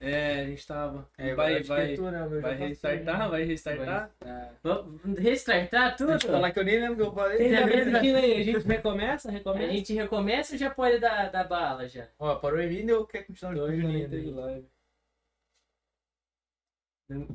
É, a gente tava. É, vai, vai, é né? Vai restartar, vai restartar. Vamos restartar tudo? Deixa eu falar que eu nem lembro o que eu falei. Tem Já mesmo? que a gente recomeça, A recomeça. gente recomeça ou já pode dar, dar bala já? Ó, parou em mim ou quer continuar teve daí? live.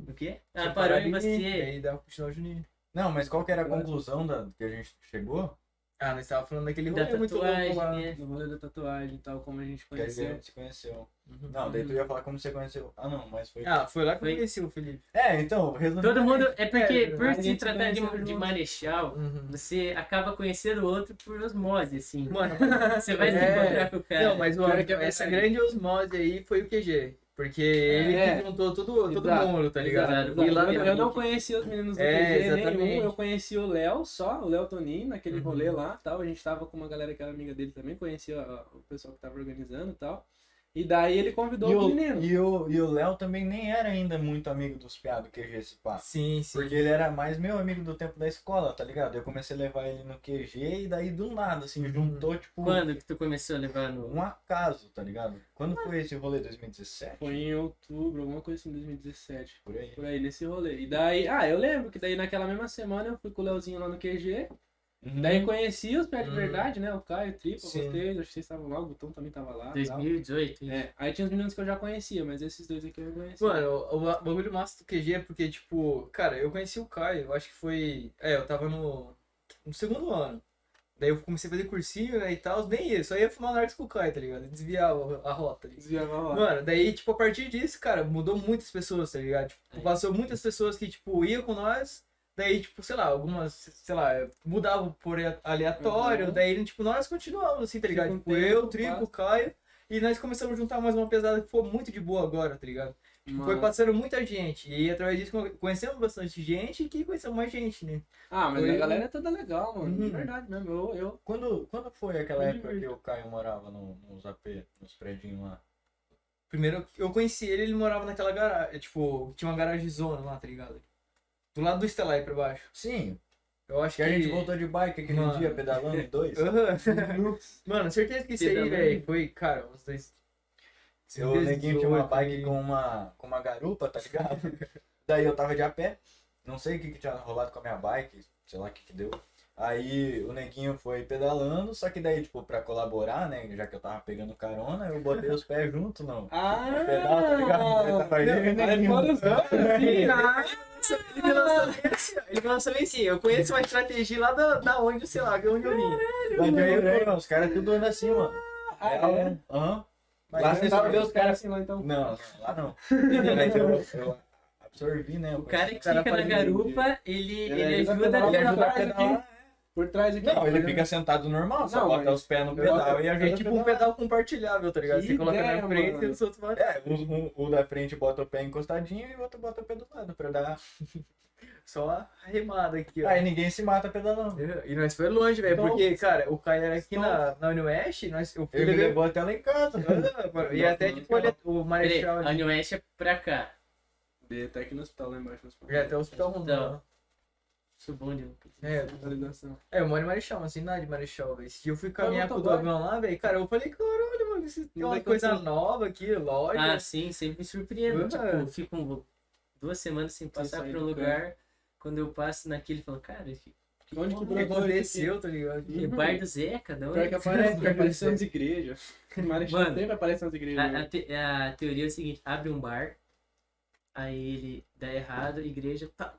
O quê? Ah, parou em você. Aí dá continuar o Juninho. Não, mas qual que era a conclusão da, que a gente chegou? Ah, nós tava falando daquele Da rolê muito louco tatuagem, lá. né? No rolê da tatuagem e tal, como a gente Que a conheceu. gente se conheceu. Uhum. Não, daí tu ia falar como você conheceu. Ah, não, mas foi. Ah, foi lá que eu conheci o Felipe. É, então, resumindo. Todo mundo. É porque, É, por se tratar de, conheceu de marechal, Uhum. você acaba conhecendo o outro por osmose, assim. Mano, Você vai se É. encontrar com o cara. não, mas o, Pior que é essa grande osmose aí foi o QG. Porque ele É. que juntou todo, todo Exato, mundo, tá ligado? exato. E lá eu, eu não conheci os meninos do É, QG exatamente. nenhum, eu conheci o Léo só, o Léo Toninho, naquele Uhum. rolê lá tal. A gente tava com uma galera que era amiga dele também, conhecia o pessoal que tava organizando e tal. E daí ele convidou E o, meninos. e, o, e o Léo também nem era ainda muito amigo dos piados QG esse pá. Sim, sim. Porque ele era mais meu amigo do tempo da escola, tá ligado? Eu comecei a levar ele no QG e daí do nada, assim, juntou, tipo, Quando que tu começou a levar no. um acaso, tá ligado? Quando foi esse rolê? 2017? Foi em outubro, alguma coisa assim, 2017. Por aí. Por aí, nesse rolê. E daí, ah, eu lembro que daí naquela mesma semana eu fui com o Léozinho lá no QG. Uhum. Daí conheci os pés de Hum. verdade, né? O Caio, o Tripa, Sim. vocês, acho que vocês estavam lá, o Botão também tava lá. tal. 2018. É, aí tinha os meninos que eu já conhecia, mas esses dois aqui eu conhecia. Mano, o, o bagulho massa do QG é porque, tipo, cara, eu conheci o Caio, eu acho que foi. É, eu tava no, no segundo ano. Daí eu comecei a fazer cursinho, né, e tal, nem isso, só ia fumar narcos com o Caio, tá ligado? Desviava a rota ali. Desviava lá. Mano, daí, tipo, a partir disso, cara, mudou muitas pessoas, tá ligado? Tipo, Aí. passou muitas pessoas que, tipo, iam com nós, daí, tipo, sei lá, algumas, sei lá, mudavam por aleatório, Uhum. daí, tipo, nós continuamos, assim, tá ligado? Tipo, tempo, eu, o Tripo, passa. o Caio, e nós começamos a juntar mais uma pesada que foi muito de boa agora, tá ligado? Mano. Foi passando muita gente, e através disso conhecemos bastante gente e que conhecemos mais gente, né? Ah, mas Foi- a galera é toda legal, mano. De Uhum. verdade mesmo. Eu, eu... Quando, quando foi aquela época que o Caio morava no, nos AP, nos predinhos lá? Primeiro, eu conheci ele, ele morava naquela garagem, tipo, tinha uma garagem zona lá, tá ligado? Do lado do Estelar aí pra baixo. Sim, Eu acho que que a gente voltou de bike aquele Mano. dia pedalando dois. Aham. Mano, certeza que isso aí, velho, foi, cara, uns dois. O neguinho tinha uma 18 bike aí. com uma, com uma garupa, tá ligado? Daí eu tava de a pé, não sei o que, que tinha rolado com a minha bike, sei lá o que, que deu. Aí o neguinho foi pedalando, só que daí, tipo, pra colaborar, né? Já que eu tava pegando carona, eu botei os pés junto, não. Ah! pedal, tá ligado? Ele tava aí, Aí neguinho. ah! Ele me lançou bem assim, ó. Ele me lançou bem assim. Eu conheço uma estratégia lá da, da onde, sei lá, de onde eu vim. Mas aí, mano, os caras tudo andando assim, mano. Ah, é? Aham. Mas Lá você vê ver os caras assim lá então. Não, lá não. Eu, eu absorvi, né? O cara que cara fica na garupa, ele, Ele ele ajuda Ele ajuda a trás pedalar. Por trás aqui. Não, ele fica sentado normal, só Não, bota os pés no pedal boto- e ajuda É a tipo pedalar. um pedal compartilhável, tá ligado? Que Você coloca ideia, na frente mano. e os outros vão. É, o, o, o da frente bota o pé encostadinho e o outro bota o pé do lado pra dar. Só a remada aqui, ó. Aí ninguém se mata pedalando. E nós foi longe, velho, Então- porque, cara, o Caio era aqui na, na Unioeste, nós, eu Ele levou até lá em casa. né? Ah, E até, tipo, olha, o Peraí, Marechal a ali. New é pra cá. B, tá aqui no hospital lá embaixo. No hospital. Já até o hospital Então. De É, Localização. é, eu moro em Marechal, mas assim, nada de Marechal, velho. Esse dia eu fui caminhar com o motoboy. Dogão lá, velho. Cara, eu falei, caralho, mano, isso tem uma coisa nova aqui, loja. Ah, sim, sempre me surpreendo. Uhum. Tipo, eu fico duas semanas sem passar por um lugar. Quando eu passo naquele, eu falo, cara, Onde que o é aconteceu, tá ligado? Que bar do Zeca, não Pior que é? aparece, que aparece nas igrejas. Marechal Mano, sempre aparece nas igrejas. A, a né? te- a teoria é o seguinte, abre um bar, aí ele dá errado, a igreja tá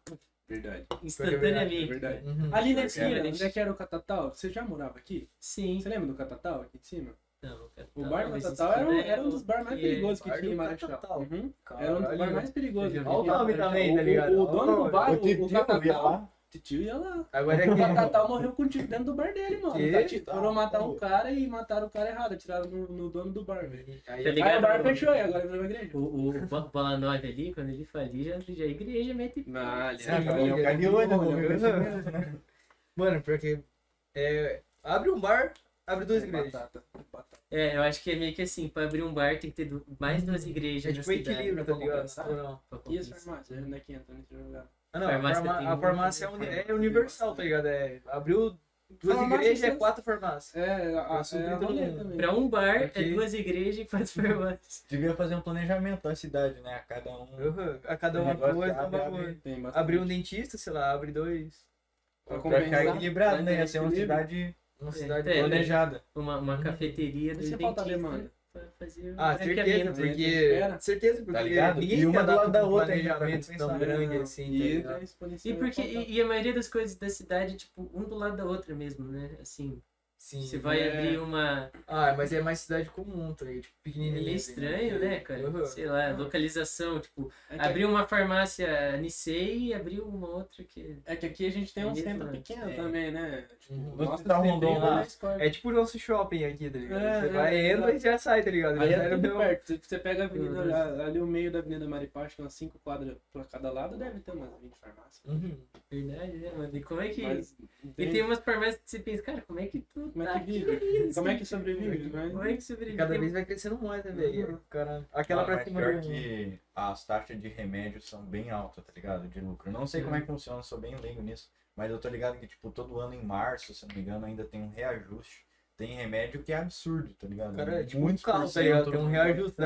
Verdade. instantaneamente. É verdade. Uhum. Ali na esquina, né? onde é que era o Catatal? Você já morava aqui? Sim. Você lembra do Catatal aqui em cima? Não, O não, bar do Catatal era, um- era um dos bar mais perigosos que tinha em Marechal. Uhum. Era um dos bar mais perigosos. Olha o nome também, tá O- ligado? O, o dono do bar, O o, Catatal, lá. Titio ia lá. Agora é O que. Catatal morreu com um tiro dentro do bar dele, mano. Que? Tá, tipo, Foram matar um cara e mataram o cara errado. Atiraram no, no dono do bar, velho. Aí, Tá Aí ligado? o bar fechou e agora virou uma igreja. O, o Bola 9 ali, quando ele falir, já, já a igreja mete. Não, ele Sim, Ah, assim mesmo, né? Mano, porque. É, abre um bar, abre duas igrejas. Batata. Batata. É, eu acho que é meio que assim, pra abrir um bar tem que ter mais duas igrejas É tipo equilíbrio, tá pra ligado? não? pra E as compensar. farmácias? Onde é que entra nesse lugar? Ah, não, Farmácia a, farma- a farmácia é, uni- é universal, tá ligado? É, abriu Duas Farmácia igrejas é quatro farmácias. É, a, Pra é também. Pra um bar, Porque- é duas igrejas e quatro farmácias. Devia fazer um planejamento da cidade, né? A cada um. Uhum. A cada Um uma coisa, que abre, uma abre. Abrir um dentista, sei lá, abre dois. Pra Pra ficar equilibrado, né? Ia ser uma cidade Uma É, cidade é, planejada. Uma, uma Uhum. cafeteria do dentista. faltar demanda? Pra fazer um Ah, certeza, porque. Espera. Certeza, porque Tá ligado? ninguém E uma do lado da outra planejamento tão grande assim, tá E é E, porque, e, e a maioria das coisas da cidade, tipo, um do lado da outra mesmo, né? Assim, Sim. você vai é. abrir uma. Ah, mas é mais cidade comum, tá ligado? Tipo, É pequenininha. meio assim, estranho, né, cara? Uhum. Sei lá, localização, tipo, É abrir uma farmácia Nicei e abrir uma outra que. é que aqui a gente tem um Isso, centro né? pequeno É. também, né? Tipo, Uhum. Nossa, tá Rondon lá? É tipo o nosso shopping aqui, tá ligado? É, você é, vai, é, entra e já sai, tá ligado? Aí é tudo meu- perto. Se você pega a avenida, Deus. ali, ali o meio da Avenida que umas 5 quadras pra cada lado, deve ter umas 20 farmácias. Uhum. Verdade, né, mano? E como é que. Mas, E tem umas farmácias que você pensa, cara, como é que tu Como é que vive? ainda, Como é que sobrevive? Mas... Como é que sobrevive? Cada vez vai crescendo mais, né, Uhum. velho? Cara, aquela Ah, pra cima pior do... que as taxas de remédios são bem altas, tá ligado? De lucro. Não sei como é que funciona, sou bem leigo nisso. Mas eu tô ligado que, tipo, todo ano em março, se não me engano, ainda tem um reajuste. Tem remédio que é absurdo, tá ligado? Cara, é tipo Muitos um carro, tá ligado? Tem um reajuste da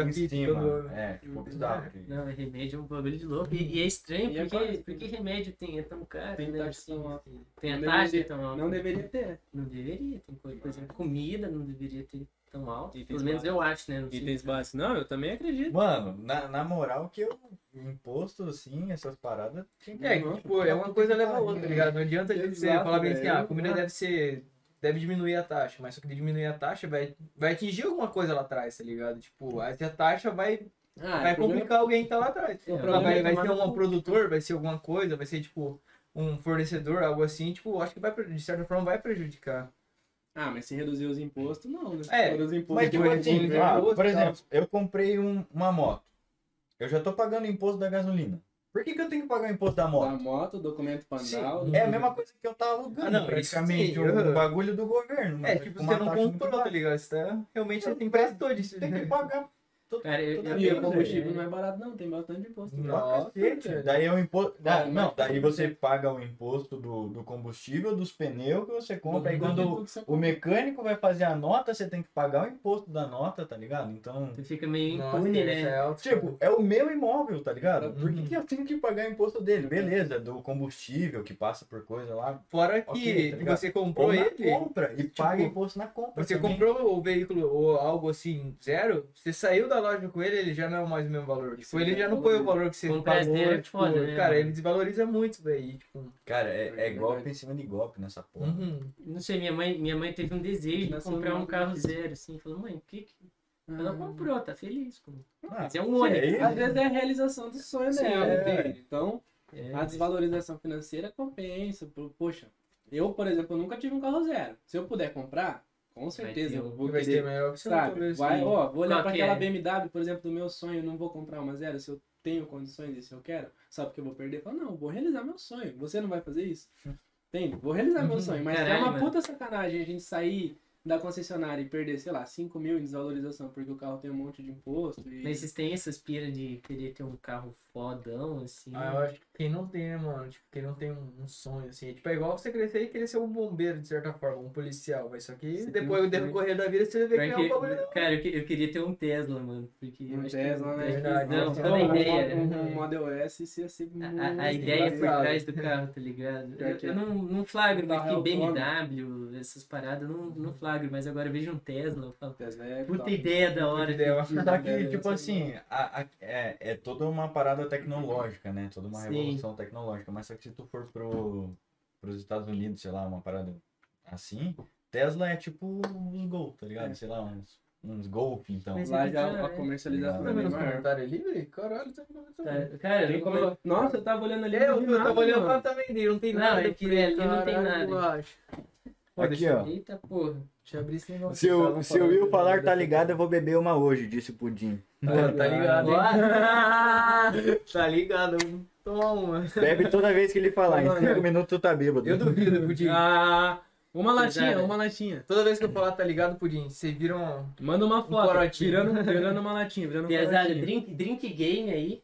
ano. É, tipo, bizarro. Não, remédio é um bagulho de louco. E, e é estranho, E é porque, quase- porque remédio tem, é tão caro, Tem né? taxa assim, tão alta. tem a Não taxa deveria- tão alta. Não deveria ter, né? Não deveria, tem coisa, por exemplo, comida não deveria ter tão alta. Itens Pelo menos eu acho, né? Não sei. Itens básicos. Não, eu também acredito. Mano, na, na moral que eu. Imposto, assim, essas paradas. tem que- É, que, tipo, é uma coisa leva a outra, tá ligado? Não adianta Exato, você falar bem assim, velho. ah, a comida deve ser. Deve diminuir a taxa, mas só que diminuir a taxa vai, vai atingir alguma coisa lá atrás, tá ligado? Tipo, aí a taxa vai, Ah, vai o problema- complicar alguém que tá lá atrás. É, o vai, é vai ser no um produtor, vai ser alguma coisa, vai ser tipo um fornecedor, algo assim, tipo, acho que vai, de certa forma vai prejudicar. Ah, mas se reduzir os impostos, não, né? É, os impostos Mas, que tipo assim, né? ah, por tal. exemplo, eu comprei um- uma moto. Eu já tô pagando o imposto da gasolina. Por que, que eu tenho que pagar o imposto da Da moto? moto, documento pandal. Sim. É a mesma coisa que eu tava alugando, Ah, não, praticamente, isso sim, uhum. bagulho do governo. É, tipo, você não comprou, tá ligado? Você tá, realmente você tem emprestou disso. Tem que pagar Cara, eu, eu, E o combustível é- não é barato, não, tem bastante imposto. Não. Nossa, cacete. Daí é o imposto. Ah, não, mas- daí você paga o imposto do, do combustível, dos pneus que você compra. Aí do- quando o mecânico vai fazer a nota, você tem que pagar o imposto da nota, tá ligado? Então. Você fica meio impune, né? é. Tipo, é o meu imóvel, tá ligado? Por que, Uhum. que eu tenho que pagar o imposto dele? Beleza, do combustível que passa por coisa lá. Fora que Ok, tá você comprou Ou na ele, compra e paga imposto na compra. você também. comprou o veículo ou algo assim, zero, você saiu da loja com ele, ele já não é mais o mesmo valor. Tipo, Sim, ele é já não foi o valor que você pagou. é tipo, foda, né, cara, mano? ele desvaloriza muito, velho. Tipo, Cara, é, é É golpe em cima de golpe nessa porra. uhum. Não sei, minha mãe, minha mãe teve um desejo de comprar um carro zero, assim. Falou, mãe, o que que... Ah. Ela comprou, tá feliz. Ah, Mas é um ônibus. aí- Às vezes é a realização do sonho Sim, dela, é. entende? Então, É, a desvalorização financeira compensa. Poxa, eu, por exemplo, nunca tive um carro zero. Se eu puder comprar, com certeza ter eu vou vai querer. você Sabe? Vai, ó, vou olhar que aquela é? BMW, por exemplo, do meu sonho, não vou comprar uma zero se eu tenho condições e se eu quero, só porque eu vou perder. Fala, não, vou realizar meu sonho. Você não vai fazer isso? Entende? Vou realizar meu Uhum. sonho. Mas Caralho, é uma mano. puta sacanagem a gente sair da concessionária e perder, sei lá, 5 mil em desvalorização, porque o carro tem um monte de imposto. E... Mas vocês têm essas piras de querer ter um carro fodão, assim? Ah, eu acho que quem não tem, né, mano? Tipo, quem não tem um, um sonho, assim. Tipo, é igual você crescer e querer ser um bombeiro, de certa forma, um policial. Mas só que Você depois, um decorrer da vida, você vê que não é um que- bagulho. cara, eu, que- eu queria ter um Tesla, mano. Porque Um Tesla, que, né? que- Verdade, não, Então, a ideia. um, né? um Model S se ia ser A, a- muito a ideia por engraçado. trás do carro, tá ligado? Eu, que eu é. não, não flagro, que autônomo. BMW, essas paradas, eu não, não flagro, mas agora eu vejo um Tesla, eu falo, Tesla é puta top. ideia da hora. ideia. que- Só que, É, tipo assim, a- a- é, é toda uma parada tecnológica, né? Toda uma Sim. Revolução tecnológica. Mas só que se tu for pro, pros Estados Unidos, sei lá, uma parada assim, Tesla é tipo uns Gol, tá ligado? É. Sei lá, uns, uns Golf, então. Mas Lá é já que já a é. comercialização Tá é vendo bem os maior. comentários ali, velho? Caralho, tá Tá, Cara, Tem como- Nossa, eu tava olhando ali. Eu, eu tava nada, olhando mano. lá também, dele, não tem Não, nada. é que ali não tem nada. eu acho. Pô, Aqui, deixa, ó. Eita porra. Deixa eu abrir esse negócio. Se Tá, o, vamos se o falar Will falar tá ligado, eu vou beber uma hoje, disse o Pudim. Tá, tá ligado, hein? Tá ligado, vamos tomar uma. Bebe toda vez que ele falar, em Mano. 5 minutos tu tá bêbado. Eu duvido, Pudim. Ah, uma latinha, Pesada. uma latinha. Toda vez que eu falar tá ligado, Pudim, vocês viram. Manda uma foto, corotinho. virando, virando uma latinha, virando uma Pesado, drink, drink game aí.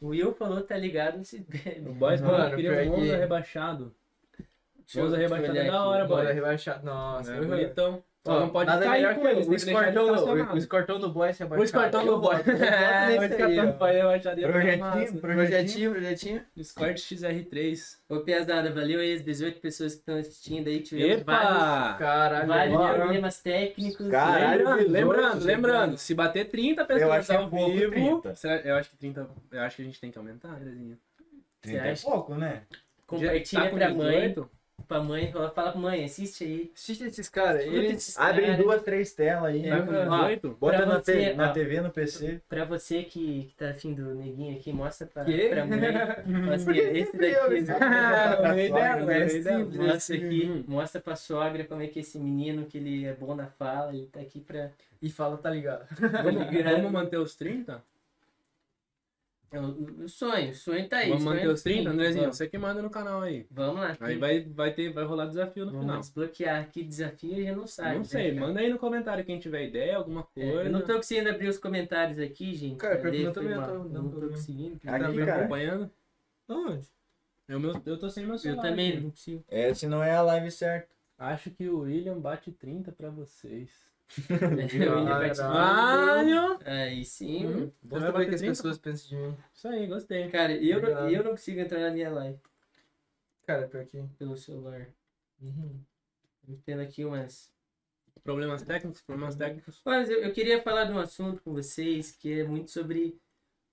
O Will falou, tá ligado, se O bebe. Boys Mano, falou que queria um Monza que- rebaixado. Monza olhar é da hora, boy. Monza rebaixado. Nossa, É bonitão. Só não pode nada cair melhor com que eles, o escortão, o, do boy se abaixar. O escortão do boy. É, O escortão do boy é baixaria Projetinho, projetinho. Projetinho. Escort XR3. Ô, Piazada, valeu aí as 18 pessoas que estão assistindo aí. Tivemos vários, Epa! Caralho, vários problemas técnicos. Caralho, Lembrando, 18, lembrando, lembrando, se bater 30 Eu pessoas acho que é ao vivo, 30. será- eu acho que 30, eu acho que a gente tem que aumentar, Andrezinho. 30 é pouco, né? Compartilha Tá com pra mãe, 18? Pra mãe, fala fala pra mãe, assiste aí. Assiste esses caras. Eles. esses Abre caras. duas, três telas aí. É, Tá com Ó, 18? Bota na, você, te- na ó. TV, no PC. Pra você que, que tá afim do neguinho aqui, mostra pra, Quê? pra mãe. Assim, esse daqui. dela. simples. Mostra aqui, mostra pra sogra como é que esse menino, que ele é bom na fala, ele tá aqui pra. E fala, tá ligado? Vamos, vamos manter os 30? É o, sonho, o sonho tá aí. vamos manter os 30, sim, Andrezinho? Vamos, Você que manda no canal aí. vamos lá. Aí vai, vai, ter, vai rolar desafio no Vamos final. desbloquear aqui, desafio já não sabe. não né, sei, cara? manda aí no comentário quem tiver ideia, alguma É, coisa. eu não tô conseguindo abrir os comentários aqui, gente. Cara, que ler, eu também tô- não não tô vendo. conseguindo. Aqui, Tá me cara. acompanhando? Onde? Eu, meu, eu tô sem meu Eu celular. também aqui. não consigo. Essa não é a live certa. Acho que o William bate 30 pra vocês. Caralho. Aí sim. Hum. Bom saber que as 30? pessoas pensam de mim. Isso aí, gostei. Cara, eu não, eu não consigo entrar na minha live Cara, pior que. pelo celular. Uhum. Tendo aqui umas. Problemas técnicos, problemas técnicos. Mas eu, eu queria falar de um assunto com vocês que é muito sobre.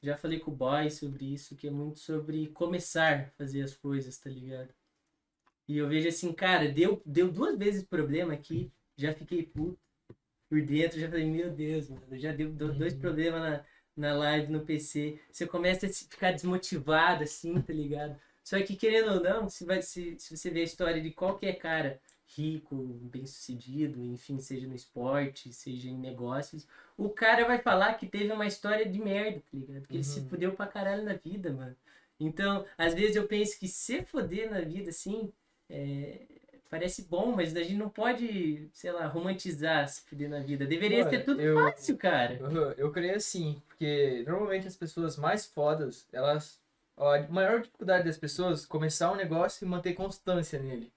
Já falei com o boy sobre isso, que é muito sobre começar a fazer as coisas, tá ligado? E eu vejo assim, cara, deu, deu duas vezes problema aqui, já fiquei puto por dentro, já falei, meu Deus, mano, já deu do- dois problemas na, na live, no PC. Você começa a ficar desmotivado, assim, tá ligado? Só que, querendo ou não, se, vai, se, se você vê a história de qualquer cara rico, bem-sucedido, enfim, seja no esporte, seja em negócios, o cara vai falar que teve uma história de merda, tá ligado? Que ele se Uhum. fudeu pra caralho na vida, mano. Então, às vezes eu penso que se foder na vida, assim, é, parece bom, mas a gente não pode, sei lá, romantizar se fuder na vida. Deveria ser tudo eu- fácil, cara. Eu, eu creio assim, porque normalmente as pessoas mais fodas, elas. A maior dificuldade das pessoas é começar um negócio e manter constância nele.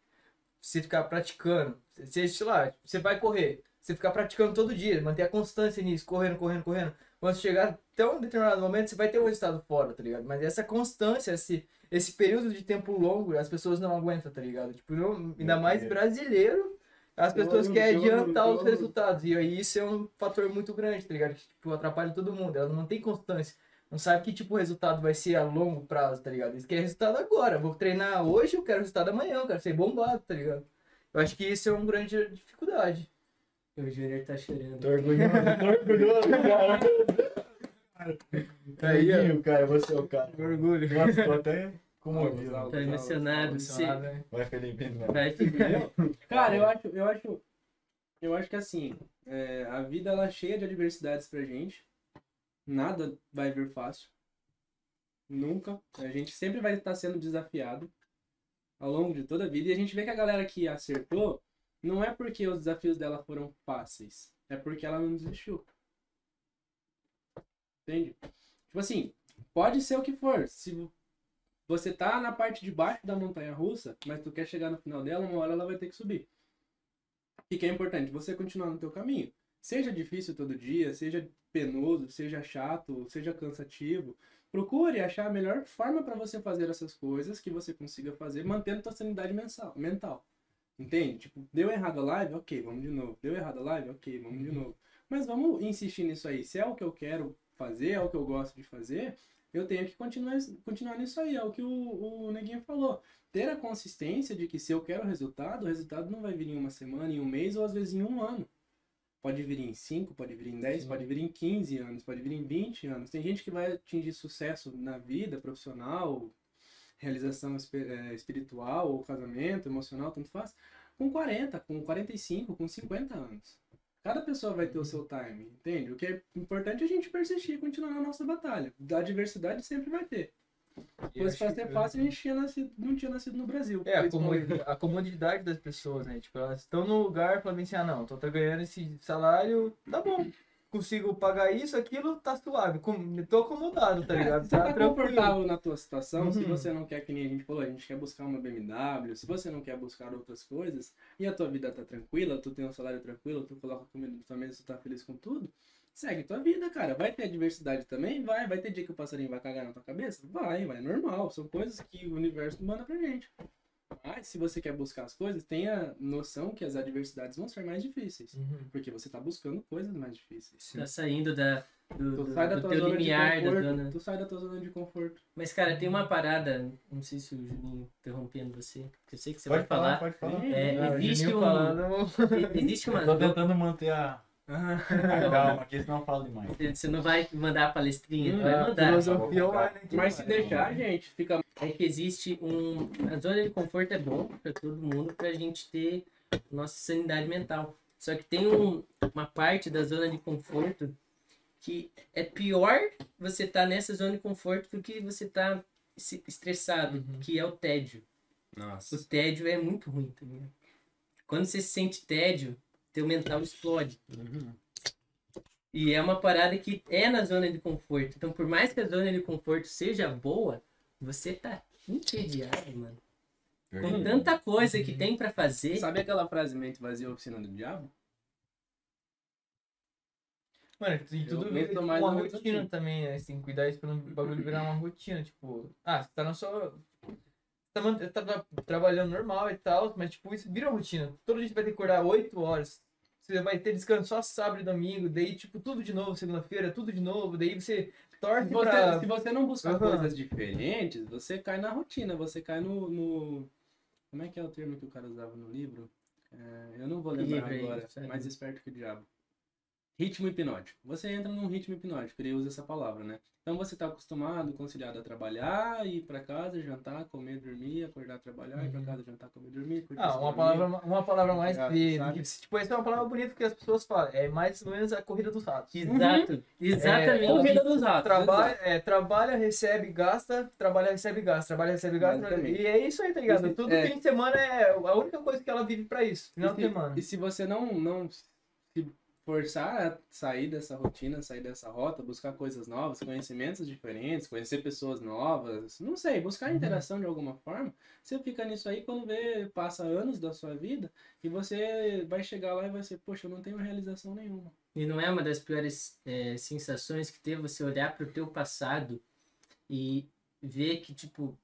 Você ficar praticando. Você, sei lá, você vai correr. Você ficar praticando todo dia, manter a constância nisso, correndo, correndo, correndo. Quando chegar até um determinado momento, você vai ter um resultado fora, tá ligado? Mas essa constância, esse, esse período de tempo longo, as pessoas não aguentam, tá ligado? Tipo, não- ainda mais brasileiro, as Eu pessoas amo, querem eu adiantar eu os resultados. E aí isso é um fator muito grande, tá ligado? Que tipo, atrapalha todo mundo. Ela não tem constância. Não sabe que tipo o resultado vai ser a longo prazo, tá ligado? Eles querem resultado agora. Vou treinar hoje, eu quero resultado amanhã, eu quero ser bombado, tá ligado? Eu acho que isso é uma grande dificuldade. O Júnior tá chorando. Tô orgulhoso, tô orgulhoso, cara. Aí, ó. Neguinho, cara, você é o cara. Orgulho. Nossa, tô até comovido. Alto, Tá emocionado. Emocionado, né? Vai, Felipe, não. Vai, filho. Cara, eu acho, eu acho, eu acho que assim, é, a vida ela é cheia de adversidades pra gente. Nada vai vir fácil. Nunca. A gente sempre vai estar sendo desafiado ao longo de toda a vida. E a gente vê que a galera que acertou não é porque os desafios dela foram fáceis. É porque ela não desistiu. Entende? Tipo assim, pode ser o que for. Se você tá na parte de baixo da montanha russa, mas tu quer chegar no final dela, uma hora ela vai ter que subir. O que é importante? Você continuar no teu caminho. Seja difícil todo dia, seja penoso, seja chato, seja cansativo. Procure achar a melhor forma para você fazer essas coisas que você consiga fazer, mantendo tua sanidade mensal, mental. Entende? Tipo, deu errado a live? Ok, vamos de novo. Deu errado a live? Ok, vamos de novo. Mas vamos insistir nisso aí. Se é o que eu quero fazer, é o que eu gosto de fazer, eu tenho que continuar, continuar nisso aí. É o que o, o Neguinho falou. Ter a consistência de que se eu quero resultado, o resultado não vai vir em uma semana, em um mês ou às vezes em um ano. Pode vir em 5, pode vir em 10, Sim. pode vir em 15 anos, pode vir em 20 anos. Tem gente que vai atingir sucesso na vida profissional, realização eh, espiritual ou casamento, emocional, tanto faz, com 40, com 45, com 50 anos. Cada pessoa vai ter o seu time, entende? O que é importante é a gente persistir e continuar na nossa batalha. Da diversidade sempre vai ter. Fosse acho ser que- fácil, a gente tinha nascido, não tinha nascido no Brasil. É, a, a comodidade das pessoas, né? Tipo, elas estão no lugar falam assim, ah não, tô, tô ganhando esse salário, tá bom. Consigo pagar isso, aquilo, tá suave. Com, tô acomodado, tá ligado? Você tá tranquilo. confortável na tua situação, se Uhum. você não quer, que nem a gente falou, a gente quer buscar uma BMW, se você não quer buscar outras coisas, e a tua vida tá tranquila, tu tem um salário tranquilo, tu coloca comida na tua mesa, tu tá feliz com tudo, segue tua vida, cara. Vai ter adversidade também? Vai. Vai ter dia que o passarinho vai cagar na tua cabeça? Vai, vai, é normal. São coisas que o universo manda pra gente. Mas se você quer buscar as coisas, tenha noção que as adversidades vão ser mais difíceis. Uhum. Porque você tá buscando coisas mais difíceis. Tá saindo da, do, Tu do, sai da do tua teu zona limiar, de da conforto. zona... Tu sai da tua zona de conforto. Mas, cara, tem uma parada, não sei se o Juninho interrompendo você, porque eu sei que você Pode vai falar. pode falar. É, Ah, o existe um- falando- Existe uma. Eu tô tentando manter a, a calma aqui, senão eu falo demais. Você não vai mandar a palestrinha, Hum, vai Ah, mandar. filosofia aqui, Mas se deixar, gente, fica. É que existe um. A zona de conforto é bom pra todo mundo, pra gente ter nossa sanidade mental. Só que tem um- uma parte da zona de conforto que é pior você tá nessa zona de conforto do que você tá se- estressado, Uhum. que é o tédio. O Nossa. tédio é muito ruim também. Quando você sente tédio, teu mental explode. E é uma parada que é na zona de conforto. Então, por mais que a zona de conforto seja boa, você tá entediado, mano. Com tanta coisa que tem pra fazer. Sabe aquela frase mente vazia oficina do diabo? Mano, e tudo Eu vira tipo, mais uma rotina assim. também, né? Que cuidar isso pra não o bagulho virar uma rotina. Tipo, ah, você tá na sua. Tá, tá tra- trabalhando normal e tal, mas tipo, isso vira rotina. Todo dia você vai ter que acordar 8 horas. Você vai ter descanso só sábado e domingo, daí, tipo, tudo de novo, segunda-feira, tudo de novo, daí você torce Se você, pra. se você não buscar Aham. coisas diferentes, você cai na rotina, você cai no, no- Como é que é o termo que o cara usava no livro? É, eu não vou lembrar livro é agora. esse? mais esperto que o diabo. Ritmo hipnótico. Você entra num ritmo hipnótico, ele usa essa palavra, né? Então você está acostumado, conciliado a trabalhar, ir para casa, jantar, comer, dormir, acordar, trabalhar, ir para Uhum. casa, jantar, comer, dormir. curtir, Ah, uma dormir. palavra, uma palavra mais de, tipo, essa é uma palavra bonita que as pessoas falam. É mais ou menos a corrida dos ratos. Exato. Exatamente. Corrida dos ratos. Trabalha, é, trabalha, recebe, gasta, trabalha, recebe, gasta, trabalha, recebe, gasta. Exatamente. E é isso aí, tá ligado? Esse- Tudo é. fim de semana é a única coisa que ela vive pra isso. Final E de se- semana. E se você não, não forçar a sair dessa rotina, sair dessa rota, buscar coisas novas, conhecimentos diferentes, conhecer pessoas novas, não sei, buscar Uhum. interação de alguma forma, você fica nisso aí quando vê, passa anos da sua vida e você vai chegar lá e vai ser, poxa, eu não tenho realização nenhuma. E não é uma das piores é, sensações que ter você olhar pro teu passado e ver que, tipo, o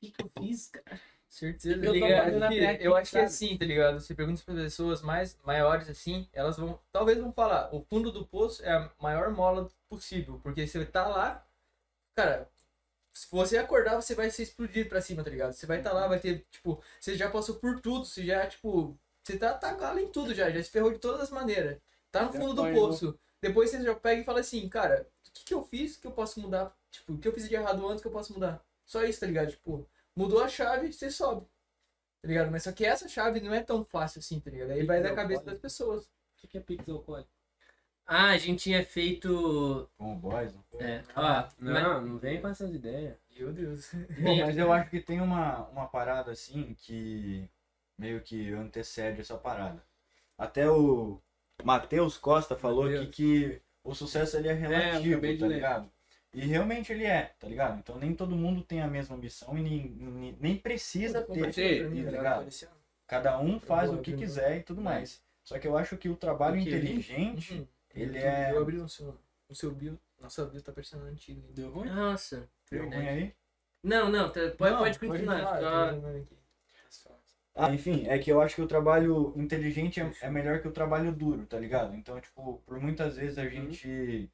que, que eu fiz, cara? Certeza, Eu tá eu acho que é assim, tá ligado? Você pergunta para pessoas mais maiores assim, elas vão, talvez vão falar, o fundo do poço é a maior mola possível, porque você tá lá, cara, se você acordar, você vai ser explodido pra cima, tá ligado? Você vai estar lá, vai ter, tipo, você já passou por tudo, você já, tipo, você tá, tá galo em tudo já, já se ferrou de todas as maneiras. Tá no fundo do foi, poço. Depois você já pega e fala assim, cara, o que, que eu fiz que eu posso mudar? Tipo, o que eu fiz de errado antes que eu posso mudar? Só isso, tá ligado? Tipo, mudou a chave, você sobe. Tá ligado? Mas só que essa chave não é tão fácil assim, tá ligado? Aí vai da cabeça das pessoas. O que que é Pixel Code? Ah, a gente tinha feito. Com o boys, não foi? É, ó, mas- Não, não vem com essas ideias. Meu Deus. Bom, mas eu acho que tem uma, uma parada assim que meio que antecede essa parada. Até o Matheus Costa falou Matheus. que, que o sucesso ele é relativo, de tá ler. ligado? E realmente ele é, tá ligado? Então nem todo mundo tem a mesma ambição e nem, nem, nem precisa ter, mim, tá tá ligado? Cada um faz o que quiser e tudo mais. Só que eu acho que o trabalho O que eu li? inteligente, Uhum. ele Eu- é... Eu abri no seu, no seu bio. Nossa, bio tá parecendo antigo. Deu ruim? Nossa, Deu ruim aí? Não, não, tá- pode, Não, pode continuar. tá vendo aqui. Ah, enfim, é que eu acho que o trabalho inteligente é, é melhor que o trabalho duro, tá ligado? Então, tipo, por muitas vezes Uhum. a gente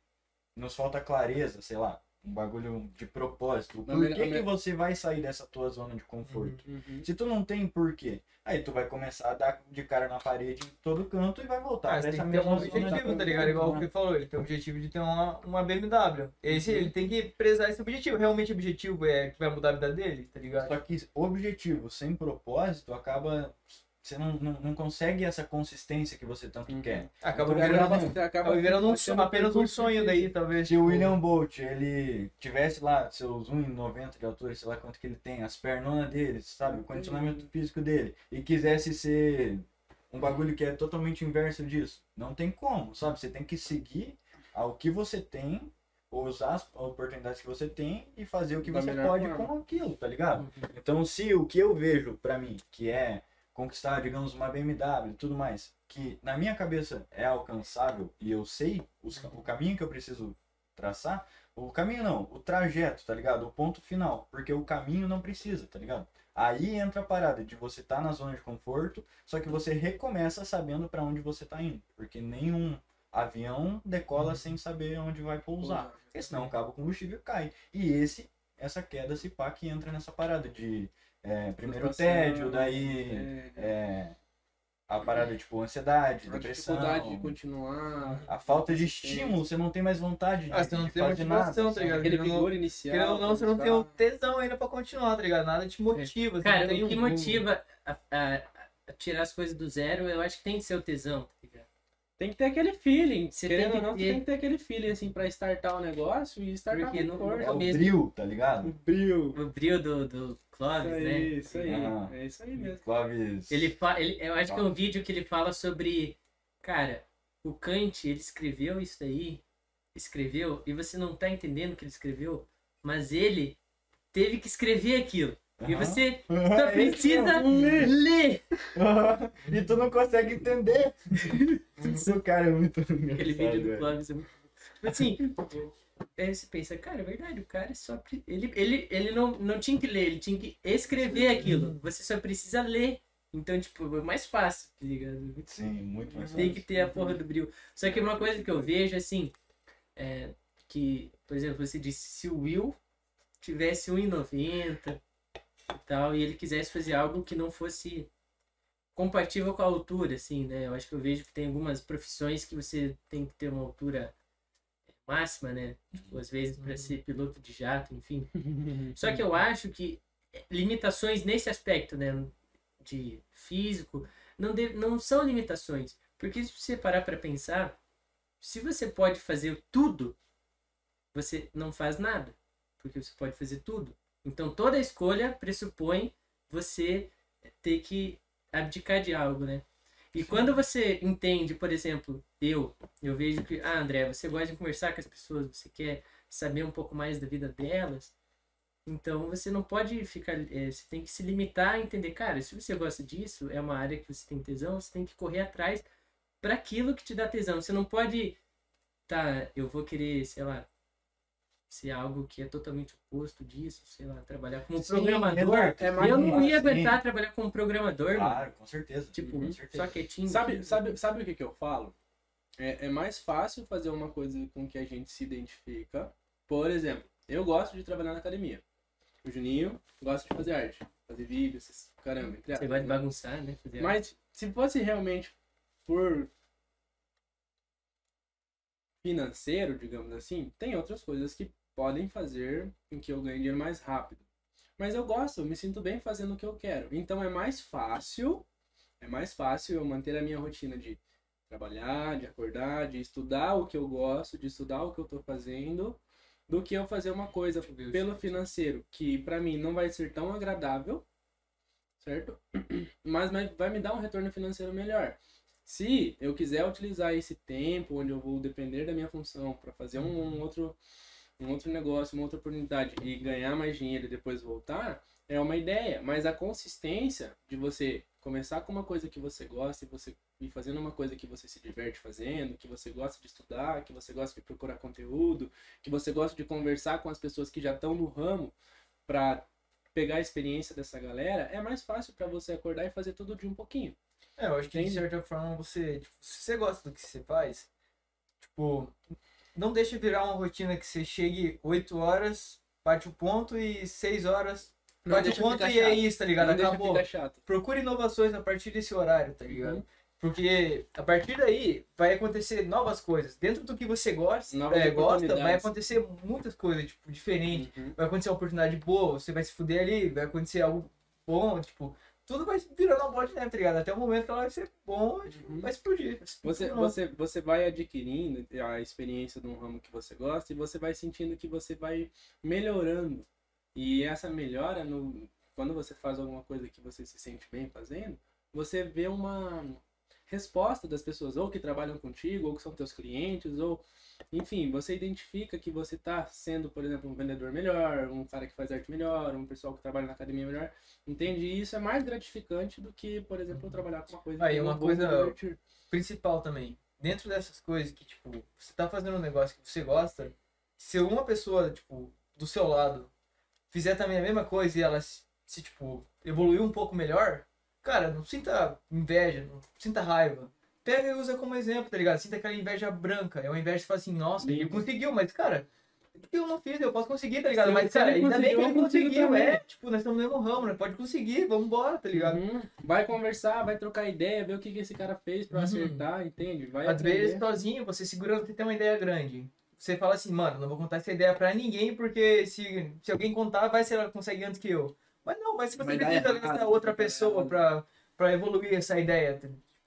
nos falta clareza, sei lá, um bagulho de propósito. Por que, que você vai sair dessa tua zona de conforto? Uhum. Se tu não tem porquê, aí tu vai começar a dar de cara na parede em todo canto e vai voltar Ah, pra você tem que ter um objetivo, tá ligado? Igual o né? que falou, ele tem o objetivo de ter uma, uma BMW. Esse, ele tem que prezar esse objetivo. Realmente o objetivo é que vai mudar a vida dele, tá ligado? Só que objetivo sem propósito acaba. Você não, não, não consegue essa consistência que você tanto Uhum. quer. Acaba Então, virando, acaba virando um, fazendo apenas um sonho daí, talvez. Se o tipo, William Bolt, ele tivesse lá seus 1,90 de altura, sei lá quanto que ele tem, as pernonas dele, sabe? O condicionamento físico dele, e quisesse ser um bagulho que é totalmente inverso disso. Não tem como, sabe? Você tem que seguir ao que você tem, usar as oportunidades que você tem e fazer o que Da você pode forma. com aquilo, tá ligado? Então, se o que eu vejo pra mim, que é conquistar, digamos, uma BMW e tudo mais, que na minha cabeça é alcançável e eu sei os o caminho que eu preciso traçar, o caminho não, o trajeto, tá ligado? O ponto final, porque o caminho não precisa, tá ligado? Aí entra a parada de você tá na zona de conforto, só que você recomeça sabendo pra onde você tá indo, porque nenhum avião decola sem saber onde vai pousar. Porque senão o cabo combustível cai. E esse, essa queda se pá que entra nessa parada de é, primeiro Frustração, tédio, daí é, é, a parada tipo ansiedade, a depressão. dificuldade de continuar. A falta de estímulo, você não tem mais vontade de, Ah, você não de tem fazer motivação, nada. tá ligado? Aquele vigor inicial. Querendo ou não, você não pra tem o tesão ainda pra continuar, tá ligado? Nada te motiva. Cara, não o que um- motiva a, a- a tirar as coisas do zero, eu acho que tem que ser o tesão, tá? Tem que ter aquele feeling. Você Querendo tem ou que não, você ter- tem que ter aquele feeling assim pra startar o negócio e startar Porque no- força. É o mesmo. brilho, tá ligado? O brilho. O brilho do, do Isso Clóvis, né? aí, isso aí. Ah. É isso aí mesmo. Clóvis. Ele, fa... ele Eu acho que é um vídeo que ele fala sobre. Cara, o Kant, ele escreveu isso daí. Escreveu, e você não tá entendendo o que ele escreveu, mas ele teve que escrever aquilo. E você É só precisa ler. e tu não consegue entender. o cara é muito Aquele vídeo do. Clóvis é muito. Assim, aí você pensa, cara, é verdade, o cara só. Ele, ele, ele não, não tinha que ler, ele tinha que escrever aquilo. Você só precisa ler. Então, tipo, é mais fácil, tá ligado? Sim, muito mais Tem fácil. que ter a porra do brilho. Só que uma coisa que eu vejo, assim, é que, por exemplo, você disse, se o Will tivesse 1,90 e tal, e ele quisesse fazer algo que não fosse compatível com a altura, assim, né? Eu acho que eu vejo que tem algumas profissões que você tem que ter uma altura máxima, né? Tipo, às vezes para ser piloto de jato, enfim. Só que eu acho que limitações nesse aspecto, né, de físico, não, deve, não são limitações. Porque se você parar para pensar, se você pode fazer tudo, você não faz nada. Porque você pode fazer tudo. Então toda escolha pressupõe você ter que abdicar de algo, né? E quando você entende, por exemplo, eu, eu vejo que, ah, André, você gosta de conversar com as pessoas, você quer saber um pouco mais da vida delas, então você não pode ficar, eh, você tem que se limitar a entender, cara, se você gosta disso, é uma área que você tem tesão, você tem que correr atrás para aquilo que te dá tesão. Você não pode, tá, eu vou querer, sei lá, ser algo que é totalmente oposto disso, sei lá, trabalhar como Sim, programador. É mais eu não ia aguentar trabalhar como programador, mano. Claro, com certeza. Tipo, com certeza. só quietinho. Sabe, sabe, sabe o que, que eu falo? É, é mais fácil fazer uma coisa com que a gente se identifica. Por exemplo, eu gosto de trabalhar na academia. O Juninho gosta de fazer arte, fazer vídeos, caramba, entre Você de né? bagunçar, né? Fazer Mas se fosse realmente por financeiro, digamos assim, tem outras coisas que podem fazer com que eu ganhe dinheiro mais rápido. Mas eu gosto, eu me sinto bem fazendo o que eu quero. Então é mais fácil, é mais fácil eu manter a minha rotina de trabalhar, de acordar, de estudar o que eu gosto, de estudar o que eu tô fazendo, do que eu fazer uma coisa pelo financeiro, que pra mim não vai ser tão agradável, certo? Mas vai vai me dar um retorno financeiro melhor. Se eu quiser utilizar esse tempo onde eu vou depender da minha função para fazer um, um outro um outro negócio, uma outra oportunidade e ganhar mais dinheiro e depois voltar, é uma ideia, mas a consistência de você começar com uma coisa que você gosta e você ir fazendo uma coisa que você se diverte fazendo, que você gosta de estudar, que você gosta de procurar conteúdo, que você gosta de conversar com as pessoas que já estão no ramo para pegar a experiência dessa galera, é mais fácil para você acordar e fazer tudo de um pouquinho. É, eu acho que de certa forma você, tipo, se você gosta do que você faz, tipo, não deixa virar uma rotina que você chegue 8 horas, bate o ponto e 6 horas, Não bate o ponto e é chato. isso, tá ligado? Não Acabou. Procure inovações a partir desse horário, tá ligado? Uhum. Porque a partir daí vai acontecer novas coisas. Dentro do que você gosta, é, gosta vai acontecer muitas coisas, tipo, diferentes. Uhum. Vai acontecer uma oportunidade boa, você vai se fuder ali, vai acontecer algo bom, tipo, tudo vai virando uma bola de neve, tá ligado? Até o momento que ela vai ser bom, Uhum. vai explodir. Você, você, você vai adquirindo a experiência de um ramo que você gosta e você vai sentindo que você vai melhorando. E essa melhora, no, quando você faz alguma coisa que você se sente bem fazendo, você vê uma, resposta das pessoas, ou que trabalham contigo, ou que são teus clientes, ou enfim, você identifica que você está sendo, por exemplo, um vendedor melhor, um cara que faz arte melhor, um pessoal que trabalha na academia melhor, entende? E isso é mais gratificante do que, por exemplo, trabalhar com uma coisa Aí, eu uma coisa- principal também. Dentro dessas coisas que, tipo, você tá fazendo um negócio que você gosta, se uma pessoa, tipo, do seu lado fizer também a mesma coisa e ela se, se, tipo, evoluir um pouco melhor, cara, não sinta inveja, não sinta raiva. Pega e usa como exemplo, tá ligado? Sinta aquela inveja branca. É uma inveja que você fala assim, nossa, ele conseguiu, mas, cara, por que eu não fiz? Eu posso conseguir, tá ligado? Mas, cara, ainda bem que ele conseguiu, é. Tipo, nós estamos no mesmo ramo, né? Pode conseguir, vamos embora, tá ligado? Uhum. Vai conversar, vai trocar ideia, ver o que, que esse cara fez pra Uhum. acertar, entende? Vai Às aprender. vezes, sozinho, você segurando, você tem uma ideia grande. Você fala assim, mano, não vou contar essa ideia pra ninguém, porque se, se alguém contar, vai ser ela consegue antes que eu. Mas não, mas se você dar precisa dessa outra dar pessoa pra, pra evoluir essa ideia.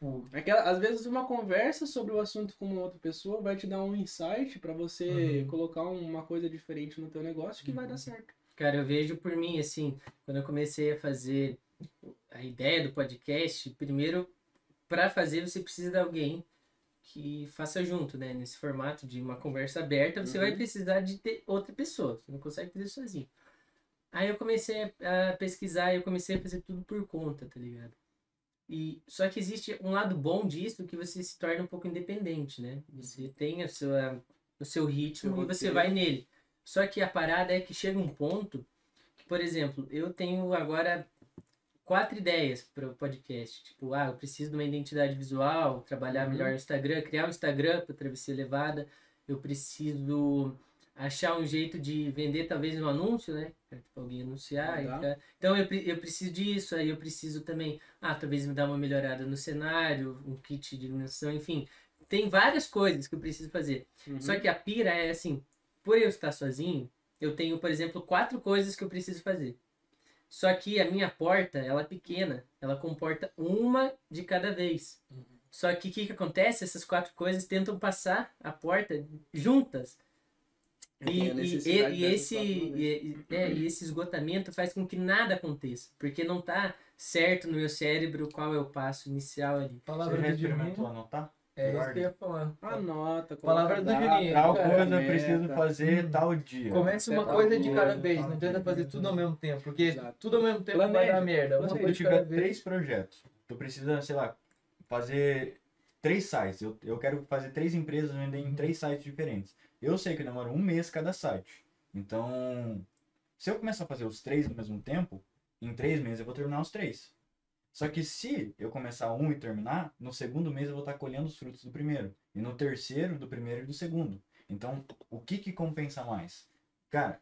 Tipo, Aquela, às vezes uma conversa sobre o assunto com uma outra pessoa vai te dar um insight pra você Uhum. colocar uma coisa diferente no teu negócio que vai dar certo. Cara, eu vejo por mim, assim, quando eu comecei a fazer a ideia do podcast, primeiro, para fazer, você precisa de alguém que faça junto, né? Nesse formato de uma conversa aberta, você Uhum. vai precisar de ter outra pessoa. Você não consegue fazer sozinho. Aí eu comecei a a pesquisar e eu comecei a fazer tudo por conta, tá ligado? E só que existe um lado bom disso que você se torna um pouco independente, né? Você tem a sua, o seu ritmo Seu e você vai nele. Só que a parada é que chega um ponto que, por exemplo, eu tenho agora quatro ideias para o podcast. Tipo, ah, eu preciso de uma identidade visual, trabalhar Uhum. melhor no Instagram, criar um Instagram para travessia levada. Eu preciso achar um jeito de vender talvez um anúncio, né? Pra, tipo, alguém anunciar. Tá. Então eu, eu preciso disso, aí eu preciso também, ah, talvez me dar uma melhorada no cenário, um kit de iluminação, enfim. Tem várias coisas que eu preciso fazer. Uhum. Só que a pira é assim, por eu estar sozinho, eu tenho, por exemplo, quatro coisas que eu preciso fazer. Só que a minha porta, ela é pequena, ela comporta uma de cada vez. Só que o que, que acontece? Essas quatro coisas tentam passar a porta juntas. E, Tem a e- e- e esse, e, é, e esse esgotamento faz com que nada aconteça. Porque não tá certo no meu cérebro qual é o passo inicial ali. palavra Você já experimentou anotar? É isso que eu ia falar. Anota. Palavra do Juninho. Tal Cara, coisa eu meta. preciso fazer Hum. tal dia. Comece uma coisa de cada vez, não tenta fazer tudo ao mesmo tempo, porque Exato. tudo ao mesmo tempo vai Planeja, dar merda. Uma coisa eu tiver três projetos, tu precisa, sei lá, fazer três sites. Eu, eu quero fazer três empresas vender em três sites diferentes. Eu sei que demora um mês cada site. Então, se eu começar a fazer os três ao mesmo tempo, em três meses eu vou terminar os três. Só que se eu começar um e terminar, no segundo mês eu vou estar colhendo os frutos do primeiro. E no terceiro, do primeiro e do segundo. Então, o que que compensa mais? Cara,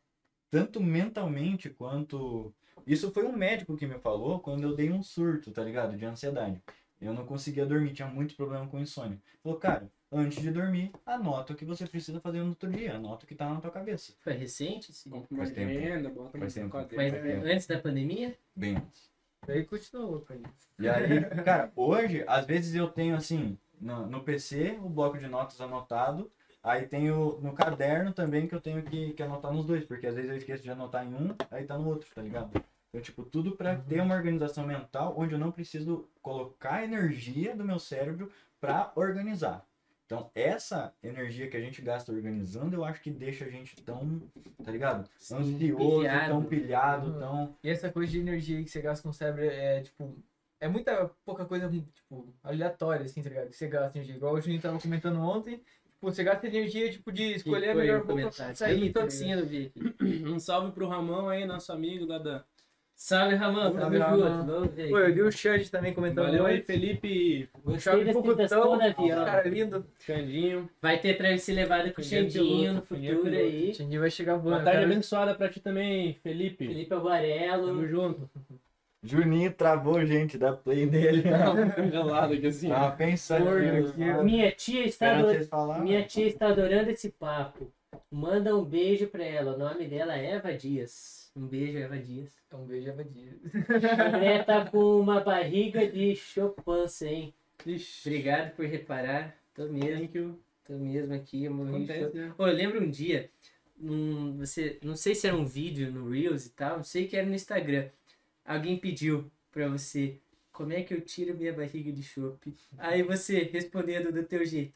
tanto mentalmente quanto. Isso foi um médico que me falou quando eu dei um surto, tá ligado? De ansiedade. Eu não conseguia dormir, tinha muito problema com insônia. Falou, cara, antes de dormir, anota o que você precisa fazer no outro dia, anota o que tá na tua cabeça. Foi recente? Sim. Uma Faz tempo. agenda, bota Faz no tempo. Mas. É. antes da pandemia? Bem antes. Daí continuou, pai. E aí, cara, hoje, às vezes eu tenho assim, no, no PC, o bloco de notas anotado. Aí tenho no caderno também que eu tenho que, que anotar nos dois, porque às vezes eu esqueço de anotar em um, aí tá no outro, tá ligado? Então, tipo, tudo pra ter uma organização mental onde eu não preciso colocar a energia do meu cérebro pra organizar. Então, essa energia que a gente gasta organizando, eu acho que deixa a gente tão, tá ligado? Sim, Ansioso, pilhado. tão pilhado, Uhum. tão. E essa coisa de energia aí que você gasta com o cérebro é, tipo, é muita pouca coisa, tipo, aleatória, assim, tá ligado? Que você gasta energia. Igual o Juninho tava comentando ontem, tipo, você gasta energia, tipo, de escolher a melhor roupa pra sair, Eu ver aqui. Um salve pro Ramon aí, nosso amigo lá da. Salve, Ramon. Tamo Salve, ver. Pô, eu vi o Xande também comentando Valeu aí. Felipe Gostei Chave tintas toda avião. cara lindo. Xandinho. Vai ter travessia levada com o Xandinho no piloto, ninguém futuro aí. Xande vai chegar voando. Uma tarde abençoada pra ti também, Felipe. Felipe Tamo Alvarelo. junto. Juninho travou, gente, da play dele. Congelado aqui assim. Tava pensando aqui, ó. Minha tia está adorando. Minha tia está adorando esse papo. Manda um beijo pra ela. O nome dela é Eva Dias. Um beijo, Eva Dias. Um beijo, Avadia. André tá com uma barriga de chopança, hein? Ixi, Obrigado por reparar. Tô mesmo, thank you. tô mesmo aqui. Eu, morri Acontece, né? Pô, eu lembro um dia, um, você, não sei se era um vídeo no Reels e tal, não sei que era no Instagram. Alguém pediu pra você como é que eu tiro minha barriga de chope? Aí você respondendo do teu jeito.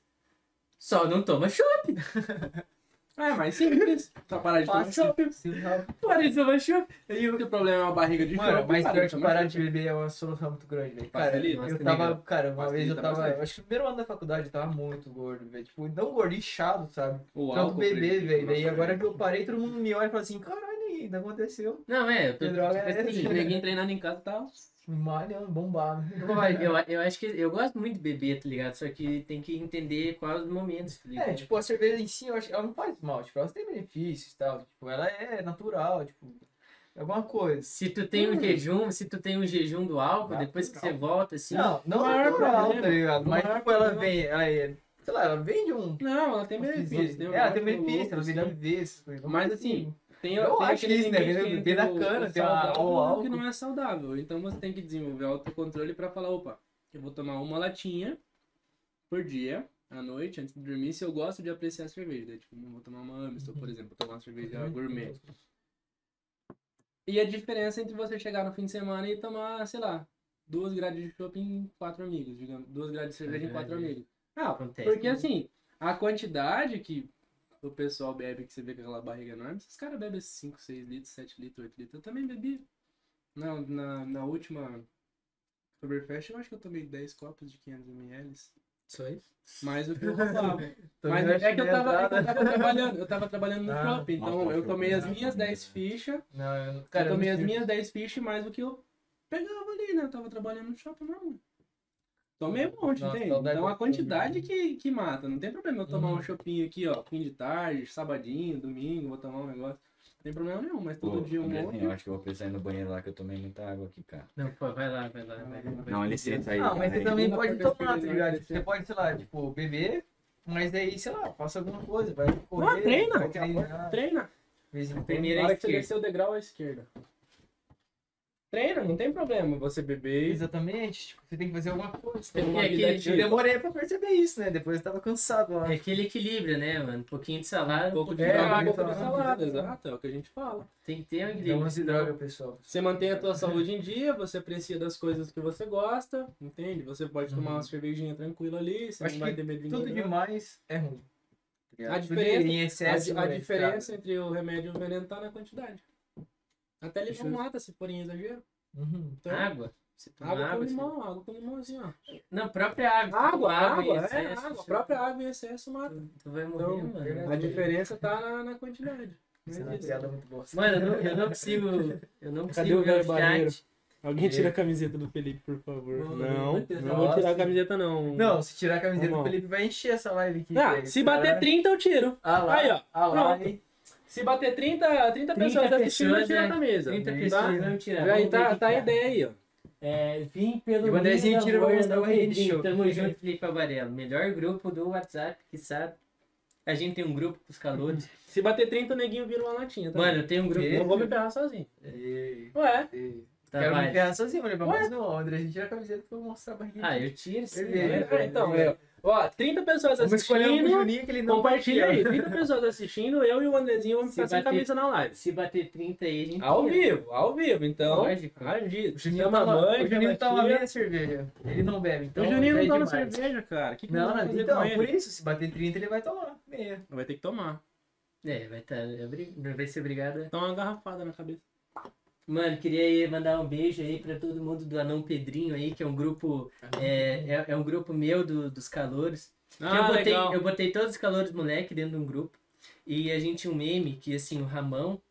Só não toma chope. É, mas simples. Só parar de tomar chopp. Sim, rápido. Para de tomar chope. E o problema é uma barriga de Mano, chopp, mas pior que parar de chopp. beber é uma solução muito grande, velho. Cara, Facilita, eu tava, cara, uma vez eu tava, bastante. acho que no primeiro ano da faculdade eu tava muito gordo, velho. Tipo, não gordo, inchado, sabe? O Tanto álcool beber, velho. Daí agora que eu parei, todo mundo me olha e fala assim, caralho, ainda aconteceu. Não, é, eu tô, droga tipo é assim, essa? Ninguém treinando em casa tá. Malhando, bombado. Eu, eu acho que eu gosto muito de beber, tá ligado? Só que tem que entender quais os momentos, tá ligado? É, tipo, a cerveja em si, eu acho, ela não faz mal, tipo, ela tem benefícios e tal, tipo, ela é natural, tipo, é alguma coisa. Se tu tem um jejum, se tu tem um jejum do álcool, Natural. depois que você volta, assim. Não, não natural, problema- tá ligado? Mas, tipo, ela problema- vem, ela é, sei lá, ela vem de um... Não, ela tem benefícios. É, um ela tem negócio benefício, ela louco, vem da assim. viver, essas coisas. Mas, assim, Tem, Eu tem acho isso, né? na o- cana, tem uma- álcool. que não é saudável. Então você tem que desenvolver autocontrole pra falar, opa, eu vou tomar uma latinha por dia, à noite, antes de dormir, se eu gosto de apreciar a cerveja. Daí, tipo, vou tomar uma Amstel, por exemplo, vou tomar uma cerveja gourmet. E a diferença entre você chegar no fim de semana e tomar, sei lá, duas grades de chopp em quatro amigos, digamos, duas grades de cerveja em quatro É. amigos. Ah, Acontece. porque assim, a quantidade que o pessoal bebe, que você vê com aquela barriga enorme, esses caras bebem 5, 6 litros, 7 litros, 8 litros. Eu também bebi. Não, na, na última Oktoberfest, eu acho que eu tomei 10 copos de 500 ml. Só isso? Mais do que eu roubava. Mas vendo é que eu tava, é que eu tava trabalhando, eu tava trabalhando no Ah, shopping, então nossa, eu eu tomei as fui minhas na 10 fichas, Não, eu, eu cara, eu tomei não as minhas 10 fichas mais do que eu pegava ali, né? Eu tava trabalhando no shopping normal. Tomei um monte, Nossa, entende? Então a quantidade que, que mata. Não tem problema eu tomar Uhum. um chopinho aqui, ó, fim de tarde, sabadinho, domingo, vou tomar um negócio. Não tem problema nenhum, mas todo Pô, dia um monte. eu acho que eu vou precisar ir no banheiro lá que eu tomei muita água aqui, cara. Não, pô, vai lá, vai lá. Vai, vai. Não, licença aí. Ah, mas você aí. também Segunda, pode tomar, tá ligado? quarta, Você pode, sei lá, tipo, beber, mas daí, sei lá, faça alguma coisa, vai correr. Ah, treina. vai treinar, Treina. quando. Primeiro Na é hora que você esquerda. descer o degrau à esquerda. Treina, não tem problema você beber. Exatamente, tipo, você tem que fazer alguma coisa. É uma aquele- vida Eu demorei pra perceber isso, né? Depois eu tava cansado lá. É aquele equilíbrio, né, mano? Um pouquinho de salada, Um pouco de É, droga, um pouco de salada, exato, é o que a gente fala. Tem que ter um Não equilíbrio. use senão- droga, pessoal. Você mantém a tua saúde em dia, você aprecia das coisas que você gosta, entende? Você pode tomar Uhum. uma cervejinha tranquila ali, você Acho não vai ter medo de Tudo engordar. demais é ruim. A diferença- em A, excesso di- a é diferença entre o remédio e o veneno tá na quantidade. Até mata se for em exagero. Uhum. Então, Água. Água, água, com você- limão, água com limão assim, ó. Não, própria água. Água, água, em é, excesso, água. você- A própria água em excesso mata. Tu vai morrer, Então, mano. A diferença tá na, na quantidade. Isso é Não uma existe. piada muito boa. Mano, eu não, eu não consigo. Eu não Cadê consigo o ver o chat. Alguém tira a camiseta do Felipe, por favor. Não, Não, não vou tirar a camiseta, não. Não, se tirar a camiseta Vamos do. Felipe, vai encher essa live aqui. Ah, se bater Caralho. 30, eu tiro. Ah lá, Aí, ó. Ah lá, Pronto. hein? Se bater 30, 30 pessoas 30 assistindo, eu pessoas, tiro a é. camisa. 30 Tá? pessoas vão tirar. Aí tá, tá a ideia aí, ó. É, vim pelo E o Andrezinho Liga tira o Pedrinho. Show. Tamo junto, Felipe Avarelo. Melhor grupo do WhatsApp, que sabe. A gente tem um grupo com os calouros. Se bater 30, o neguinho vira uma latinha. Tá? Mano, eu tenho um grupo. Não vou me ferrar sozinho. Ei, Ué, ei. Tá, Quero me ferrar sozinho, Ué? mas não, André, a gente tira a camiseta pra eu mostrar a barriguinha. Ah, eu tiro sim. Né? é, então, é. Ó, 30 pessoas assistindo. Juninho que ele não Compartilha aí. tirar. 30 pessoas assistindo, eu e o Andrezinho vamos Se ficar sem bater- camisa na live. Se bater 30 aí, a gente Ao tira. vivo, ao vivo. Então, Lógico. O Juninho toma, mãe, o Juninho toma tia. meia cerveja. Ele não bebe, então O Juninho não é toma demais. cerveja, cara. Que, que Não, não, então, ele? por isso, se bater 30, ele vai tomar meia. Vai ter que tomar. É, vai, tá, é vai ser obrigado. Toma uma garrafada na cabeça. Mano, queria mandar um beijo aí pra todo mundo do Anão Pedrinho aí, que é um grupo. É, é, é um grupo meu do, dos calouros. Que Ah, eu, botei, legal. eu botei todos os calouros moleque dentro de um grupo. E a gente tinha um meme que assim, o Ramão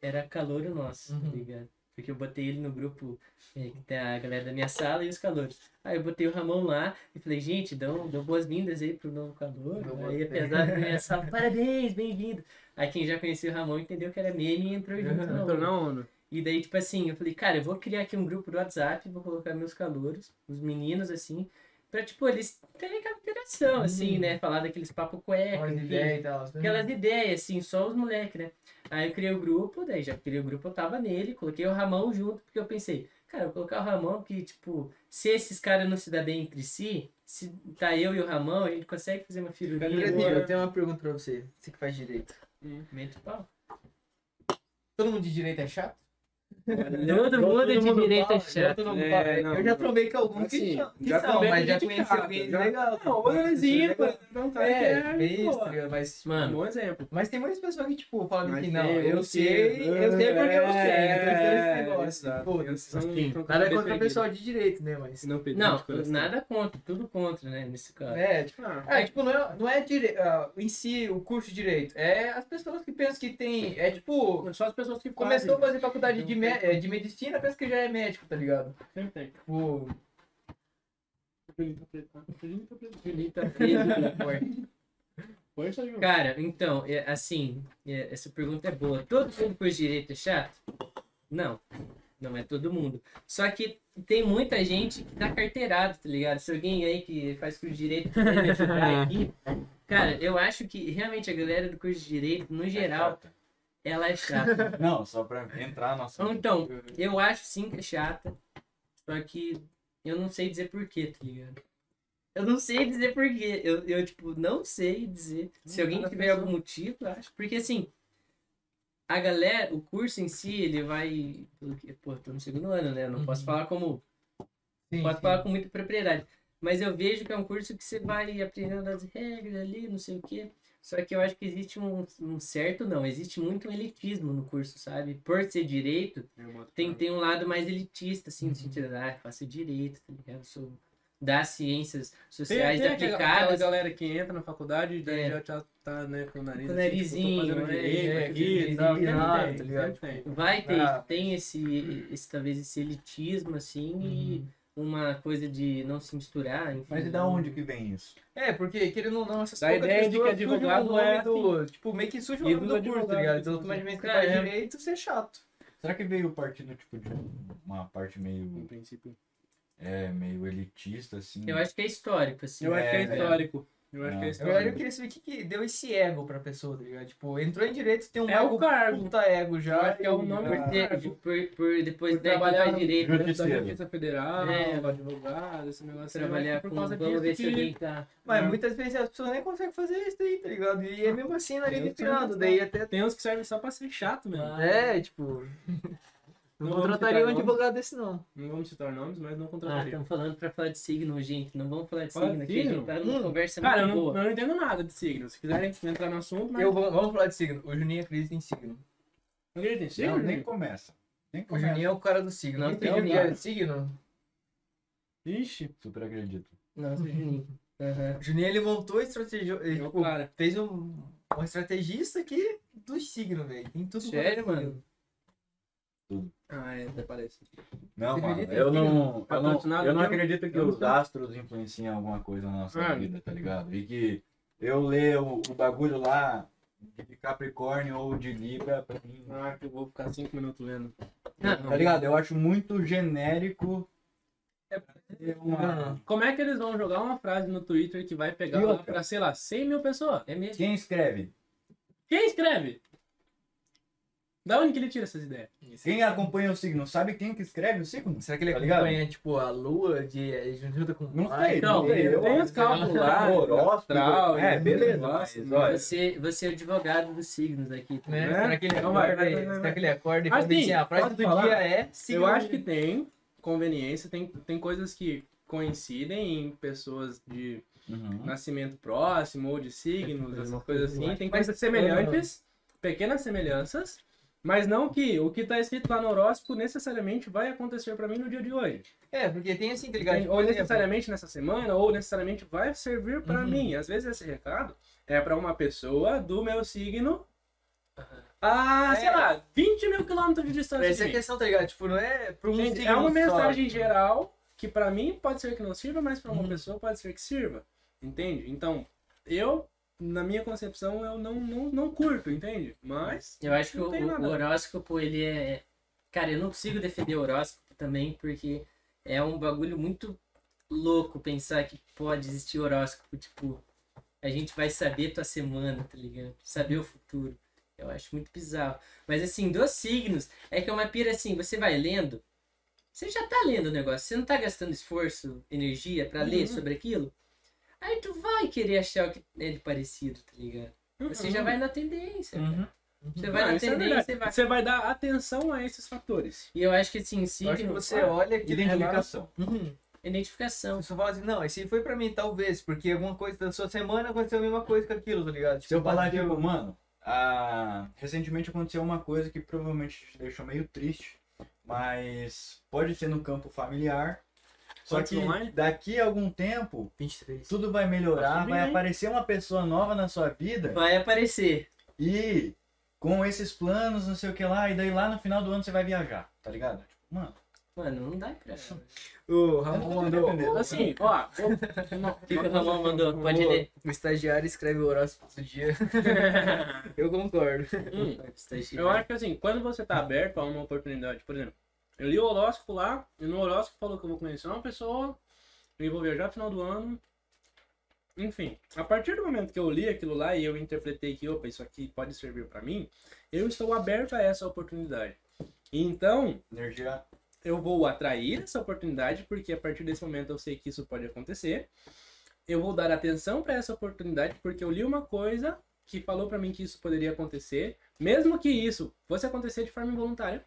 era calouro nosso, Uhum. tá ligado? Porque eu botei ele no grupo é, que tem a galera da minha sala e os calouros. Aí eu botei o Ramon lá e falei, gente, dão, dão boas-vindas aí pro novo calor. Aí apesar da minha sala, parabéns, bem-vindo. Aí quem já conhecia o Ramon entendeu que era meme e entrou junto. na Entrou onda. na onda. E daí, tipo assim, eu falei, cara, eu vou criar aqui um grupo do WhatsApp, vou colocar meus calouros, os meninos, assim, pra, tipo, eles terem aquela interação, assim, Uhum. né? Falar daqueles papo cueca, enfim, ideias e tal. né? aquelas ideias, assim, só os moleques, né? Aí eu criei o grupo, daí já criei o grupo, eu tava nele, coloquei o Ramão junto, porque eu pensei, cara, eu vou colocar o Ramão, porque, tipo, se esses caras não se dão bem entre si, se tá eu e o Ramão, a gente consegue fazer uma boa. eu tenho uma pergunta pra você. Você que faz direito. Mete o pau. Todo mundo de direito é chato? Todo mundo é de direita fala, chato. todo mundo É, não, eu já não. trovei com alguns que, Assim, que já são, mas já conheci alguém já- legal. Não, é um cara que É, é, bem tá ligado? Mas, um Mano, bom exemplo. mas tem muitas pessoas que, tipo, falam Mas assim, não, eu sei, que- eu sei porque eu sei, É, esse negócio. são- assim, nada contra o pessoal de direito, né, mas... Não, nada contra, tudo contra, né, nesse caso. É, tipo, Ah, é, tipo, não é, não é ah, em si o curso de direito, é as pessoas que pensam que tem, é tipo, só as pessoas que começou a fazer faculdade de, me... eh, de medicina, pensa que já é médico, tá ligado? Sempre tem. Tipo, Julinho tá preto, tá? Tá tá preso. Cara, então, é, assim, é, essa pergunta é boa. Todo mundo curso de direito é chato? Não, não é todo mundo. Só que tem muita gente que tá carteirado, tá ligado? Se alguém aí que faz curso de direito me ajudar aqui, cara, eu acho que realmente a galera do curso de direito, no geral, ela é chata. Não, só pra entrar na nossa. Então, eu acho sim que é chata, só que eu não sei dizer porquê, tá ligado? Eu não sei dizer porquê. Eu, eu tipo, não sei dizer. Se alguém tiver algum motivo, eu acho. Porque assim, a galera, o curso em si, ele vai. Pô, tô no segundo ano, né? Eu não posso Uhum. falar como. sim, posso sim. falar com muita propriedade. Mas eu vejo que é um curso que você vai aprendendo as regras ali, não sei o quê. Só que eu acho que existe um, um certo, não, existe muito um elitismo no curso, sabe? Por ser direito, tem, tem um lado mais elitista, assim, no sentido, de, ah, faço direito, tá ligado? Sou das ciências Tem, sociais tem aquela, aquela aplicadas. galera que entra na faculdade e daí É. já tá, tá né, com o nariz. Com o assim, tipo, narizinho, tô fazendo é, direito é, aqui tal. tem, tá ligado? tem. Vai ter, Ah. tem esse, esse, talvez, esse elitismo, assim, e uma coisa de não se misturar, enfim. Mas e da onde que vem isso? É, porque querendo ou não, essas Da poucas ideia de que advogado é do, Tipo, meio que suja o nome dos do curso, tá ligado? assim, Então, automaticamente que é. faz direito, você é chato. Será que veio partindo tipo de uma parte No meio princípio. é meio elitista assim? Eu acho que é histórico, assim. Eu acho que é É, né? histórico. Eu acho que é Na verdade, eu queria saber o que, que deu esse ego pra pessoa, tá ligado? Tipo, entrou em direito, tem um É o ego, cargo. puta ego já. Eu acho que é o nome Por, do ter- cargo. por, por depois Por trabalhar no- direito, Justiça. da. Justiça Federal, É. advogado, esse negócio. aí, trabalhar acho que com... por causa Vamos ver disso se alguém tá... Mas É. muitas vezes as pessoas nem conseguem fazer isso daí, tá ligado? E é mesmo assim, Eu empinado. sei, Daí até. Tem uns que servem só pra ser chato mesmo. É, tipo. Não, Não contrataria um advogado desse, não. Não vamos citar nomes, mas não Ah, contrataria. estamos falando pra falar de signo, gente. Não vamos falar de Fala signo de aqui, signo? tá numa Hum. conversa Cara, eu muito não, boa. eu não entendo nada de signo. Se quiserem entrar no assunto, mas... Eu, vou- vamos falar de signo. O Juninho acredita em signo. Não acredito em signo? Não, nem começa. Nem O. Juninho é o cara do signo. Não, tem Juninho. é signo? Ixi, Super acredito. Nossa, Juninho. O Juninho ele montou a estratégia. Ele, eu, tipo, cara. fez um, um estrategista aqui dos signos, velho. Tem tudo Sério, signo. Mano? Ah, é, até parece. Não, mano, eu não, eu não, eu não acredito que os astros influenciam alguma coisa na nossa Ah. vida, tá ligado? E que eu ler o, o bagulho lá de Capricórnio ou de Libra, pra mim, Ah, que eu vou ficar cinco minutos lendo. Não, tá ligado? Eu acho muito genérico. É, É uma... Como é que eles vão jogar uma frase no Twitter que vai pegar lá outra? pra, sei lá, 100 mil pessoas? É mesmo. Quem escreve? Quem escreve? Da onde que ele tira essas ideias? Quem acompanha o signo sabe quem que escreve o signo? Será que ele Tá ligado? acompanha, tipo, a lua de junta com Não sei, Então, não sei. Eu- tem os cálculos lá, Horóscopo, astral, é, e- beleza, mas olha, Você, você é o advogado dos signos aqui. Tá Né? Né? Será que ele Então vai, acorda, vai, vai, vai, será que ele acorda e fala assim, sim, a frase do falar? dia é signo. Eu acho que tem conveniência, tem, tem coisas que coincidem em pessoas de Uhum. nascimento próximo ou de signos, essas coisas coisa assim. Tem coisas semelhantes, pequenas semelhanças, mas não que o que tá escrito lá no horóscopo necessariamente vai acontecer pra mim no dia de hoje. É, porque tem assim, tá ligado? Tipo, ou necessariamente nessa semana, ou necessariamente vai servir pra Uhum. mim. Às vezes esse recado é pra uma pessoa do meu signo a, É. sei lá, 20 mil quilômetros de distância Essa é a questão, tá ligado? Tipo, não é um Entende? signo É uma só. mensagem geral que pra mim pode ser que não sirva, mas pra uma Uhum. pessoa pode ser que sirva. Entende? Então, eu, na minha concepção, eu não, não, não curto, entende? Mas. Eu acho que o, o horóscopo, ele é. Cara, eu não consigo defender o horóscopo também, porque é um bagulho muito louco pensar que pode existir horóscopo. Tipo, a gente vai saber tua semana, tá ligado? Saber o futuro. Eu acho muito bizarro. Mas assim, dos signos, é que é uma pira assim, você vai lendo, você já tá lendo o negócio, você não tá gastando esforço, energia pra ler Uhum. sobre aquilo. Aí tu vai querer achar o que é de parecido, tá ligado? Você já Uhum. vai na tendência. cara. Uhum. Você vai Não, na é tendência e vai. Você vai dar atenção a esses fatores. E eu acho que assim, Eu acho que você olha aquele Identificação. Uhum. identificação. Você só fala assim, não, esse foi pra mim, talvez, porque alguma coisa da sua semana aconteceu a mesma coisa com aquilo, tá ligado? Se eu falar, bateu- tipo, mano, ah, recentemente aconteceu uma coisa que provavelmente te deixou meio triste, mas pode ser no campo familiar. Só que online? daqui a algum tempo, 23. tudo vai melhorar, vai aparecer uma pessoa nova na sua vida Vai aparecer. e com esses planos, não sei o que lá, e daí lá no final do ano você vai viajar, tá ligado? Tipo, mano, Mano, não dá pra. O O Ramon mandou. Assim, ó. vou- que, o Ramon mandou? Pode o- ler. O estagiário escreve o horóscopo do dia. Eu concordo. Hum, eu acho que assim, quando você tá aberto a uma oportunidade, por exemplo, eu li o horóscopo lá, e no horóscopo falou que eu vou conhecer uma pessoa, e vou viajar no final do ano. Enfim, a partir do momento que eu li aquilo lá e eu interpretei que, opa, isso aqui pode servir pra mim, eu estou aberto a essa oportunidade. Então, energia eu vou atrair essa oportunidade, porque a partir desse momento eu sei que isso pode acontecer. Eu vou dar atenção para essa oportunidade, porque eu li uma coisa que falou para mim que isso poderia acontecer, mesmo que isso fosse acontecer de forma involuntária,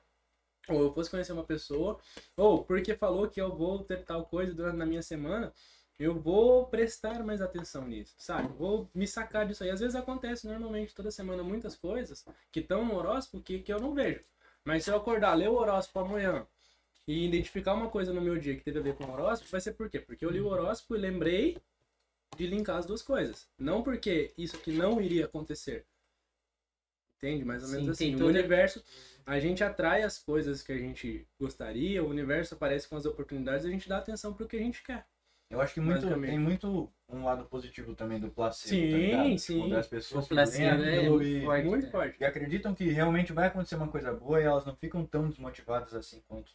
ou eu fosse conhecer uma pessoa, ou porque falou que eu vou ter tal coisa durante na minha semana, eu vou prestar mais atenção nisso, sabe? Vou me sacar disso aí. Às vezes acontece normalmente toda semana muitas coisas que estão no horóscopo que, que eu não vejo. Mas se eu acordar, ler o horóscopo amanhã e identificar uma coisa no meu dia que teve a ver com o horóscopo, vai ser por quê? Porque eu li o horóscopo e lembrei de linkar as duas coisas. Não porque isso aqui não iria acontecer. Entende? Mais ou menos Sim, assim. O universo, a gente atrai as coisas que a gente gostaria, o universo aparece com as oportunidades, a gente dá atenção pro que a gente quer. Eu acho que muito, tem muito um lado positivo também do placebo, Sim, tá sim. Tipo, das pessoas O placebo é e, forte. Muito né? forte. e acreditam que realmente vai acontecer uma coisa boa e elas não ficam tão desmotivadas assim quanto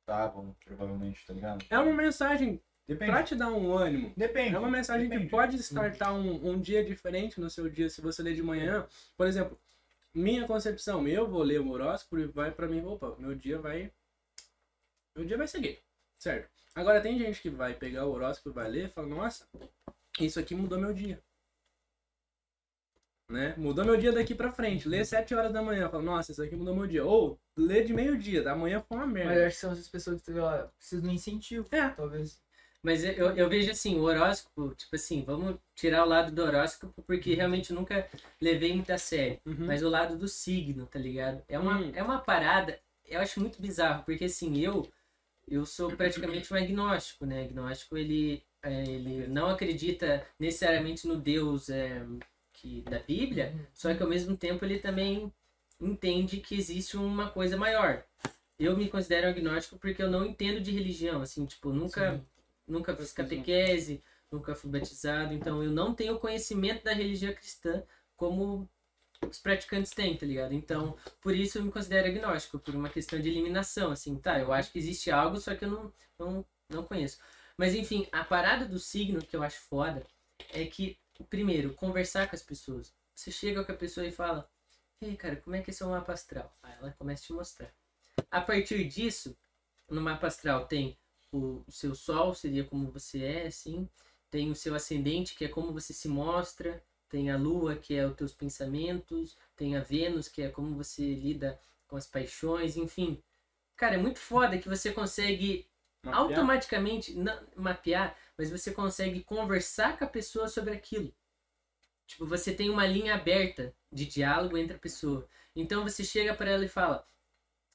estavam, provavelmente, tá ligado? É uma mensagem Depende. pra te dar um ânimo. Depende. É uma mensagem Depende. que pode startar um, um dia diferente no seu dia se você ler de manhã. Por exemplo, minha concepção, eu vou ler o horóscopo e vai pra mim, opa, meu dia vai. Meu dia vai seguir, certo? Agora tem gente que vai pegar o horóscopo e vai ler e fala, nossa, isso aqui mudou meu dia. Né? Mudou meu dia daqui pra frente. Lê 7 horas da manhã, fala, nossa, isso aqui mudou meu dia. Ou lê de meio-dia, da manhã foi uma Mas eu merda. acho que são essas pessoas que precisam de incentivo, É. talvez. Mas eu, eu vejo assim, o horóscopo, tipo assim, vamos tirar o lado do horóscopo, porque realmente eu nunca levei muito a sério. Uhum. Mas o lado do signo, tá ligado? É uma, Hum. é uma parada, eu acho muito bizarro, porque assim, eu eu sou praticamente um agnóstico, né? Agnóstico, ele, é, ele não acredita necessariamente no Deus é, que, da Bíblia, só que ao mesmo tempo ele também entende que existe uma coisa maior. Eu me considero agnóstico porque eu não entendo de religião, assim, tipo, nunca, nunca fiz catequese, nunca fui batizado, então eu não tenho conhecimento da religião cristã como os praticantes têm, tá ligado? Então, por isso eu me considero agnóstico, por uma questão de eliminação, assim, tá, eu acho que existe algo, só que eu não, não, não conheço. Mas enfim, a parada do signo que eu acho foda é que, primeiro, conversar com as pessoas. Você chega com a pessoa e fala, ei, cara, como é que é seu mapa astral? Aí ela começa a te mostrar. A partir disso, no mapa astral tem o seu sol, seria como você é, assim, tem o seu ascendente, que é como você se mostra, tem a lua, que é os teus pensamentos, tem a Vênus, que é como você lida com as paixões, enfim. Cara, é muito foda que você consegue Mapear. automaticamente não, mapear, mas você consegue conversar com a pessoa sobre aquilo. Tipo, você tem uma linha aberta de diálogo entre a pessoa. Então você chega para ela e fala: "Ah,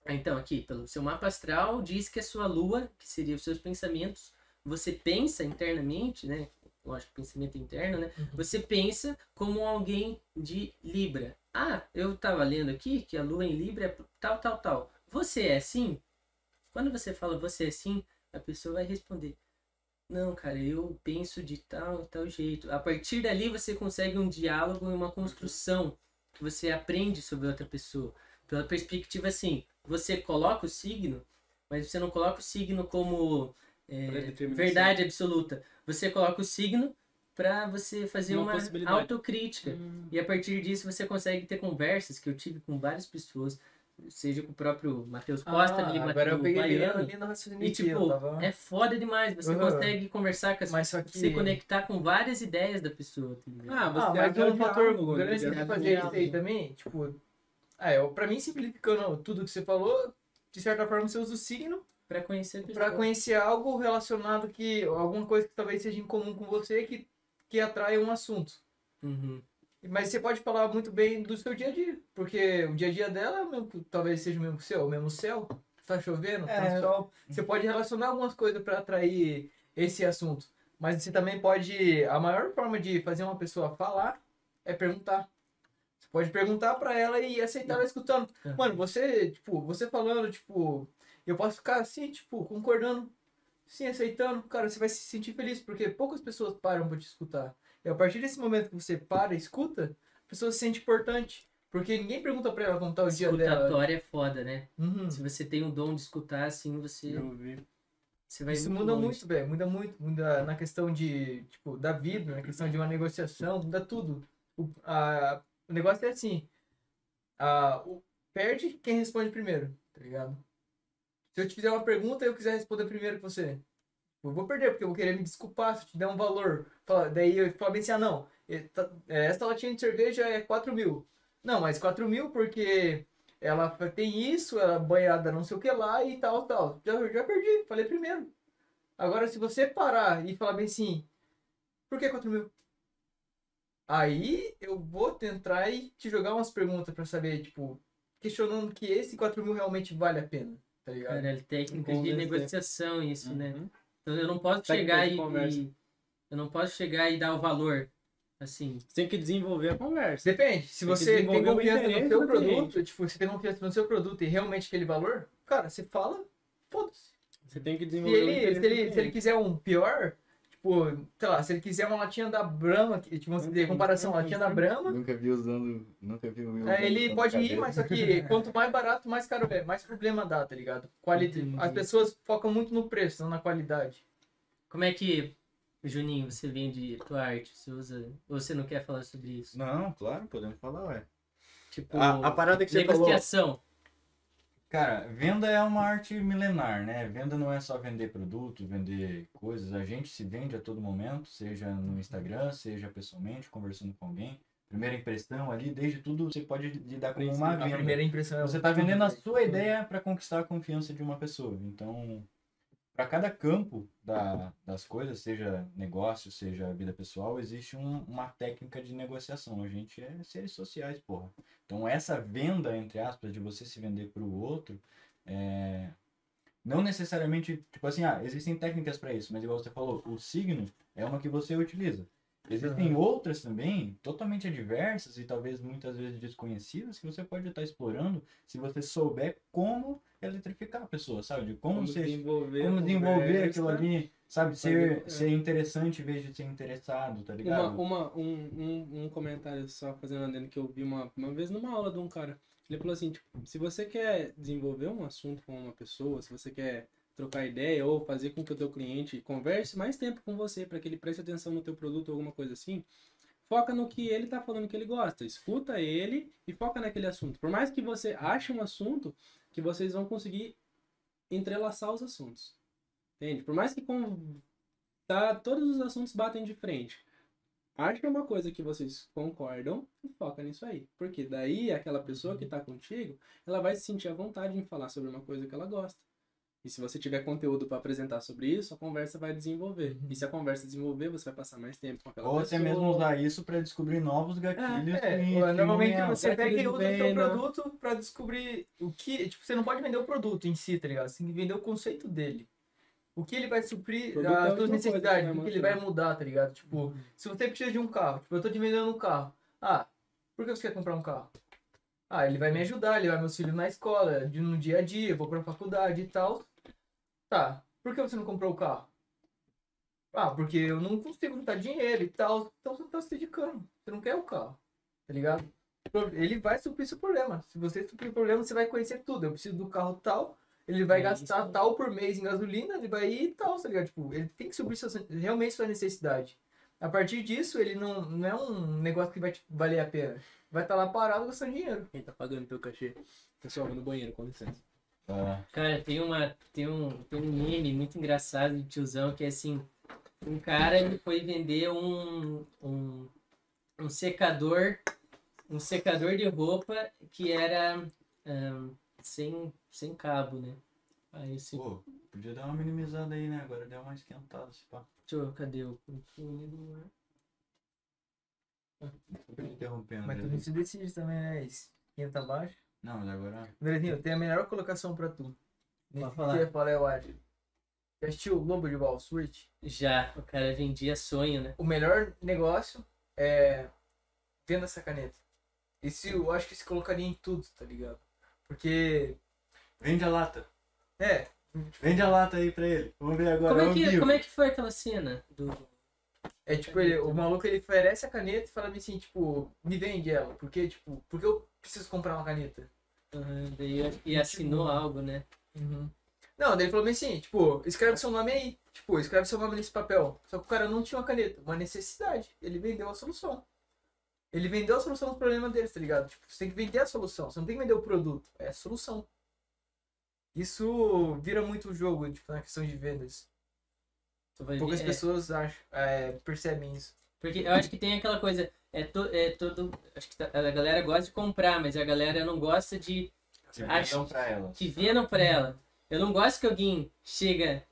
então aqui, pelo seu mapa astral, diz que a sua lua, que seria os seus pensamentos, você pensa internamente, né? Lógico, pensamento interno, né? Você pensa como alguém de Libra. Ah, eu tava lendo aqui que a lua em Libra é tal, tal, tal. Você é assim? Quando você fala você é assim, a pessoa vai responder: Não, cara, eu penso de tal, tal jeito. A partir dali você consegue um diálogo e uma construção que você aprende sobre outra pessoa. Pela perspectiva assim, você coloca o signo, mas você não coloca o signo como é, verdade absoluta. Você coloca o signo para você fazer Uma uma, autocrítica. Hum. E a partir disso você consegue ter conversas que eu tive com várias pessoas, seja com o próprio Matheus Costa, Ah, ali, agora eu Matheus peguei Baiano. ali E que tipo, tava... é foda demais. Você Uhum. consegue conversar com as só que... se conectar com várias ideias da pessoa. tá? Ah, você Ah, mas abre um fator né? grande abre o fazer isso aí também, tipo, É, eu- pra mim, simplificando tudo que você falou, de certa forma você usa o signo Pra conhecer a pessoa. pra conhecer algo relacionado que. alguma coisa que talvez seja em comum com você que, que atrai um assunto. Uhum. Mas você pode falar muito bem do seu dia a dia, porque o dia a dia dela é mesmo, talvez seja o mesmo seu, o mesmo céu, tá chovendo, tá É. sol. Você pode relacionar algumas coisas para atrair esse assunto. Mas você também pode. A maior forma de fazer uma pessoa falar é perguntar. Pode perguntar para ela e aceitar ela escutando. Uhum. Mano, você, tipo, você falando, tipo, eu posso ficar assim, tipo, concordando, sim, aceitando. Cara, você vai se sentir feliz, porque poucas pessoas param pra te escutar. E a partir desse momento que você para e escuta, a pessoa se sente importante. Porque ninguém pergunta pra ela como tá o dia dela. Escutatória é foda, né? Uhum. Se você tem o dom de escutar, assim, você, Eu vi. você vai Isso muito muda longe. muito, velho. Muda muito. Muda na questão de, tipo, da vida, na questão de uma negociação, muda tudo. O, a, o negócio é assim. O, perde quem responde primeiro, tá ligado? Se eu te fizer uma pergunta e eu quiser responder primeiro que você, eu vou perder, porque eu vou querer me desculpar se eu te der um valor. Fala- daí eu falo bem assim, ah não, eh, essa latinha de cerveja é 4 mil. Não, mas 4 mil porque ela tem isso, ela é banhada não sei o que lá e tal, tal. Já, já perdi, falei primeiro. Agora, se você parar e falar bem assim, por que 4 mil? Aí eu vou tentar e te jogar umas perguntas pra saber, tipo, questionando que esse 4 mil realmente vale a pena, tá ligado? Cara, é técnica de negociação isso, né? Uhum. Então eu não posso Técnica chegar e, e- Eu não posso chegar e dar o valor. Assim. Você tem que desenvolver a conversa. Depende, se Tem você tem confiança no seu produto, cliente. tipo, você tem confiança no seu produto e realmente aquele valor, cara, você fala, foda-se. Você tem que Se desenvolver o ele, se, ele, se ele quiser um pior, tipo, sei lá, se ele quiser uma latinha da Brahma, tipo, vamos dizer, comparação, latinha da Brahma, Nunca vi usando. Nunca vi o meu. aí ele pode ir, mas só que quanto mais barato, mais caro é, mais problema dá, tá ligado? Qualidade. Entendi. As pessoas focam muito no preço, não na qualidade. Como é que, Juninho, você vende tua arte? Você usa. Ou você não quer falar sobre isso? Não, claro, podemos falar, ué. Tipo, A, a parada que você falou. Cara, venda é uma arte milenar, né? Venda não é só vender produto, vender coisas. A gente se vende a todo momento, seja no Instagram, seja pessoalmente, conversando com alguém. Primeira impressão ali, desde tudo você pode lidar com uma A venda. primeira impressão é Você está vendendo a sua ideia para conquistar a confiança de uma pessoa. Então, para cada campo da, das coisas, seja negócio, seja vida pessoal, existe um- uma técnica de negociação. A gente é seres sociais, porra. Então, essa venda, entre aspas, de você se vender para o outro, é, não necessariamente, tipo assim, ah, existem técnicas para isso, mas igual você falou, o signo é uma que você utiliza. Existem outras também, totalmente adversas e talvez muitas vezes desconhecidas, que você pode estar explorando se você souber como eletrificar a pessoa, sabe? De como, Como você, desenvolver, como desenvolver aquilo ali, sabe? Ser, é. ser interessante em vez de ser interessado, tá Uma, ligado? uma, um, um, um comentário só fazendo adendo que eu vi uma, uma vez numa aula de um cara. Ele falou assim, tipo, se você quer desenvolver um assunto com uma pessoa, se você quer trocar ideia ou fazer com que o teu cliente converse mais tempo com você para que ele preste atenção no teu produto ou alguma coisa assim, foca no que ele tá falando que ele gosta, escuta ele e foca naquele assunto. Por mais que você ache um assunto que vocês vão conseguir entrelaçar os assuntos. Entende? Por mais que com tá, todos os assuntos batem de frente. Acha uma coisa que vocês concordam e foca nisso aí. Porque daí aquela pessoa que tá contigo, ela vai se sentir à vontade em falar sobre uma coisa que ela gosta. E se você tiver conteúdo para apresentar sobre isso, a conversa vai desenvolver. E se a conversa desenvolver, você vai passar mais tempo com aquela Ou pessoa. até mesmo usar isso para descobrir novos gatilhos. É, que- que normalmente é- você pega e usa o seu produto pra descobrir o que. Tipo, você não pode vender o produto em si, tá ligado? Você tem que vender o conceito dele. O que ele vai suprir é as mesma suas que necessidades, o que ele vai mudar, tá ligado? Tipo, se você precisa de um carro, tipo, eu tô te vendendo um carro. Ah, por que você quer comprar um carro? Ah, ele vai me ajudar, ele vai me auxiliar na escola, no dia a dia, eu vou pra faculdade e tal. Tá, por que você não comprou o carro? Ah, porque eu não consigo juntar dinheiro e tal. Então você não tá se dedicando. Você não quer o carro, tá ligado? Ele vai suprir seu problema. Se você suprir o problema, você vai conhecer tudo. Eu preciso do carro tal, ele vai É gastar isso. tal por mês em gasolina, ele vai ir e tal, tá ligado? Tipo, ele tem que suprir sua, realmente sua necessidade. A partir disso, ele não, não é um negócio que vai te valer a pena. Vai estar lá parado gastando dinheiro. Quem tá pagando teu cachê? Pessoal, vou no banheiro, com licença. Ah, Cara, tem uma. Tem um, tem um meme muito engraçado de tiozão que é assim. Um cara ele foi vender um, um, um secador um secador de roupa que era ahn, sem, sem cabo, né? Aí esse. Pô, podia dar uma minimizada aí, né? Agora deu uma esquentada, se pá. Deixa eu, cadê o controle do ar? Tô interrompendo. Mas tu né? não se decide também, né? Esquenta abaixo. Não, mas agora. Andrezinho, tem a melhor colocação pra tu. Que falar. falar, eu acho. Já assistiu o Lobo de Wall Street? Já, o cara vendia sonho, né? O melhor negócio é venda essa caneta. Esse eu acho que se colocaria em tudo, tá ligado? Porque. Vende a lata. É, Vende a lata aí pra ele. Vamos ver agora. Como é, que, como é que foi aquela cena do. É tipo, ele- o maluco ele oferece a caneta e fala assim, tipo, me vende ela. Porque, tipo, porque eu preciso comprar uma caneta? Aham, daí e assinou algo, né? Não, daí ele falou assim, tipo, escreve seu nome aí. Tipo, escreve seu nome nesse papel. Só que o cara não tinha uma caneta, uma necessidade. Ele vendeu a solução. Ele vendeu a solução do problema deles, tá ligado? Tipo, você tem que vender a solução. Você não tem que vender o produto, é a solução. Isso vira muito o jogo, tipo, na questão de vendas. Poucas ver, é, pessoas acham, é, percebem isso. Porque eu acho que tem aquela coisa, é, to, é todo. Acho que tá- a galera gosta de comprar, mas a galera não gosta de Acho- vendam pra ela. que vendam pra ela. Eu não gosto que alguém chega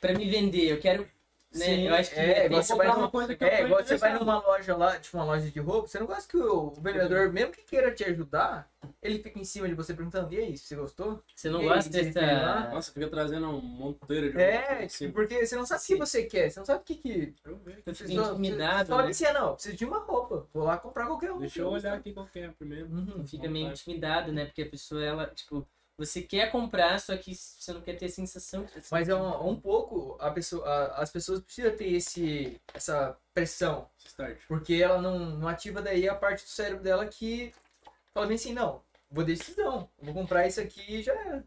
pra me vender. Eu quero. Né? Sim, eu acho que é, tem igual que você vai numa- É, igual você vai numa loja lá, tipo uma loja de roupa, você não gosta que o, o vendedor, mesmo que queira te ajudar, ele fica em cima de você perguntando, e aí, você gostou? Você não E gosta lá? dessa. Nossa, fica trazendo um monteiro de É, roupa, tipo, porque você não sabe o que você quer, você não sabe o que que... Deixa eu ver. Eu fico Você intimidado, fala né? assim, ah, não, preciso de uma roupa, vou lá comprar qualquer um. Deixa eu olhar aqui qual que é primeiro. Uhum. Fica meio intimidado, né? Porque a pessoa, ela, tipo, você quer comprar, só que você não quer ter a sensação que tá Mas é um, um pouco, a pessoa, a- as pessoas precisam ter esse, essa pressão, Start. porque ela não, não ativa daí a parte do cérebro dela que fala bem assim, não, vou decisão, vou comprar isso aqui e já era.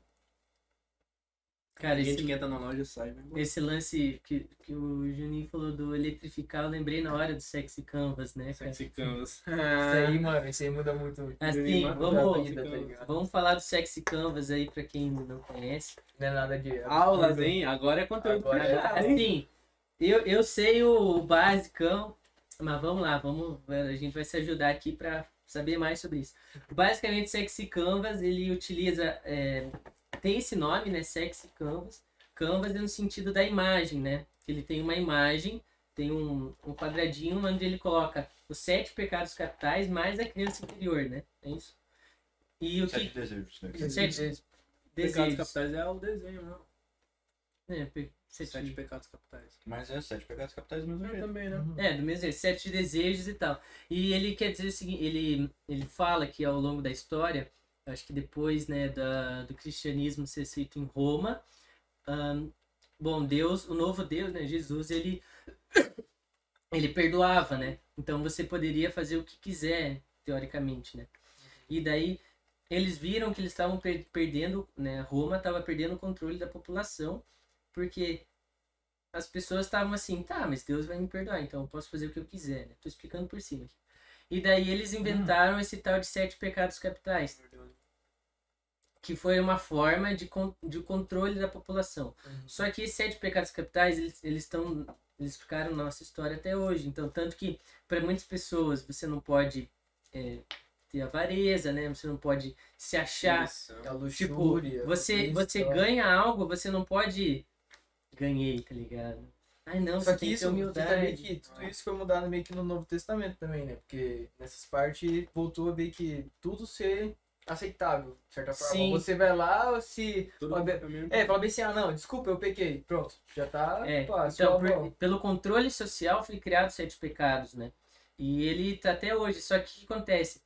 Cara, esse, que entra na loja sai, né? esse lance que, que o Juninho falou do eletrificar, eu lembrei na hora do Sexy Canvas, né, cara? Sexy Canvas. Isso aí, mano, isso aí muda muito. Assim, Muda vamos, a vida, tá vamos falar do Sexy Canvas aí pra quem não conhece. Não é nada de. Aulas, hein? Agora é conteúdo Agora é-? Assim, eu, eu sei o basicão, mas vamos lá, vamos, a gente vai se ajudar aqui pra saber mais sobre isso. Basicamente, Sexy Canvas, ele utiliza, é, tem esse nome, né, Sexy Canvas. Canvas é no sentido da imagem, né? Ele tem uma imagem, tem um, um quadradinho onde ele coloca os sete pecados capitais mais a criança interior, né? É isso? E o Sete que... desejos. né? Os sete Pecados desejos. capitais é o desenho, não. É, pe- Sete sete pecados capitais. Mas é sete pecados capitais do mesmo jeito. também, né? Uhum. É, do mesmo jeito, sete desejos e tal. E ele quer dizer o seguinte, ele, ele fala que ao longo da história, acho que depois né, da, do cristianismo ser feito em Roma, ahn, bom, Deus, o novo Deus, né, Jesus, ele, ele perdoava, né? Então você poderia fazer o que quiser, teoricamente, né? E daí eles viram que eles estavam per- perdendo, né? Roma estava perdendo o controle da população, porque as pessoas estavam assim, tá, mas Deus vai me perdoar, então eu posso fazer o que eu quiser, né? Tô explicando por cima aqui. E daí eles inventaram esse tal de sete pecados capitais, que foi uma forma de, con de controle da população. Uhum. Só que esses sete pecados capitais, eles eles estão eles ficaram na nossa história até hoje. Então, tanto que para muitas pessoas você não pode é, ter avareza, né? Você não pode se achar Isso. A Tipo, luxúria. você, você ganha algo, você não pode. Ganhei, tá ligado? Ai não, Só você que tem que ter isso, humildade. tá vendo que tudo isso foi mudado meio que no Novo Testamento também, né? Porque nessas partes voltou a ver que tudo ser aceitável, de certa forma. Sim. Você vai lá, se. Tudo fala bem- caminho. É, fala bem assim, ah não, desculpa, eu pequei. Pronto, já tá. É, pá, então, por- pelo controle social foi criado sete pecados, né? E ele tá até hoje. Só que o que acontece?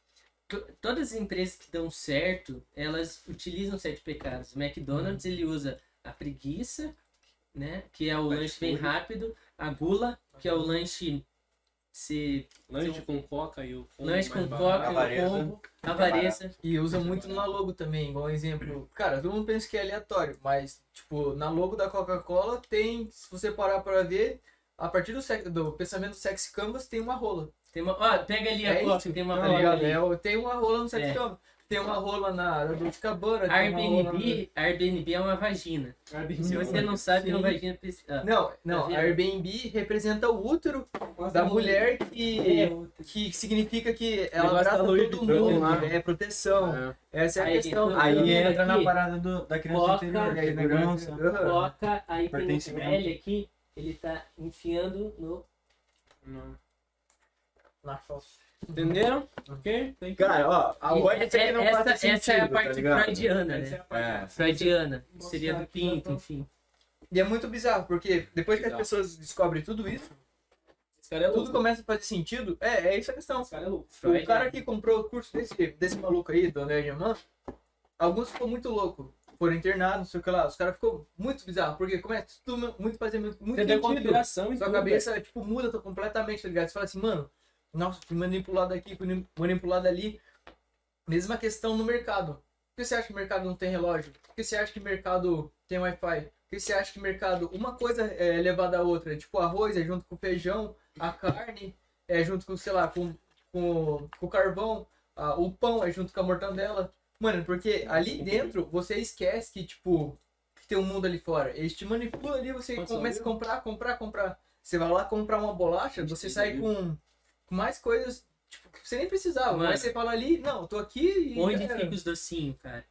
To- Todas as empresas que dão certo, elas utilizam sete pecados. O McDonald's, ele usa a preguiça, né? Que é o Fast lanche bem food. rápido. A gula, que é o lanche se Lanche com coca e o combo lanche mais com barato. coca, o Avareza. combo, avareza. E usa muito na logo também, igual um exemplo. Cara, todo mundo pensa que é aleatório, mas, tipo, na logo da Coca-Cola tem, se você parar pra ver, a partir do, sex- do pensamento Sexy Canvas tem uma rola. Tem uma, ó, pega ali a É coca, isso, tem uma tá rola ligado? ali. É, tem uma rola no Sexy É. Canvas. Tem uma rola na Cabana, Airbnb, Airbnb é uma vagina. Se você não sabe, é uma vagina. Ah, Não, não, Tá vendo? Airbnb representa o útero da mulher que, que significa que ela Negócio abraça todo mundo, lá. é proteção. É. Essa é a Aí, questão. então, Aí Aqui. entra na parada do, da criança interior, é. Aham. Coloca, aí tem o Pertencimento. L aqui, ele tá enfiando no. Não. Na fossa. Entenderam? Ok? Tem que- Cara, ó, a E ser que é- não essa, é a sentido, tá freudiana, Essa é né? a parte- É. Freudiana. Mostrar Seria do pinto, enfim. E é muito bizarro, porque depois que as pessoas descobrem tudo isso, é tudo começa a fazer sentido. É, é isso a questão. Esse cara é louco. Freud, O cara né? que comprou o curso desse, desse maluco aí, do André Germán, alguns ficou muito louco. Foram internados, não sei o que lá. Os caras ficou muito bizarro, porque começa tudo muito fazer muito, muito sentido. Sua tudo, cabeça, tipo, muda completamente, tá ligado? Você fala assim, mano, nossa, fui manipulado aqui, fui manipulado ali. Mesma questão no mercado. Por que você acha que o mercado não tem relógio? Por que você acha que o mercado tem Wi-Fi? Por que você acha que o mercado, uma coisa é levada à outra? Tipo, arroz é junto com feijão, a carne é junto com, sei lá, com, com, com o carvão, ah, o pão é junto com a mortandela. Mano, porque ali dentro você esquece que, tipo, que tem um mundo ali fora. Eles te manipulam ali, você começa a comprar, comprar, comprar. Você vai lá comprar uma bolacha, você sai com mais coisas, tipo, que você nem precisava. Mano. Mas você fala ali, não, tô aqui e. Onde fica os docinhos, cara?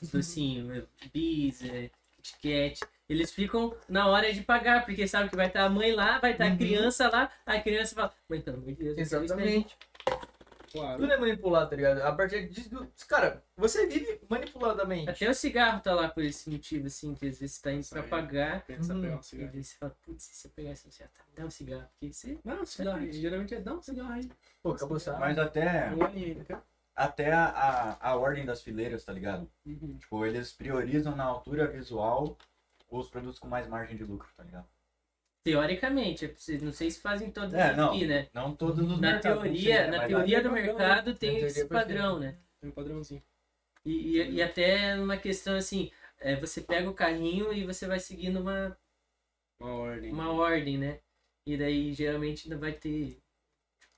Os docinhos, bis, é, Kit Kat. Eles ficam na hora de pagar, porque sabe que vai estar a mãe lá, vai estar a Uhum. criança lá, a criança fala, mãe, pelo amor de Deus, eu quero isso daí." Exatamente. Claro. Tudo é manipulado, tá ligado? A partir disso. Cara, você vive manipuladamente. Até o cigarro tá lá por esse motivo, assim, que às vezes você tá indo pra pagar, Pensa Uhum. pegar um e cigarro. daí você fala, putz, se eu pegar esse cigarro, tá, me dá um cigarro, porque você... Não, um cigarro aí. Geralmente é dá um cigarro aí. Pô, acabou só. Mas até, Um até a, a, a ordem das fileiras, tá ligado? Uhum. Tipo, eles priorizam na altura visual os produtos com mais margem de lucro, tá ligado? Teoricamente, é não sei se fazem todos É, não. aqui, né? Não todos os Na mercados, com teoria, na teoria do padrão, mercado tem esse padrão, né? Tem um padrãozinho. E, e, e até uma questão assim, é, você pega o carrinho e você vai seguindo uma, Uma ordem. uma ordem, né? E daí geralmente ainda vai ter.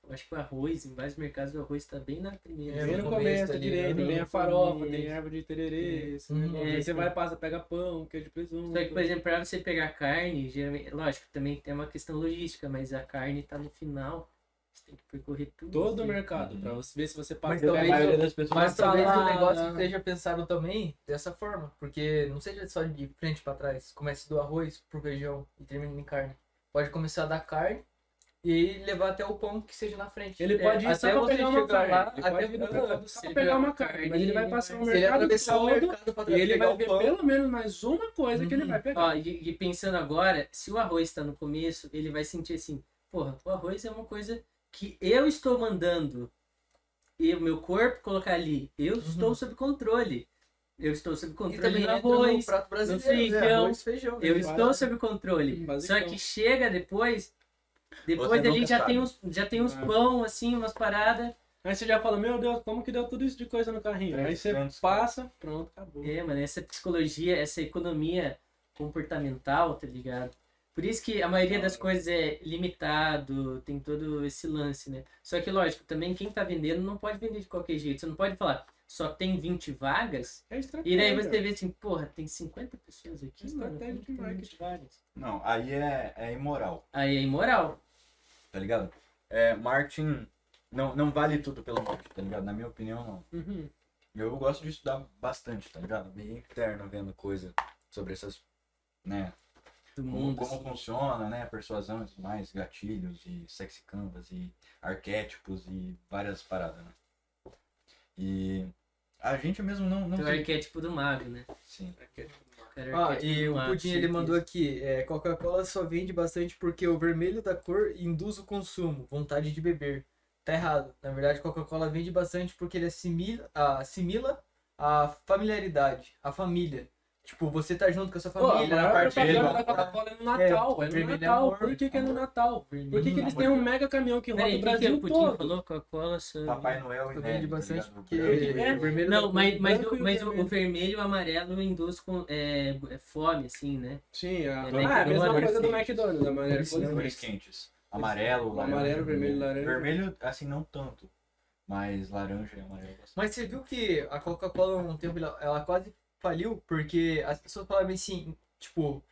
Tipo, eu acho que o arroz, em vários mercados o arroz tá bem na primeira. É, no começo, começo ali, direito, vem a farofa, começo. tem erva de tererê, esse Uhum. negócio. É, Aí você então. vai, passa, pega pão, queijo de presunto. Só que, por exemplo, pra você pegar carne, geralmente, lógico, também tem uma questão logística, mas a carne tá no final. Você tem que percorrer tudo. Todo o mercado, pra você ver se você passa Mas a talvez maioria eu- das pessoas Mas talvez o negócio esteja pensado também dessa forma. Porque não seja só de frente pra trás. Comece do arroz pro feijão e termine em carne. Pode começar da carne e levar até o pão que seja na frente. Ele pode ir É, só até pra você pegar uma chegar carne. lá, ele até pode ir no só pra ele pegar uma carne. Mas ele vai ele passar o ele mercado atravessar o todo mercado pra e trás ele vai ver pão. pelo menos mais uma coisa que ele Uhum. vai pegar. Ó, e, e pensando agora, se o arroz tá no começo, ele vai sentir assim, porra, o arroz é uma coisa que eu estou mandando e o meu corpo colocar ali. Eu estou sob controle. Eu estou sob E controle entra arroz. no prato brasileiro, feijão, né? Arroz, feijão. Eu né? estou sob controle. Basicão. Só que chega depois, depois Você ali já sabe. tem, uns, já tem uns É. pão, assim, umas paradas. Aí você já fala, meu Deus, como que deu tudo isso de coisa no carrinho? Aí você 300, passa, pronto, acabou. É, mano, essa psicologia, essa economia comportamental, tá ligado? Por isso que a maioria das coisas é limitado, tem todo esse lance, né? Só que, lógico, também quem tá vendendo não pode vender de qualquer jeito. Você não pode falar, só tem 20 vagas, É estratégia. e daí você vê assim, porra, tem 50 pessoas aqui, É mano, estratégia de tem 20 marketing. vagas? Não, aí é, é imoral, Aí é imoral. tá ligado? É, marketing não, não vale tudo pelo marketing, tá ligado? Na minha opinião, não. Uhum. Eu gosto de estudar bastante, tá ligado? Bem interno, vendo coisa sobre essas, né? Do Como, mundo. como assim. funciona, né? Persuasão e tudo mais, gatilhos e sexy canvas e arquétipos e várias paradas, né? E a gente mesmo não, não Tem o tem- arquétipo do mago, né? Sim. O cara é Ah, arquétipo e do o mago, Pudim ele mandou aqui, é, Coca-Cola só vende bastante porque o vermelho da cor induz o consumo, vontade de beber. Tá errado. Na verdade, Coca-Cola vende bastante porque ele assimila, assimila a familiaridade, a família. Tipo, você tá junto com a sua Pô, a família, na maior parte propaganda de- da Coca-Cola é no Natal. É, no vermelho é Natal. amor. Por que, que é no Natal? Por que, que eles Amor. têm um mega caminhão que roda o o que, que Brasil o Pudim todo? falou? Coca-Cola. Papai Noel e Ned, vende bastante porque É. o vermelho Não, da mas, mas, o, o mas o, o vermelho. vermelho e o amarelo induz com é, é fome, assim, né? Sim, a... É ah, é a mesma coisa do. McDonald's, a maneira Cores quentes. Amarelo, amarelo, vermelho, laranja. Vermelho, assim, não tanto. Mas laranja e amarelo. Mas você viu que a Coca-Cola um tempo ela quase faliu porque as pessoas falavam assim, tipo,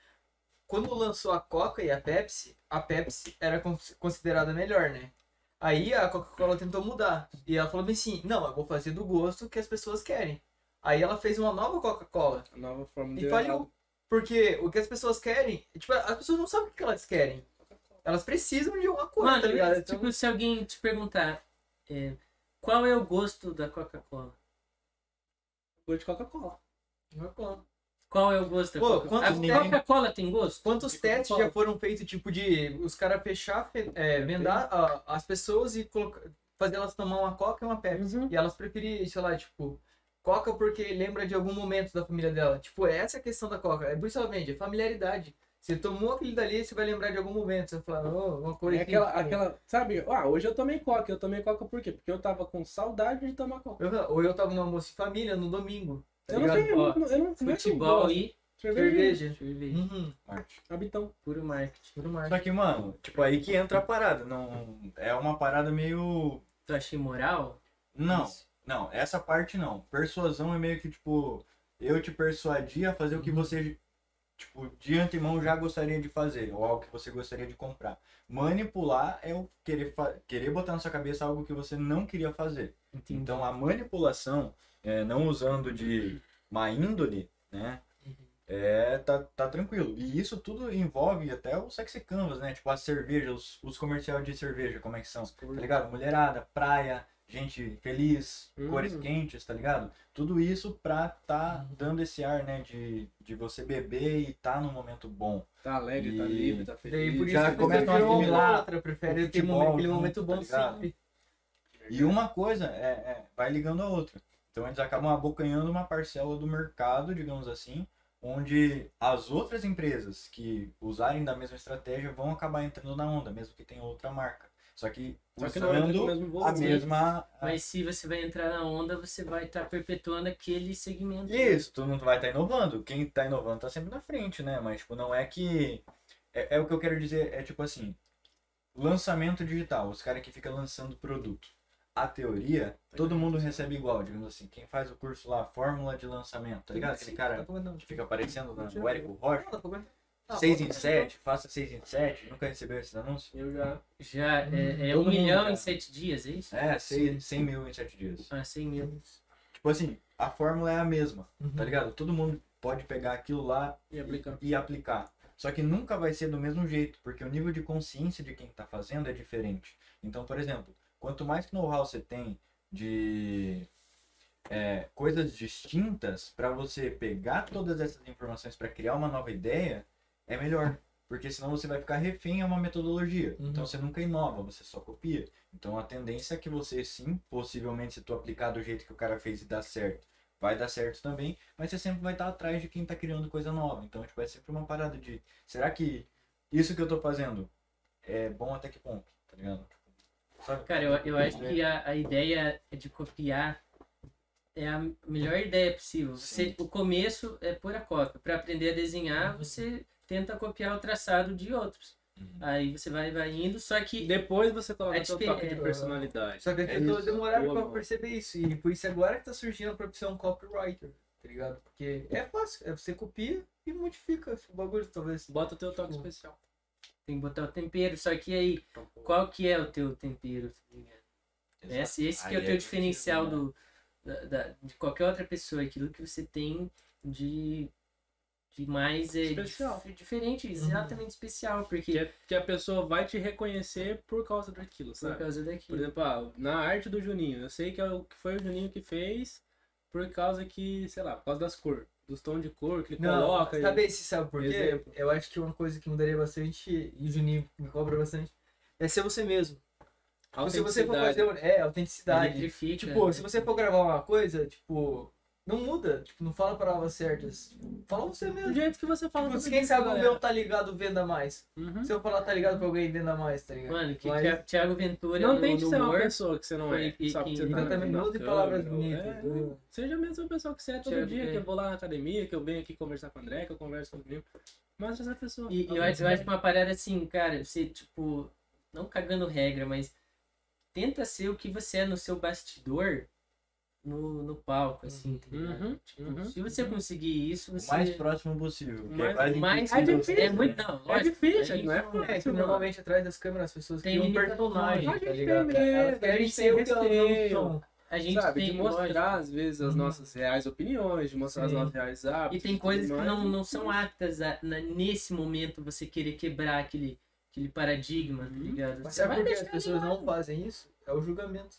quando lançou a Coca e a Pepsi, a Pepsi era con- considerada melhor, né? Aí a Coca-Cola tentou mudar e ela falou bem assim, não, eu vou fazer do gosto que as pessoas querem. Aí ela fez uma nova Coca-Cola A nova forma e de faliu. Porque o que as pessoas querem, tipo, as pessoas não sabem o que elas querem. Elas precisam de uma coisa, Mano, tá ligado? Então, tipo, se alguém te perguntar é, qual é o gosto da Coca-Cola? Gosto de Coca-Cola. Qual é o gosto da Pô, Coca-Cola? quantos A tem- Coca-Cola tem gosto? Quantos De testes já foram feitos, tipo, de os caras fechar, fe- é, vendar a- as pessoas e colocar, fazer elas tomar uma Coca e uma Pepsi. Uhum. E elas preferirem, sei lá, tipo, Coca porque lembra de algum momento da família dela. Tipo, essa é a questão da Coca. É por isso ela vende, é familiaridade. Você tomou aquele dali, você vai lembrar de algum momento. Você vai falar, oh, uma coisa É aquela, aquela, sabe? Ah, hoje eu tomei Coca. Eu tomei Coca por quê? Porque eu tava com saudade de tomar Coca. Eu- Ou eu tava no almoço em família, no domingo. Tá Eu não ligado? tenho, Ó, eu não, é Futebol e Cerveja. Cerveja. cerveja. Uhum. Marte. Habitão. Puro marketing. Puro mar. Só que, mano, tipo, aí que entra a parada. Não, é uma parada meio. Tu acha imoral? Não, Isso. não, essa parte não. Persuasão é meio que, tipo, eu te persuadir a fazer o que você, tipo, de antemão já gostaria de fazer, ou algo que você gostaria de comprar. Manipular é o querer, querer botar na sua cabeça algo que você não queria fazer. Entendi. Então a manipulação, é, não usando de má índole, né? É, tá, tá tranquilo. E isso tudo envolve até o sexy canvas, né? Tipo a cerveja, os, os comerciais de cerveja, como é que são? Tá ligado? Mulherada, praia, gente feliz, Hum. cores quentes, tá ligado? Tudo isso pra tá dando esse ar, né? De, de você beber e tá num momento bom. Tá alegre, tá E- livre, tá Daí feliz. por isso Já que começam você a assimilar prefere futebol momento- aquele junto, momento tá bom ligado? sempre. E uma coisa é, é- vai ligando a outra. Então eles acabam abocanhando uma parcela do mercado, digamos assim, onde as outras empresas que usarem da mesma estratégia vão acabar entrando na onda, mesmo que tenha outra marca. Só que Só que não entra com o usando mesmo a mesma. Mas se você vai entrar na onda, você vai estar perpetuando aquele segmento. Isso, todo mundo vai estar inovando. Quem está inovando está sempre na frente, né? Mas tipo, não é que. É, é o que eu quero dizer, é tipo assim, lançamento digital, os caras que ficam lançando produto. A teoria, todo mundo recebe igual, digamos assim. Quem faz o curso lá, fórmula de lançamento, tá ligado? Aquele cara que fica aparecendo o Érico Rocha. Ah, 6 em 7, faça 6 em 7. Nunca recebeu esse anúncio? Eu já. Já é, é Todo um milhão cara. em sete dias, é isso? É, 100, 100 mil em 7 dias. Ah, 100 mil. Tipo assim, a fórmula é a mesma, Uhum. tá ligado? Todo mundo pode pegar aquilo lá E aplicar. e aplicar. Só que nunca vai ser do mesmo jeito, porque o nível de consciência de quem está fazendo é diferente. Então, por exemplo, quanto mais know-how você tem de é, coisas distintas para você pegar todas essas informações para criar uma nova ideia, é melhor. Porque senão você vai ficar refém a uma metodologia. Uhum. Então você nunca inova, você só copia. Então a tendência é que você sim, possivelmente se tu aplicar do jeito que o cara fez e dar certo, vai dar certo também, mas você sempre vai estar atrás de quem está criando coisa nova. Então, tipo, é sempre uma parada de, será que isso que eu tô fazendo é bom até que ponto, tá ligado? Sabe? Cara, eu, eu acho que a, a ideia de copiar é a melhor ideia possível. Você, Sim. o começo é pura cópia. Para aprender a desenhar, você tenta copiar o traçado de outros. Uhum. Aí você vai, vai indo, só que Depois você coloca É seu toque de personalidade. Só que É isso. demoraram Boa, pra perceber isso. E por isso agora que tá surgindo a profissão copywriter, tá ligado? Porque é fácil, é você copia e modifica o bagulho, talvez. Bota o teu toque especial. tem que botar o tempero. Só que aí, qual que é o teu tempero? tá. Esse, esse que é o teu é diferencial né? do, da, da- de qualquer outra pessoa, aquilo que você tem de, mais é, Especial. dif- diferente, exatamente especial, porque Que, é- que a pessoa vai te reconhecer por causa daquilo, por sabe? causa Por daquilo. exemplo, ah, na arte do Juninho, eu sei que, é o, que foi o Juninho que fez por causa que, sei lá, por causa das cores, dos tons de cor que ele Não, coloca. sabe se sabe por quê? Exemplo. Eu acho que uma coisa que mudaria bastante, e o Juninho me cobra bastante, é ser você mesmo. a Se você for autenticidade. fazer. É, autenticidade. Tipo, se você for gravar uma coisa, tipo, não muda. Tipo, não fala palavras certas. Fala você Do mesmo. jeito que você fala. Tipo, quem dia, sabe o meu tá ligado venda mais. Uhum. Se eu falar tá ligado pra alguém, venda mais, tá ligado? Mano, que Mas- Thi- Thiago Ventura Não tem que ser uma pessoa que você não é. foi- Sabe que que- tá palavras bonitas. é, Seja a mesma pessoa que você é todo Thiago, dia, é. que eu vou lá na academia, que eu venho aqui conversar com o André, que eu converso com o Juninho. Mas essa pessoa. E eu acho, eu acho que uma parada assim, cara, você, tipo, não cagando regra, mas tenta ser o que você é no seu bastidor no, no palco, assim, tá ligado? Uhum, Tipo, uhum, se você conseguir isso, O você. mais próximo possível. Mais- é mais- É difícil, você É muito. Não, É lógico, difícil, a gente não é fácil. É normalmente atrás das câmeras as pessoas Tem criam um personagem, A tá gente ligado? tem medo, Elas a querem gente ser tem o que elas não são. A gente sabe, tem de mostrar lógico, às vezes as Uhum. nossas reais opiniões, de mostrar Sim. os nossos reais hábitos. E tem coisas que não, não são aptas a, na- nesse momento você querer quebrar aquele, aquele paradigma, tá Uhum. ligado? Mas Você sabe vai por que as pessoas não fazem isso? É o julgamento.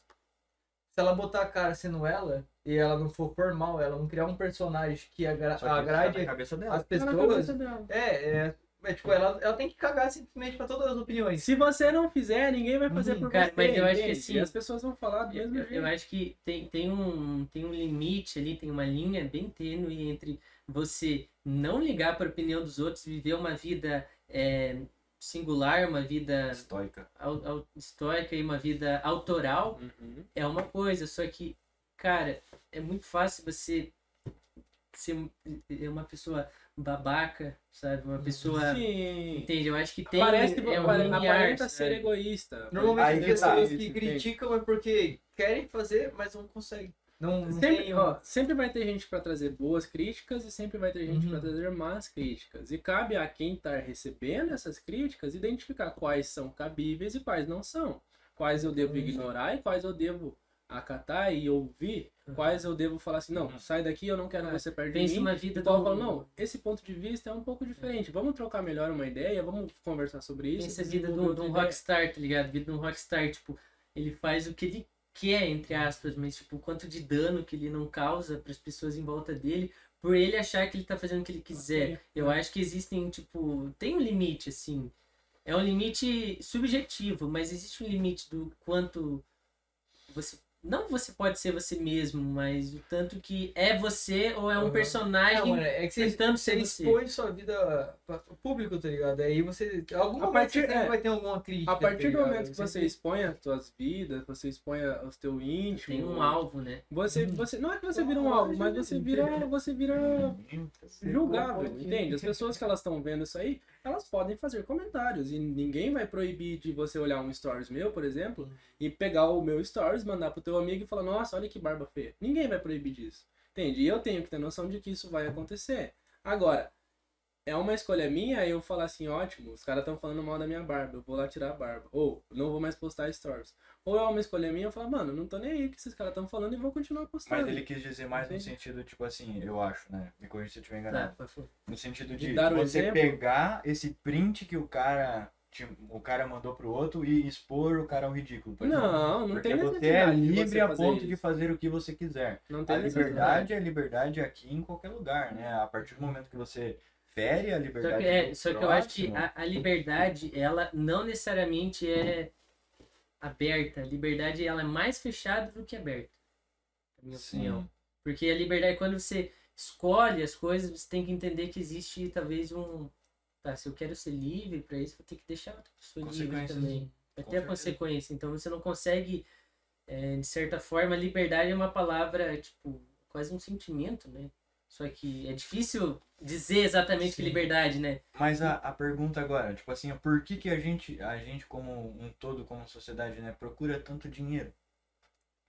Se ela botar a cara sendo ela e ela não for formal, ela não criar um personagem que agra que tá agrade na cabeça dela. as Tá pessoas, cabeça dela. é, é, é tipo, ela, ela tem que cagar simplesmente pra todas as opiniões. Se você não fizer, ninguém vai fazer Uhum, por cara, você. mas eu acho que assim, E as pessoas vão falar do mesmo Eu, jeito. eu acho que tem, tem, um, tem um limite ali, tem uma linha bem tênue entre você não ligar para a opinião dos outros, viver uma vida é, singular, uma vida Estoica. au, au, histórica e uma vida autoral, Uhum. é uma coisa. Só que, cara, é muito fácil você ser uma pessoa babaca, sabe? Uma pessoa. Sim. Entende? Eu acho que tem. Parece que é um aparenta sabe? ser egoísta. Normalmente as tá. pessoas que criticam é porque querem fazer, mas não conseguem. Não, não Sempre, tem ó, sempre vai ter gente pra trazer boas críticas e sempre vai ter gente Uhum. pra trazer más críticas. E cabe a quem tá recebendo essas críticas identificar quais são cabíveis e quais não são. Quais eu devo Uhum. ignorar e quais eu devo acatar e ouvir. Quais eu devo falar assim, não, Uhum. sai daqui, eu não quero Cara, você perto de Pensa mim. uma vida E do- fala, não, esse ponto de vista é um pouco diferente. Vamos trocar melhor uma ideia, vamos conversar sobre isso. Pensa a vida de um, rockstar, tá ligado? Vida de um rockstar, tipo, ele faz o que ele quer, entre aspas, mas, tipo, o quanto de dano que ele não causa para as pessoas em volta dele, por ele achar que ele tá fazendo o que ele quiser. Eu acho que existem, tipo, tem um limite, assim. É um limite subjetivo, mas existe um limite do quanto você. Não você pode ser você mesmo, mas o tanto que é você ou é um Uhum. personagem Não, mano, é que você, tentando você ser você. expõe sua vida para o público, tá ligado? Aí você. Algum A momento partir- é, vai ter alguma crítica. A partir tá do momento que você expõe as suas vidas, você expõe os teu íntimo. Tem um alvo, né? Você, você, não é que você vira um alvo, mas você vira, você vira julgável, entende? As pessoas que elas estão vendo isso aí, elas podem fazer comentários e ninguém vai proibir de você olhar um stories meu, por exemplo, e pegar o meu stories, mandar pro teu amigo e falar, nossa, olha que barba feia. Ninguém vai proibir disso, entende? E eu tenho que ter noção de que isso vai acontecer. Agora, é uma escolha minha eu falar assim, ótimo, os caras estão falando mal da minha barba, eu vou lá tirar a barba. Ou, não vou mais postar stories. Ou é uma escolha minha eu falar, mano, não tô nem aí o que esses caras estão falando e vou continuar postando. Mas ele quis dizer mais no Entende? sentido, tipo assim, eu acho, né? Me corrija se eu estiver enganado. falar. No sentido De de, o você exemplo? pegar esse print que o cara, o cara mandou pro outro e expor o cara ao ridículo. por. Não, não Porque tem você é livre a ponto isso. de fazer o que você quiser. Não A tem necessidade. liberdade é liberdade aqui em qualquer lugar, né? A partir do momento que você fere a Só liberdade que, é, só que eu acho que a, a liberdade, ela não necessariamente é aberta. A liberdade, ela é mais fechada do que aberta. Na minha Sim. opinião. Porque a liberdade, quando você escolhe as coisas, você tem que entender que existe talvez um... Tá, se eu quero ser livre para isso, vou ter que deixar outra pessoa livre também. Vai com ter a consequência. Então você não consegue, é, de certa forma, liberdade é uma palavra, tipo, quase um sentimento, né? Só que é difícil dizer exatamente que Sim. liberdade, né? Mas a, a pergunta agora, tipo assim, por que, que a gente, a gente como um todo, como sociedade, né, procura tanto dinheiro?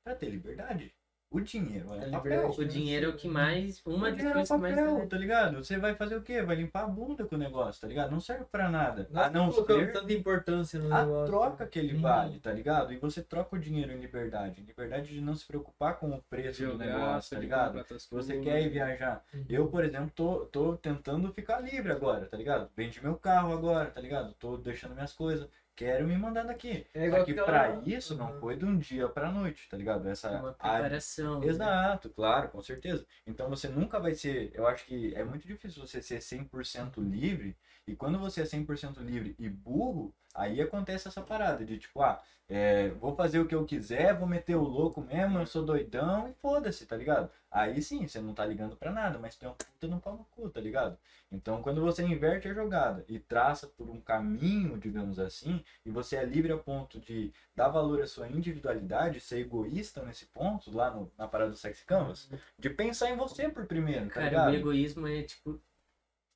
Pra ter liberdade. O dinheiro é A papel. liberdade. O dinheiro é o que mais. Uma das é coisas que mais. tá ligado? Você vai fazer o quê? Vai limpar a bunda com o negócio, tá ligado? Não serve pra nada. A não ser tanta importância no a negócio. troca que ele Uhum. vale, tá ligado? E você troca o dinheiro em liberdade. Liberdade de não se preocupar com o preço do negócio, tá ligado? Se você quer ir viajar. Uhum. Eu, por exemplo, tô, tô tentando ficar livre agora, tá ligado? Vendi meu carro agora, tá ligado? Tô deixando minhas coisas. Quero me mandar daqui. É Só que pra isso não foi de um dia pra noite, tá ligado? Essa Uma área- preparação. né? Exato, claro, com certeza. Então você nunca vai ser. Eu acho que é muito difícil você ser 100% livre. E quando você é 100% livre e burro, aí acontece essa parada de tipo, ah, é, vou fazer o que eu quiser, vou meter o louco mesmo, eu sou doidão e foda-se, tá ligado? Aí sim, você não tá ligando pra nada, mas tem um puta no pau no cu, tá ligado? Então quando você inverte a jogada e traça por um caminho, digamos assim, e você é livre a ponto de dar valor à sua individualidade, ser egoísta nesse ponto, lá no- na parada do Sexy Canvas, de pensar em você por primeiro, tá Cara, ligado? o egoísmo é tipo.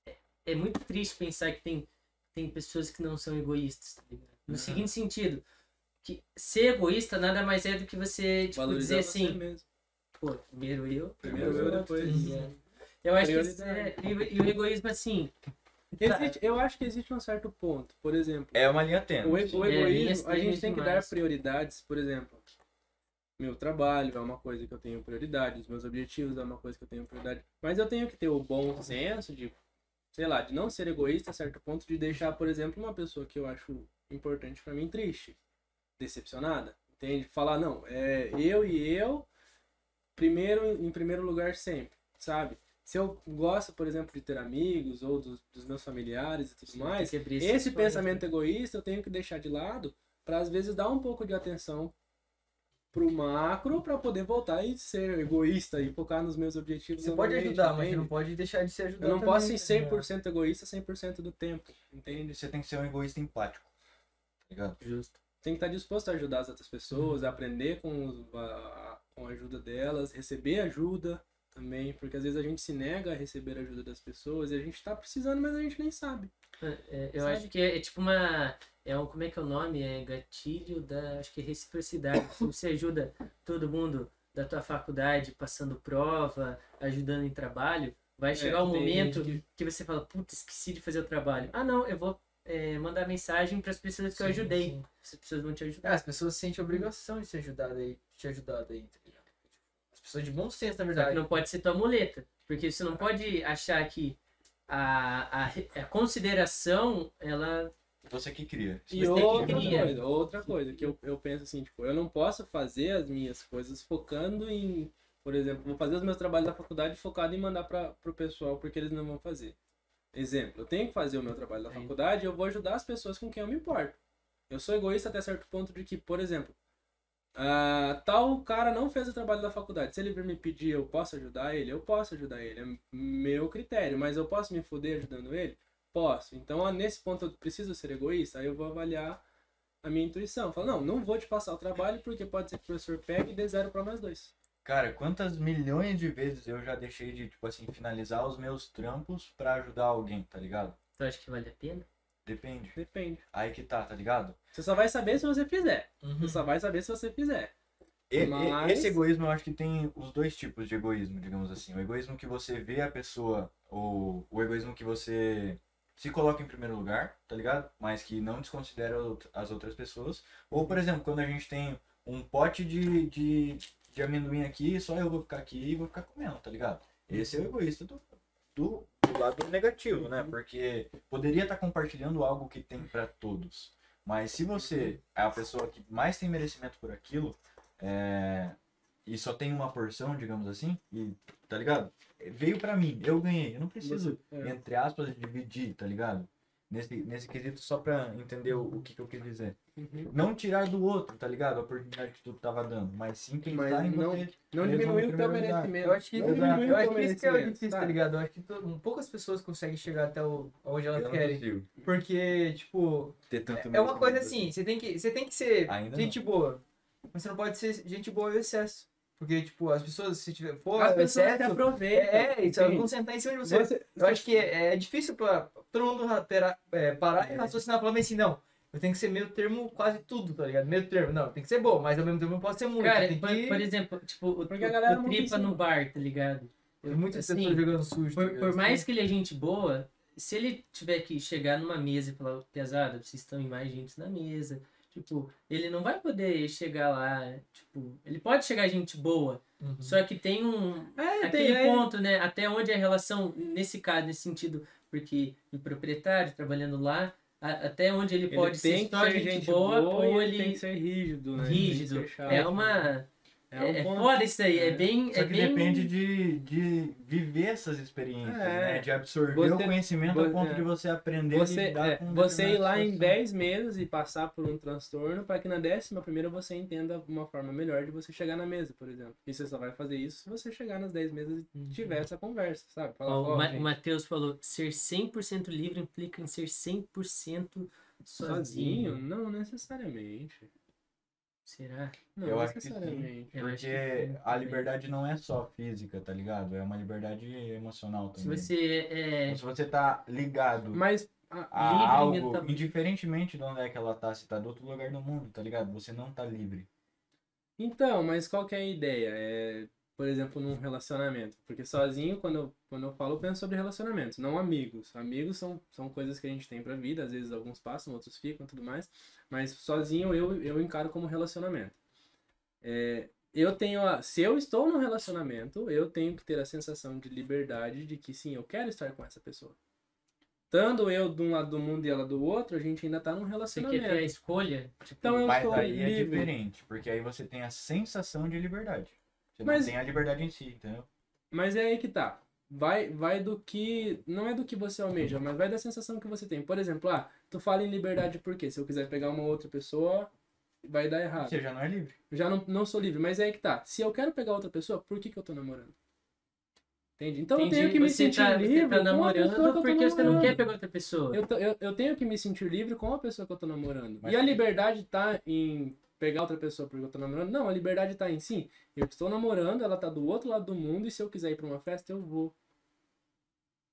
É, é muito triste pensar que tem, tem pessoas que não são egoístas, tá ligado? No Uhum. seguinte sentido, que ser egoísta nada mais é do que você, tipo, Valorizar dizer você assim, mesmo. pô, primeiro eu, Primeiro eu, depois. tá ligado? Eu acho que isso é, e, e o egoísmo, assim, Existe- eu acho que existe um certo ponto. Por exemplo, É uma linha tênue. o, o É, egoísmo, a gente tem que dar demais. prioridades, por exemplo. Meu trabalho é uma coisa que eu tenho prioridade, os meus objetivos é uma coisa que eu tenho prioridade. Mas eu tenho que ter o bom senso de, sei lá, de não ser egoísta a certo ponto, de deixar, por exemplo, uma pessoa que eu acho importante pra mim triste, decepcionada. Entende? Falar, não, é eu e eu, primeiro, em primeiro lugar sempre, sabe? Se eu gosto, por exemplo, de ter amigos ou dos, dos meus familiares e tudo mais, que abrir esse pensamento egoísta eu tenho que deixar de lado para às vezes dar um pouco de atenção pro macro para poder voltar e ser egoísta e focar nos meus objetivos. Você pode ajudar, mas você entende? não pode deixar de se ajudar. Eu não também, posso ser ligado? 100% egoísta 100% do tempo, entende? Você tem que ser um egoísta empático. Tá ligado? Justo. Tem que estar disposto a ajudar as outras pessoas, a aprender com, os- a, a- com a ajuda delas, receber ajuda também, porque às vezes a gente se nega a receber a ajuda das pessoas e a gente tá precisando, mas a gente nem sabe. É, eu Sabe? acho que é, é tipo uma. É um, como é que é o nome? É gatilho da. Acho que é reciprocidade. Se você ajuda todo mundo da tua faculdade passando prova, ajudando em trabalho, vai chegar um tem momento gente que... você fala, puta, esqueci de fazer o trabalho. Ah, não, eu vou é, mandar mensagem para as pessoas que eu Sim, ajudei. sim. Essas pessoas vão te É, ajudar. as pessoas sentem obrigação de ser ajudado aí, te ajudar aí, tá ligado? As pessoas de bom senso, na que verdade. não pode ser tua muleta. Porque você não pode achar que a, a, a consideração, ela. Você que cria. E Você que outra criar. coisa, outra coisa que eu, eu penso assim, tipo, eu não posso fazer as minhas coisas focando em, por exemplo, vou fazer os meus trabalhos da faculdade focado em mandar para pro pessoal porque eles não vão fazer. Exemplo, eu tenho que fazer o meu trabalho da faculdade e eu vou ajudar as pessoas com quem eu me importo. Eu sou egoísta até certo ponto de que, por exemplo, ah, tal cara não fez o trabalho da faculdade. Se ele vir me pedir, eu posso ajudar ele? Eu posso ajudar ele. É meu critério, mas eu posso me fuder ajudando ele? Posso. Então, nesse ponto eu preciso ser egoísta, aí eu vou avaliar a minha intuição. Falo, não, não vou te passar o trabalho porque pode ser que o professor pegue e dê zero para nós dois. Cara, quantas milhões de vezes eu já deixei de, tipo assim, finalizar os meus trampos pra ajudar alguém, tá ligado? Tu acha que vale a pena? Depende. Depende. Aí que tá, tá ligado? Você só vai saber se você fizer. Uhum. Você só vai saber se você fizer. E- e- Mas- Esse egoísmo eu acho que tem os dois tipos de egoísmo, digamos assim. O egoísmo que você vê a pessoa, ou o egoísmo que você se coloca em primeiro lugar, tá ligado? Mas que não desconsidera as outras pessoas. Ou, por exemplo, quando a gente tem um pote de, de, de amendoim aqui, só eu vou ficar aqui e vou ficar comendo, tá ligado? Esse é o egoísta do, do, do lado negativo, né? Porque poderia estar compartilhando algo que tem pra todos. Mas se você é a pessoa que mais tem merecimento por aquilo, é, e só tem uma porção, digamos assim, e tá ligado? Veio pra mim, eu ganhei, eu não preciso, Você- é. entre aspas, dividir, tá ligado? Nesse, nesse quesito, só pra entender o, o que, que eu quis dizer. Uhum. Não tirar do outro, tá ligado? A oportunidade que tu tava dando, mas sim pensar Mas em não- você. Não diminuir o teu merecimento. Eu acho que, Não Exato. diminuir eu o acho que isso que é o difícil, tá sabe? ligado? Eu acho que to- poucas pessoas conseguem chegar até o, onde Eu elas não querem. Porque, tipo, ter tanto é uma coisa merecimento assim, você tem que, você tem que ser Ainda gente boa. Mas você não pode ser gente boa em excesso. Porque, tipo, as pessoas, se tiver. For As pessoas excesso. aproveitam. É, isso, elas Sim. vão sentar em cima de você. Você- Eu acho que é, é difícil pra todo mundo é, parar e É. raciocinar falando assim, não. Eu tenho que ser meio termo quase tudo, tá ligado? Meio termo. Não, tem que ser bom, mas ao mesmo tempo não pode ser muito. Cara, por, que... por exemplo, tipo, o, Porque a o- tripa no bar, tá ligado? Tem muitas assim, pessoas jogando sujo. tá Por, ligado? por mais que ele é gente boa, se ele tiver que chegar numa mesa e falar, pesada, vocês estão em mais gente na mesa, tipo, ele não vai poder chegar lá, tipo, ele pode chegar gente boa, Uhum. só que tem um É, aquele tem, é, ponto, né, até onde é a relação nesse caso, nesse sentido, porque o proprietário trabalhando lá, a- até onde ele, ele pode ser só gente, gente boa, boa, ou ele tem que ser rígido, né? rígido. Ser chato. É uma É um é, é ponto. foda isso aí, é, É. bem Só é que bem depende de, de viver essas experiências, É. né? De absorver Você- o conhecimento a você- ponto é. de você aprender a Você, lidar é, com você ir lá em situação. 10 meses e passar por um transtorno para que na décima primeira você entenda uma forma melhor de você chegar na mesa, por exemplo. E você só vai fazer isso se você chegar nas 10 mesas e tiver essa conversa, sabe? Falar, Ó, ó, o Ma- gente, o Matheus falou, ser 100% livre implica em ser 100% sozinho. sozinho? Não necessariamente. Será? Não Eu acho que sim. Porque que a liberdade não é só física, tá ligado? É uma liberdade emocional Se também. você é... Então, se você tá ligado. Mas a- a Livre algo, mentalmente. indiferentemente de onde é que ela tá, se tá do outro lugar do mundo, tá ligado? Você não tá livre. Então, mas qual que é a ideia? É, por exemplo, num relacionamento. Porque sozinho, quando eu, quando eu falo, eu penso sobre relacionamentos, não amigos. Amigos são, são coisas que a gente tem pra vida, às vezes alguns passam, outros ficam tudo mais. Mas sozinho eu, eu encaro como relacionamento. É, eu tenho a, se eu estou num relacionamento, eu tenho que ter a sensação de liberdade de que sim, eu quero estar com essa pessoa. Estando eu de um lado do mundo e ela do outro, a gente ainda tá num relacionamento. ter a escolha? Tipo, Então eu Mas sou aí é livre. diferente, porque aí você tem a sensação de liberdade. Você Mas- não tem a liberdade em si, entendeu? Mas é aí que tá. Vai, vai do que. Não é do que você almeja, mas vai da sensação que você tem. Por exemplo, ah, tu fala em liberdade por quê? Se eu quiser pegar uma outra pessoa, vai dar errado. Você já não é livre. Já não, não sou livre, mas é aí que tá. Se eu quero pegar outra pessoa, por que, que eu tô namorando? Entende? Então eu entendi, tenho que me você sentir tá, livre. Você tá com a pessoa que namorando eu tô porque você não namorando. quer pegar outra pessoa. Eu, tô- eu, eu tenho que me sentir livre com a pessoa que eu tô namorando. Mas e a liberdade tá em pegar outra pessoa porque eu tô namorando? Não, a liberdade tá em sim. Eu estou namorando, ela tá do outro lado do mundo e se eu quiser ir pra uma festa, eu vou.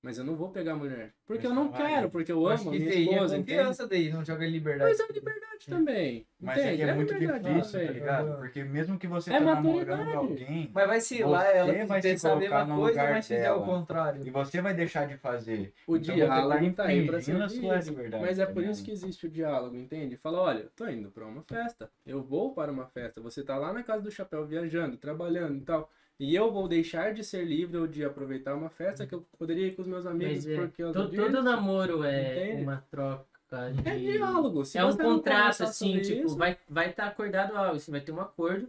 Mas eu não vou pegar a mulher. Porque Mas eu não vai. quero, porque eu amo a minha isso aí é esposa, entende? confiança daí, não joga liberdade. Mas é liberdade também. Mas entende? é que é muito liberdade difícil, tá ligado? Porque mesmo que você É tá namorando maturidade. alguém, Mas vai ser Você lá, ela vai se pensar a colocar mesma no coisa, lugar mas fizer o dela. contrário. e você vai deixar de fazer. O Então diálogo você tá aí pra isso. liberdade, Mas é tá por isso que existe o diálogo, entende? Fala, olha, eu tô indo pra uma festa, eu vou para uma festa, você tá lá na casa do chapéu viajando, trabalhando e tal. E eu vou deixar de ser livre ou de aproveitar uma festa que eu poderia ir com os meus amigos é, porque eu todo, todo namoro é Entende? uma troca de... É diálogo. Se é um contrato, assim, tipo, isso- vai estar vai tá acordado algo, assim, vai ter um acordo,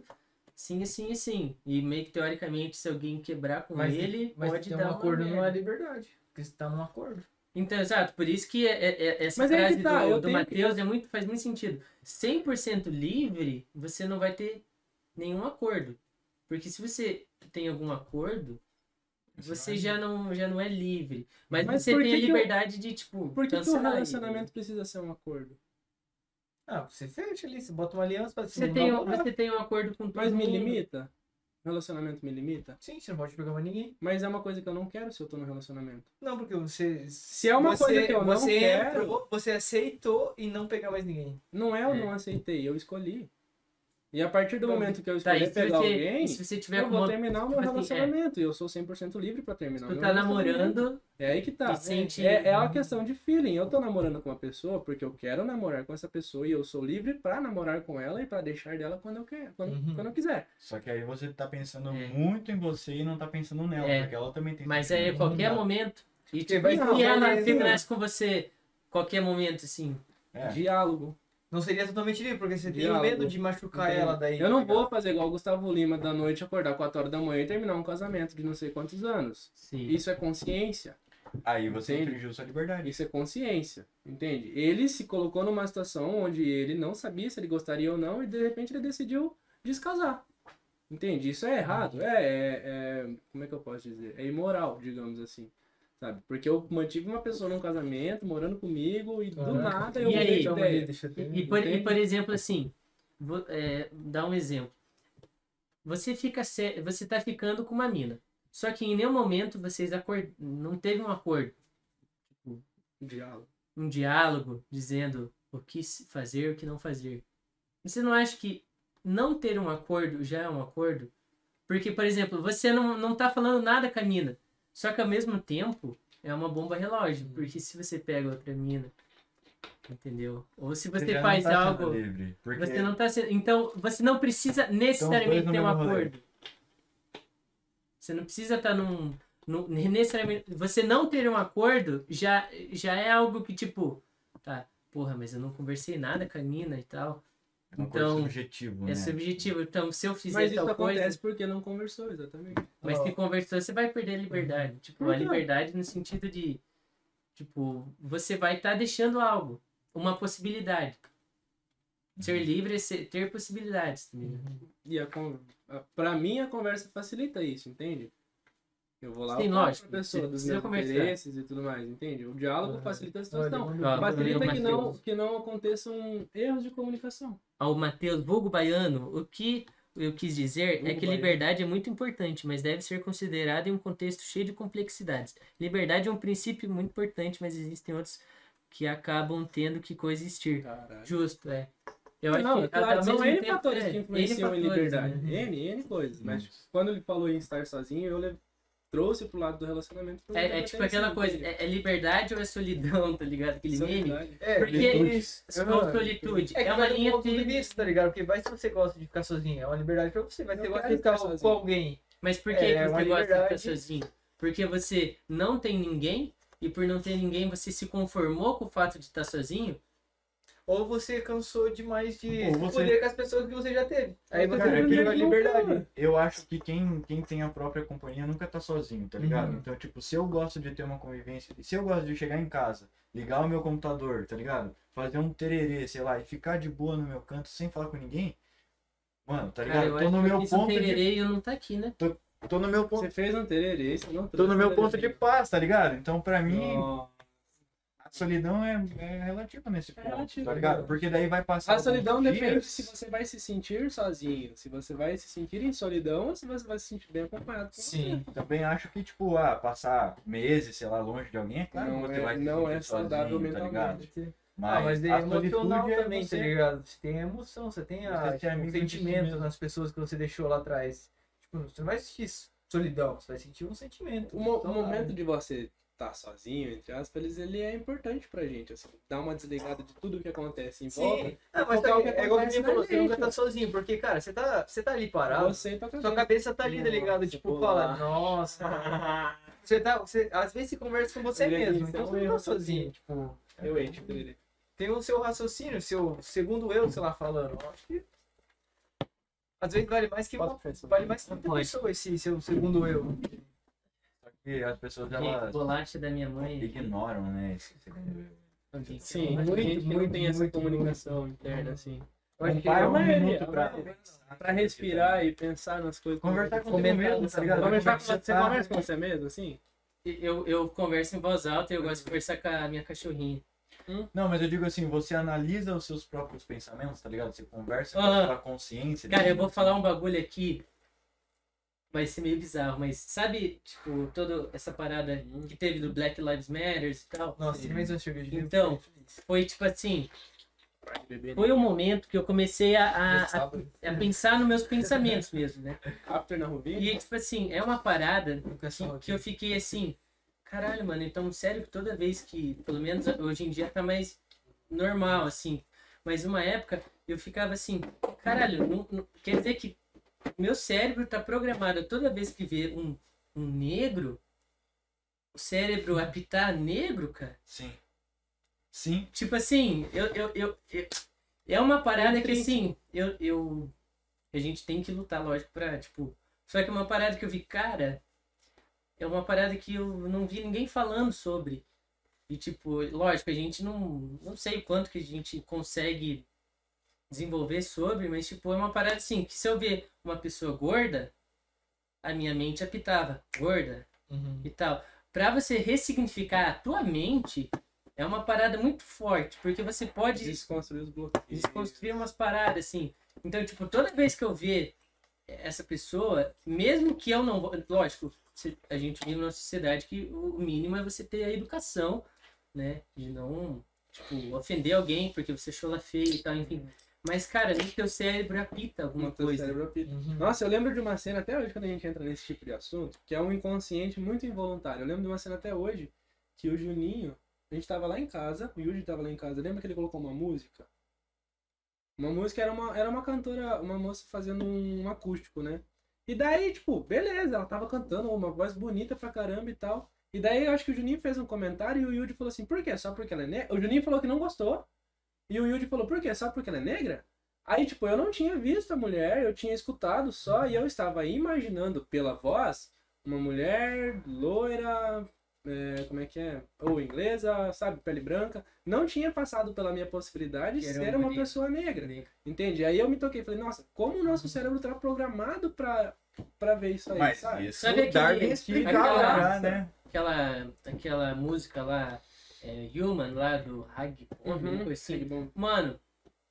sim, assim, assim. E meio que teoricamente, se alguém quebrar com Mas, ele, mas pode ter dar um acordo não é liberdade. Porque você tá num acordo. Então, exato, por isso que é, é- é- essa Mas é frase tá, eu do, do tenho que- Matheus é muito, faz muito sentido. 100% livre, você não vai ter nenhum acordo. Porque se você tem algum acordo, Você já não, já não é livre. Mas, Mas você tem a que eu- liberdade de, tipo, Por que, que o cancelar relacionamento precisa ser um acordo? Ah, você fecha ali, você bota uma aliança pra Você tem, um, você tem um acordo com todo Mas me mundo. limita? O relacionamento me limita? Sim, você não pode pegar mais ninguém. Mas é uma coisa que eu não quero se eu tô no relacionamento. Não, porque você. Se é uma você, coisa que eu não você quero- entrou, você aceitou e não pegar mais ninguém. Não é eu É. não aceitei, eu escolhi. E a partir do Tá, momento que eu Tá, escolhi e se pegar você, alguém, e se você tiver eu vou uma, terminar o meu tipo assim, é. relacionamento. E eu sou 100% livre pra terminar o tu meu tá namorando, É aí que tá. e sente- É, é uma questão de feeling. Eu tô namorando com uma pessoa porque eu quero namorar com essa pessoa e eu sou livre pra namorar com ela e pra deixar dela quando eu quero, quando, Uhum. quando eu quiser. Só que aí você tá pensando É. muito em você e não tá pensando nela, É. porque ela também tem mas aí a sentimento. qualquer momento. E tipo, vai e ser se uma ela terminasse com você qualquer momento, assim. É. Diálogo. Não seria totalmente livre, porque você tem Diálogo. medo de machucar ela daí. Eu não tá vou fazer igual o Gustavo Lima da noite, acordar 4 horas da manhã e terminar um casamento de não sei quantos anos. Sim. Isso é consciência. Aí você Entende? infringiu sua liberdade. Isso é consciência, entende? Ele se colocou numa situação onde ele não sabia se ele gostaria ou não e de repente ele decidiu descasar. Entende? Isso é errado. É, é, é- Como é que eu posso dizer? É imoral, digamos assim. Sabe? Porque eu mantive uma pessoa num casamento, morando comigo, e do Caraca. nada eu E aí? ideia. deixa eu ter- E por, e por exemplo, assim, vou é, dar um exemplo. Você fica você tá ficando com uma mina. Só que em nenhum momento vocês acor... não teve um acordo, Diálogo. um diálogo dizendo o que se fazer, o que não fazer. Você não acha que não ter um acordo já é um acordo? Porque, por exemplo, você não, não tá falando nada com a mina. Só que ao mesmo tempo é uma bomba relógio. Porque se você pega outra mina, entendeu? Ou se você, não faz tá algo. livre, porque Você não tá sendo. Então, você não precisa necessariamente no ter um mesmo rolê. acordo. Você não precisa estar num, num- necessariamente. Você não ter um acordo já, já é algo que, tipo, tá, porra, mas eu não conversei nada com a mina e tal. É uma coisa Então, subjetivo, né? É subjetivo. Então, se eu fizer Mas isso tal coisa. acontece porque não conversou, exatamente. Mas se conversou, você vai perder a liberdade. Tipo, Por a liberdade no sentido de. Tipo, você vai estar deixando algo. Uma possibilidade. Ser Uhum. livre é ser- ter possibilidades. tá ligado? E a, pra mim a conversa facilita isso, entende? Eu vou lá Sim, lógico, pra pessoa dos meus conversar. interesses e tudo mais, entende? O diálogo Uhum. facilita a situação. Facilita Matheus. que não, que não aconteçam erros de comunicação. ao Matheus Vulgo Baiano, o que eu quis dizer é Vulgo que Baiano. liberdade é muito importante, mas deve ser considerada em um contexto cheio de complexidades. Liberdade é um princípio muito importante, mas existem outros que acabam tendo que coexistir. Caralho. Justo, é. Eu acho não, que claro, ao são N tempo- fatores é, que influenciam em fatores, liberdade. né? N, N coisas. Mas quando ele falou em estar sozinho, eu trouxe pro lado do relacionamento. É, é tipo aquela coisa, é, é liberdade ou é solidão, tá ligado? Aquele meme. É, Porque- isso. Ou Aham. solitude. É, É, uma linha de tênue. vista, tá ligado? Porque vai se você gosta de ficar sozinho, é uma liberdade pra você, mas você gosta de ficar ficar com alguém. Mas por que, É, que é você gosta de ficar sozinho? Porque você não tem ninguém, e por não ter ninguém, você se conformou com o fato de estar sozinho. Ou você cansou demais de Ou você- poder com as pessoas que você já teve. Aí você cara, que- uma liberdade. Eu acho que quem, quem tem a própria companhia nunca tá sozinho, tá ligado? Uhum. Então, tipo, se eu gosto de ter uma convivência, se eu gosto de chegar em casa, ligar o meu computador, tá ligado? Fazer um tererê, sei lá, e ficar de boa no meu canto sem falar com ninguém, mano, tá ligado? Cara, eu tô no meu um ponto de. tererê e eu não tá aqui, né? Tô no meu ponto. Você fez um tererê, você não Tô no meu um ponto de paz, tá ligado? Então, pra mim, Nossa. A solidão é, é relativa nesse ponto, relativa, tá ligado? né? Porque daí vai passar. A solidão depende dias- se você vai se sentir sozinho, se você vai se sentir em solidão ou se você vai se sentir bem acompanhado com Sim. Também acho que, tipo, ah, passar meses, sei lá, longe de alguém, é claro Não você é- vai se não é saudável sozinho, tá ligado? mentalmente. Mas, ah, mas é emocional é também, você- tá ligado? Você tem a emoção, você tem a, Você ser tipo, amigo um de si sentimento mesmo. nas pessoas que você deixou lá atrás. Tipo, você não vai sentir solidão, você vai sentir um sentimento. O, mo- o Então, momento de você estar sozinho, entre aspas, ele é importante pra gente, assim, dar uma desligada de tudo que acontece em volta. Sim, ah, mas tá, o que é igual você falou, você nunca tá sozinho, porque, cara, você tá, você tá ali parado, Você toca sua cabeça tá ali, tá ligado? Tipo, fala, nossa. Você tá, você, às vezes você conversa com você aqui, mesmo, é então um você não tá sozinho. Tipo, Eu tererê. tem o seu raciocínio, seu segundo eu, sei lá, falando. Acho que. Às vezes vale mais que uma, vale mais que outra pessoa esse seu segundo eu. Que as pessoas, elas bolacha da minha mãe. ignoram, né, esse eu. Alguém- Sim, Muito, não muito, tem essa muito, comunicação interna, assim. Eu acho que Para é a um uma- maioria, pra. Pra respirar e pensar nas coisas. que Conversar você- com você mesmo, tá ligado? Conversar com você, tá? conversa com você mesmo, assim? Eu, eu converso em voz alta e eu gosto de conversar com a minha cachorrinha. Não, mas eu digo assim, você analisa os seus próprios pensamentos, tá ligado? Você conversa com a sua consciência. Cara, eu né? vou falar um bagulho aqui. Vai ser meio bizarro, mas sabe, tipo, toda essa parada que teve do Black Lives Matter e tal? Nossa, mas eu cheguei de Então, foi tipo assim, Bebê, foi o momento que eu comecei a, a, a, a pensar nos meus pensamentos mesmo, né? After na Rubi? E, tipo assim, é uma parada que, que eu fiquei assim, caralho, mano, então sério que toda vez que, pelo menos hoje em dia tá mais normal, assim, mas uma época eu ficava assim, caralho, não- não- quer dizer que meu cérebro tá programado toda vez que vê um, um negro, o cérebro apitar negro, cara. Sim. Sim. Tipo assim, eu, eu, eu, eu- é uma parada que assim, eu, eu a gente tem que lutar, lógico, pra, tipo, só que é uma parada que eu vi, cara, é uma parada que eu não vi ninguém falando sobre. E tipo, lógico, a gente não, não sei o quanto que a gente consegue desenvolver sobre, mas tipo, é uma parada assim, que se eu ver uma pessoa gorda, a minha mente apitava, gorda, Uhum. e tal. Pra você ressignificar a tua mente, é uma parada muito forte, porque você pode Desconstruir os bloqueios. desconstruir umas paradas, assim. Então, tipo, toda vez que eu ver essa pessoa, mesmo que eu não. Lógico, a gente vive numa sociedade que o mínimo é você ter a educação, né? De não, tipo, ofender alguém porque você chola feio e tal, enfim. Mas, cara, nem teu cérebro apita alguma teu coisa. cérebro apita. Uhum. Nossa, eu lembro de uma cena até hoje quando a gente entra nesse tipo de assunto, que é um inconsciente muito involuntário. Eu lembro de uma cena até hoje que o Juninho, a gente tava lá em casa, o Yuji tava lá em casa, lembra que ele colocou uma música? Uma música era uma, era uma cantora, uma moça fazendo um acústico, né? E daí, tipo, beleza, ela tava cantando, uma voz bonita pra caramba e tal. E daí eu acho que o Juninho fez um comentário e o Yuji falou assim, por quê? Só porque ela é negra? O Juninho falou que não gostou. E o Yuji falou, por quê? Só porque ela é negra? Aí, tipo, eu não tinha visto a mulher, eu tinha escutado só e eu estava imaginando pela voz uma mulher loira, é, como é que é? Ou inglesa, sabe, pele branca. Não tinha passado pela minha possibilidade de ser um uma bonito. pessoa negra. Entende? Aí eu me toquei, falei, nossa, como o nosso cérebro tá programado pra, pra ver isso aí, Mas sabe? isso Sabe aquele- explicava aquela- já, né? Aquela, aquela música lá, é, Human, lá do Hag, Uhum, assim. Mano,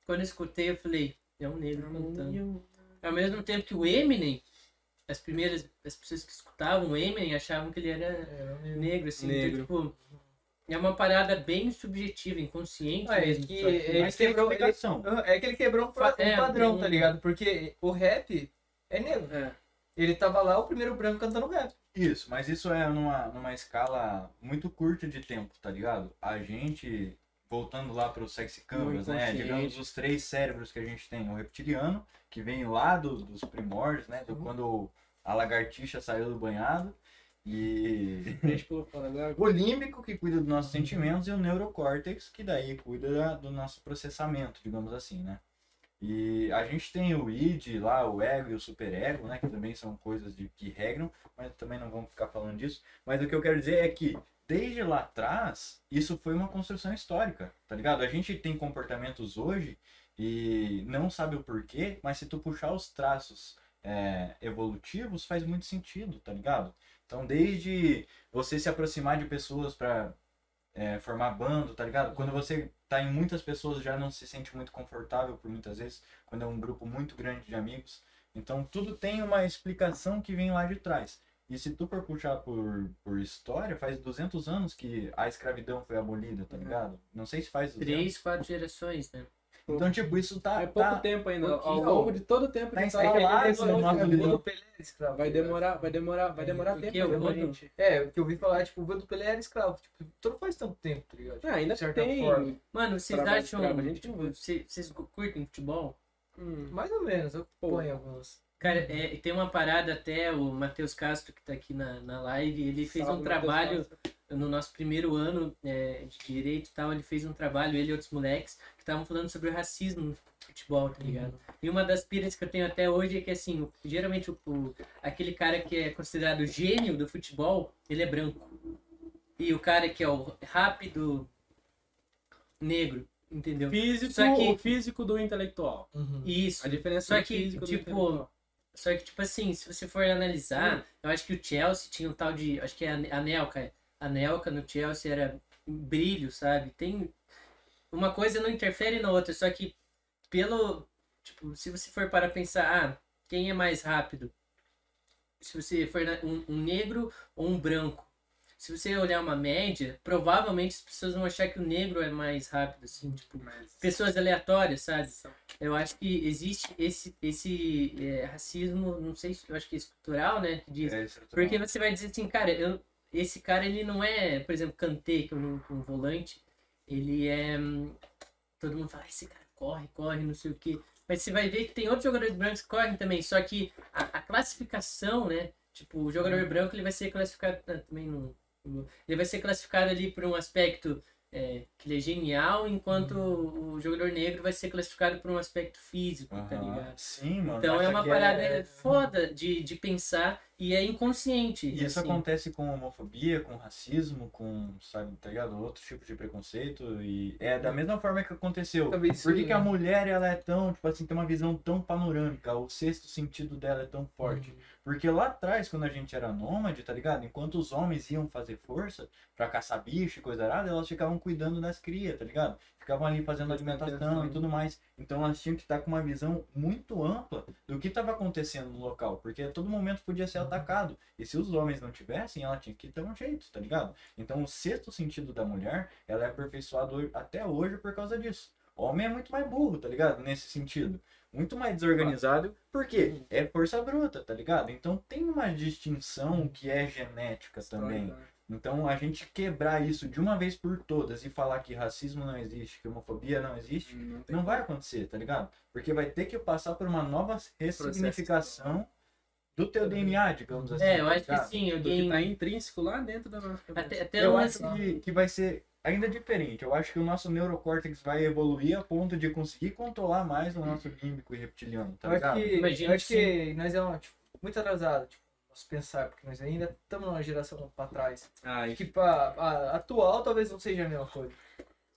quando eu escutei, eu falei, é um negro cantando. Ao mesmo tempo que o Eminem, as primeiras as pessoas que escutavam o Eminem achavam que ele era negro, assim. Negro. Então, tipo, é uma parada bem subjetiva, inconsciente Ah, é mesmo. que que- ele quebrou. Ele, explicação. É que ele quebrou um, um É, padrão, tá ligado? Porque o rap é negro. É. Ele tava lá, o primeiro branco cantando rap. Isso, mas isso é numa, numa escala muito curta de tempo, tá ligado? A gente, voltando lá para os sexy câmeras, né? Digamos os três cérebros que a gente tem. O reptiliano, que vem lá do- dos primórdios, né? Do, quando a lagartixa saiu do banhado. E o límbico, que cuida dos nossos sentimentos, e o neurocórtex, que daí cuida da- do nosso processamento, digamos assim, né? E a gente tem o id lá, o ego e o superego, né? Que também são coisas de, que regram, mas também não vamos ficar falando disso. Mas o que eu quero dizer é que, desde lá atrás, isso foi uma construção histórica, tá ligado? A gente tem comportamentos hoje e não sabe o porquê, mas se tu puxar os traços é, evolutivos, faz muito sentido, tá ligado? Então, desde você se aproximar de pessoas pra é, formar bando, tá ligado? Quando você tá em muitas pessoas já não se sente muito confortável por muitas vezes, quando é um grupo muito grande de amigos. Então tudo tem uma explicação que vem lá de trás. E se tu for puxar por, por história, faz 200 anos que a escravidão foi abolida, tá ligado? Não sei se faz 200. Três, quatro gerações, né? Então, tipo, isso tá... É pouco tá- tempo ainda. Ao pouquinho. longo de todo o tempo Tá que instalado tá lá, escravo. Vai demorar, vai demorar, vai demorar Porque tempo eu vou- gente. É, o que eu ouvi falar, tipo, o vô do Pelé era escravo. Tipo, tu não faz tanto tempo, tá ligado? Ah, ainda De certa tem. forma. Mano, vocês acham. tipo, vocês vocês curtem futebol? Hum. Mais ou menos, eu ponho alguns. Cara, é, tem uma parada até, o Matheus Castro, que tá aqui na, na live, ele fez Salve, um trabalho Castro. No nosso primeiro ano é, de direito e tal, ele fez um trabalho, ele e outros moleques, que estavam falando sobre o racismo no futebol, tá ligado? E uma das piras que eu tenho até hoje é que, assim, o- geralmente o, o- aquele cara que é considerado gênio do futebol, ele é branco. E o cara que é o rápido, negro, entendeu? Físico, Só que- o físico do intelectual. Isso. A diferença Só que, físico do tipo, intelectual. Só que, tipo assim, se você for analisar, eu acho que o Chelsea tinha um tal de. Acho que é a Nelka. A Nelka no Chelsea era brilho, sabe? Tem. Uma coisa não interfere na outra, só que pelo. Tipo, se você for para pensar, ah, quem é mais rápido? Se você for um, um negro ou um branco. Se você olhar uma média, provavelmente as pessoas vão achar que o negro é mais rápido, assim, tipo, Mas- pessoas aleatórias, sabe? Eu acho que existe esse, esse é, racismo, não sei se eu acho que é estrutural, né? Que diz. É estrutural. Porque você vai dizer assim, cara, eu, esse cara ele não é, por exemplo, Kanté, que é um, um volante, ele é. hum, Todo mundo fala, esse cara corre, corre, não sei o quê. Mas você vai ver que tem outros jogadores brancos que correm também, só que a, a classificação, né? Tipo, o jogador branco ele vai ser classificado ah, também no- Ele vai ser classificado ali por um aspecto é, que ele é genial, enquanto o jogador negro vai ser classificado por um aspecto físico, tá Aham. ligado? Sim, mano. Então é uma aqui parada foda de, de pensar e é inconsciente. E isso assim. acontece com homofobia, com racismo, com, sabe, tá ligado? Outro tipo de preconceito. E é da mesma forma que aconteceu. Por que, que a né? mulher, ela é tão, tipo assim, tem uma visão tão panorâmica? O sexto sentido dela é tão forte. Porque lá atrás, quando a gente era nômade, tá ligado? Enquanto os homens iam fazer força pra caçar bicho e coisa errada, elas ficavam cuidando das crias, tá ligado? Ficavam ali fazendo alimentação e tudo mais. Então elas tinham que estar com uma visão muito ampla do que estava acontecendo no local. Porque a todo momento podia ser atacado. E se os homens não tivessem, ela tinha que dar um jeito, tá ligado? Então o sexto sentido da mulher, ela é aperfeiçoado até hoje por causa disso. O homem é muito mais burro, tá ligado? Nesse sentido. Muito mais desorganizado, porque é força bruta, tá ligado? Então tem uma distinção que é genética também. Então a gente quebrar isso de uma vez por todas e falar que racismo não existe, que homofobia não existe, Não tem não vai acontecer, tá ligado? Porque vai ter que passar por uma nova ressignificação do teu DNA, digamos assim. É, eu tá acho que ligado? sim, Do que tá intrínseco lá dentro da nossa cabeça. Até, até Eu acho que, que vai ser ainda diferente. Eu acho que o nosso neurocórtex vai evoluir a ponto de conseguir controlar mais o nosso límbico e reptiliano, tá Eu acho ligado? que, Imagino eu acho que que nós é uma, tipo, muito atrasado, tipo, pensar, porque nós ainda estamos numa geração pra trás. Ah, e Tipo, a, a atual talvez não seja a mesma coisa.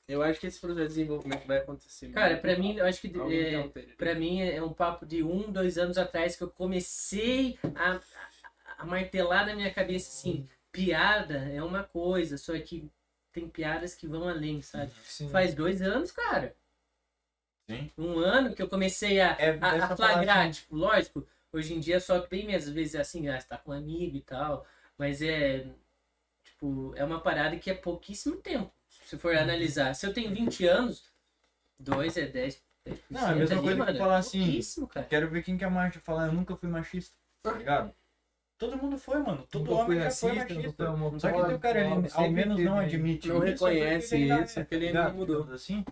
eu acho que esse processo de desenvolvimento vai acontecer. Cara, pra mim, eu acho que é, pra mim é um papo de um, dois anos atrás que eu comecei a, a- a martelar na minha cabeça assim, piada é uma coisa, só que tem piadas que vão além, sabe? Sim. Faz dois anos, cara. Sim. Um ano que eu comecei a, É, a- a, flagrar, tipo, lógico, hoje em dia só bem menos vezes é assim, ah, você tá com um amigo e tal, mas é, tipo, é uma parada que é pouquíssimo tempo. Se for analisar. Se eu tenho 20 anos, 2 é 10. 10% Não, é a mesma ali, coisa que mano, falar é assim, pouquíssimo, cara. Quero ver quem que é macho falar, eu nunca fui machista, tá ligado? Todo mundo foi, mano. Todo homem já foi racista, fui machista. homofóbico, Só que o cara, ele, ao menos não admite Não reconhece isso, é, porque ele tá ainda mudou. Assim,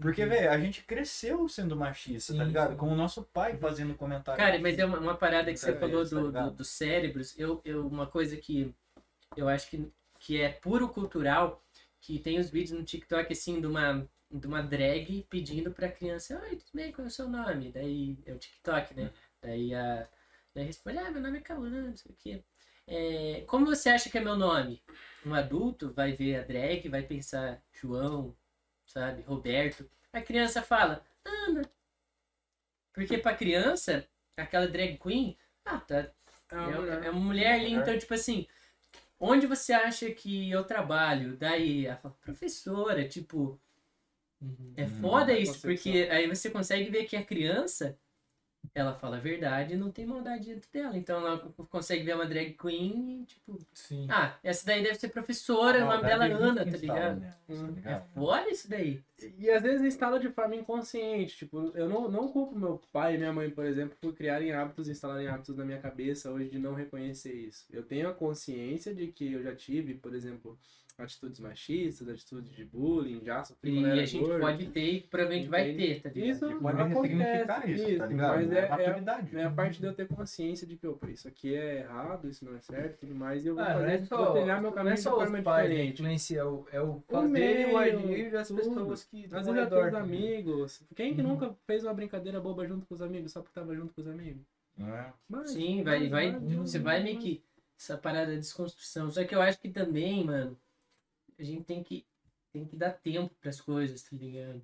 porque, velho, a gente cresceu sendo machista, tá Sim, ligado? sim. Com o nosso pai fazendo comentário. Cara, mas é uma, uma parada que você falou tá do, ligado? do- dos cérebros. Eu, eu, uma coisa que eu acho que, que é puro cultural, que tem os vídeos no TikTok, assim, de uma, de uma drag pedindo pra criança, oi, tudo bem, qual é o seu nome? Daí, é o TikTok, né? Daí a... Daí responde, ah, meu nome é Cauã, não sei o quê. É, como você acha que é meu nome? Um adulto vai ver a drag, vai pensar João, sabe, Roberto. A criança fala, Ana. Porque pra criança, aquela drag queen, ah, tá, É uma é, mulher. é uma mulher ali, então, tipo assim, onde você acha que eu trabalho? Daí, ela fala, professora, tipo, é Hum, foda a isso, porque aí você consegue ver que a criança, ela fala a verdade e não tem maldade dentro dela. Então ela consegue ver uma drag queen e, tipo, Sim. ah, essa daí deve ser professora, o nome dela é Ana, tá ligado? Hum. É foda isso daí. E às vezes instala de forma inconsciente. Tipo, eu não, não culpo meu pai e minha mãe, por exemplo, por criarem hábitos, instalarem hábitos na minha cabeça hoje de não reconhecer isso. Eu tenho a consciência de que eu já tive, por exemplo, atitudes machistas, atitudes de bullying, já sofri E a gente gordo. pode ter e provavelmente vai ter, tá ligado? Isso Pode acontece, ressignificar isso, tá ligado? mas é, é, maturidade. é a parte de eu ter consciência de que, opa, isso aqui é errado, isso não é certo e tudo mais, e eu vou, Ah, não fazer, é só, vou trilhar meu não caminho é de só forma os diferente. influencia, é o, é o fazer o agir das tudo. pessoas que estão ao é redor. ligado? amigos. Quem que Uhum. nunca fez uma brincadeira boba junto com os amigos só porque tava junto com os amigos? Não é? Mas, Sim, vai, vai, mas, você mas, vai meio que essa parada de desconstrução. Só que eu acho que também, mano, a gente tem que, tem que dar tempo pras coisas, tá ligado?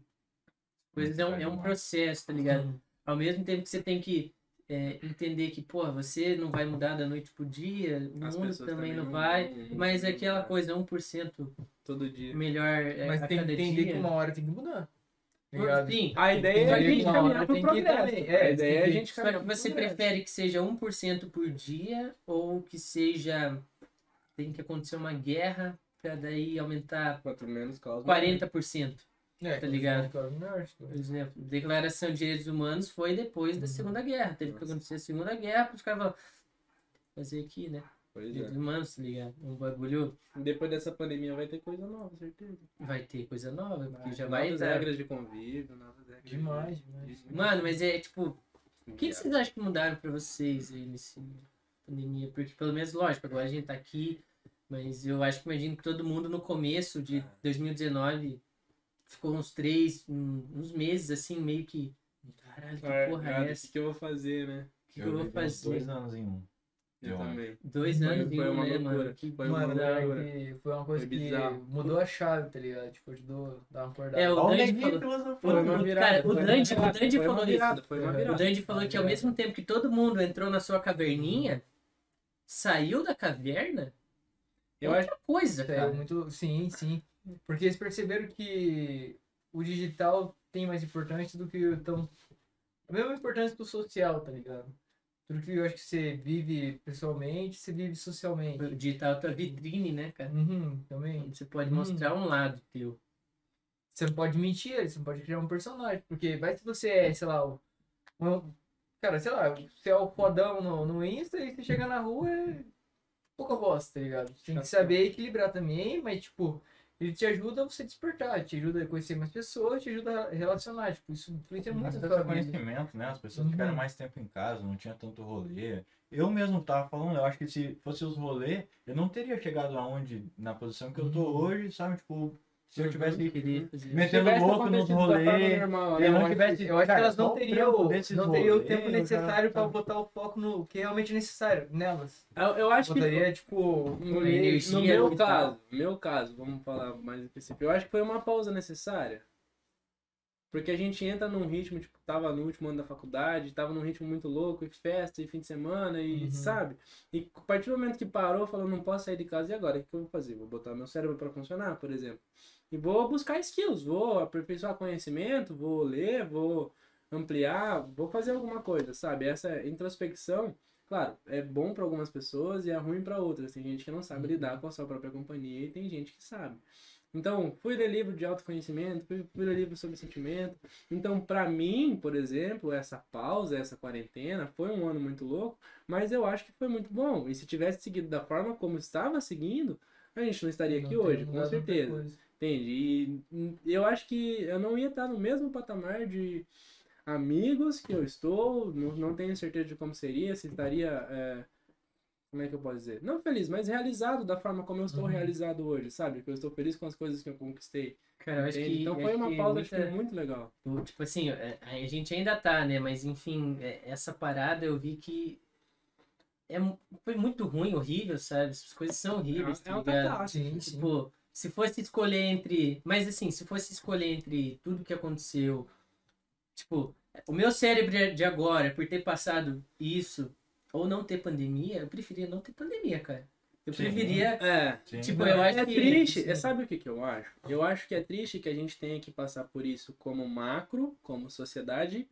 Coisas é um, é um processo, tá ligado? Ao mesmo tempo que você tem que é, entender que, pô, você não vai mudar da noite pro dia, o As mundo pessoas também não vai, não- mas é aquela coisa, 1% Todo dia. melhor é, Mas a tem que cada entender dia. que uma hora tem que mudar. tá ligado? Sim, A ideia é a gente caminhar hora pro progresso. também. a É, ideia é a gente Só que você prefere que seja 1% por dia ou que seja. Tem que acontecer uma guerra pra daí aumentar Quanto menos causa. 40%. É, tá ligado? Que- Por exemplo, Declaração de Direitos Humanos foi depois da Segunda Guerra. Teve que Nossa. acontecer a Segunda Guerra os caras falarem, fazer aqui, né? Pois Direitos é. Humanos, tá ligado? Um bagulho Depois dessa pandemia vai ter coisa nova, certeza. vai ter coisa nova, porque já novas vai dar. regras de convívio, novas regras. de- Demais, demais. de- Mano, mas é tipo, O que, que vocês acham que mudaram pra vocês aí nesse pandemia? Porque pelo menos, lógico, agora a gente tá aqui, mas eu acho que imagino que todo mundo no começo de 2019 ficou uns três, uns meses assim, meio que. Caralho, que Ah, porra cara, é o essa? que, que eu vou fazer, né? O que, que eu vou fazer? Dois anos em um. Eu Eu também. Dois Foi- anos em foi um, uma né, loucura. mano? Que Foi uma loucura. é que foi uma coisa Foi que mudou a chave, tá ligado? Tipo, ajudou a dar uma acordada. É, o Dandy neguinho falou. filosofando. Foi uma Cara, o Dandy- o Dandy falou virada, É. O. Dandy falou que ao mesmo tempo que todo mundo entrou na sua caverninha, saiu da caverna, Eu acho outra coisa, É, cara. muito, sim, sim. Porque eles perceberam que o digital tem mais importância do que o tão. A mesma importância do social, tá ligado? Tudo que eu acho que você vive pessoalmente, você vive socialmente. O digital é vitrine, né, cara? Uhum, também. Onde Você pode Hum. mostrar um lado teu. Você não pode mentir, você não pode criar um personagem. Porque vai se você é, sei lá, o. um- cara, sei lá, você é o fodão no, no Insta e você chega na rua é pouca bosta, tá ligado? Tem que saber equilibrar também, mas tipo, ele te ajuda a você despertar, te ajuda a conhecer mais pessoas, te ajuda a relacionar. Tipo, isso influencia muito na sua conhecimento, né? As pessoas Uhum. ficaram mais tempo em casa, não tinha tanto rolê. Eu mesmo tava falando, eu acho que se fosse os rolê, eu não teria chegado aonde, na posição que eu tô Uhum. hoje, sabe? Tipo, se eu Uhum, tivesse querer fazer. metendo louco nos rolês, normal, eu não acho tivesse- Eu acho Cara, que elas não o teriam, não teriam o tempo necessário pra botar o foco no que é realmente necessário nelas. Eu, eu acho que Botaria, tipo, no, meu caso, meu caso, vamos falar mais específico. Eu acho que foi uma pausa necessária. Porque a gente entra num ritmo, tipo, tava no último ano da faculdade, tava num ritmo muito louco, e festa, e fim de semana, e Uhum. sabe? E a partir do momento que parou, falou, não posso sair de casa, e agora? O que eu vou fazer? Vou botar meu cérebro pra funcionar, por exemplo. E vou buscar skills, vou aperfeiçoar conhecimento, vou ler, vou ampliar, vou fazer alguma coisa, sabe? Essa introspecção. Claro, é bom pra algumas pessoas e é ruim pra outras. Tem gente que não sabe Uhum. lidar com a sua própria companhia e tem gente que sabe. Então, fui ler livro de autoconhecimento, fui, fui ler livro sobre sentimento. Então, pra mim, por exemplo, essa pausa, essa quarentena, foi um ano muito louco, mas eu acho que foi muito bom. E se tivesse seguido da forma como estava seguindo, a gente não estaria aqui Não tem hoje, com certeza. Entende? E eu acho que eu não ia estar no mesmo patamar de amigos que eu estou, não, não tenho certeza de como seria, se estaria. é, como é que eu posso dizer? Não feliz, mas realizado da forma como eu estou Uhum. realizado hoje, sabe? Que eu estou feliz com as coisas que eu conquistei. Cara, eu acho que. então foi uma que pausa muita- tipo, muito legal. Tipo assim, é, a gente ainda tá, né? Mas enfim, é, essa parada eu vi que é, foi muito ruim, horrível, sabe? As coisas são horríveis, é tá ligado? sim. Tipo, se fosse escolher entre. Mas assim, se fosse escolher entre tudo que aconteceu. Tipo, o meu cérebro de agora, por ter passado isso, ou não ter pandemia, eu preferia não ter pandemia, cara. Eu Sim. preferia. É. Sim. Tipo, eu acho é que. triste. sim. É, sabe o que, que eu acho? Eu acho que é triste que a gente tenha que passar por isso como macro, como sociedade,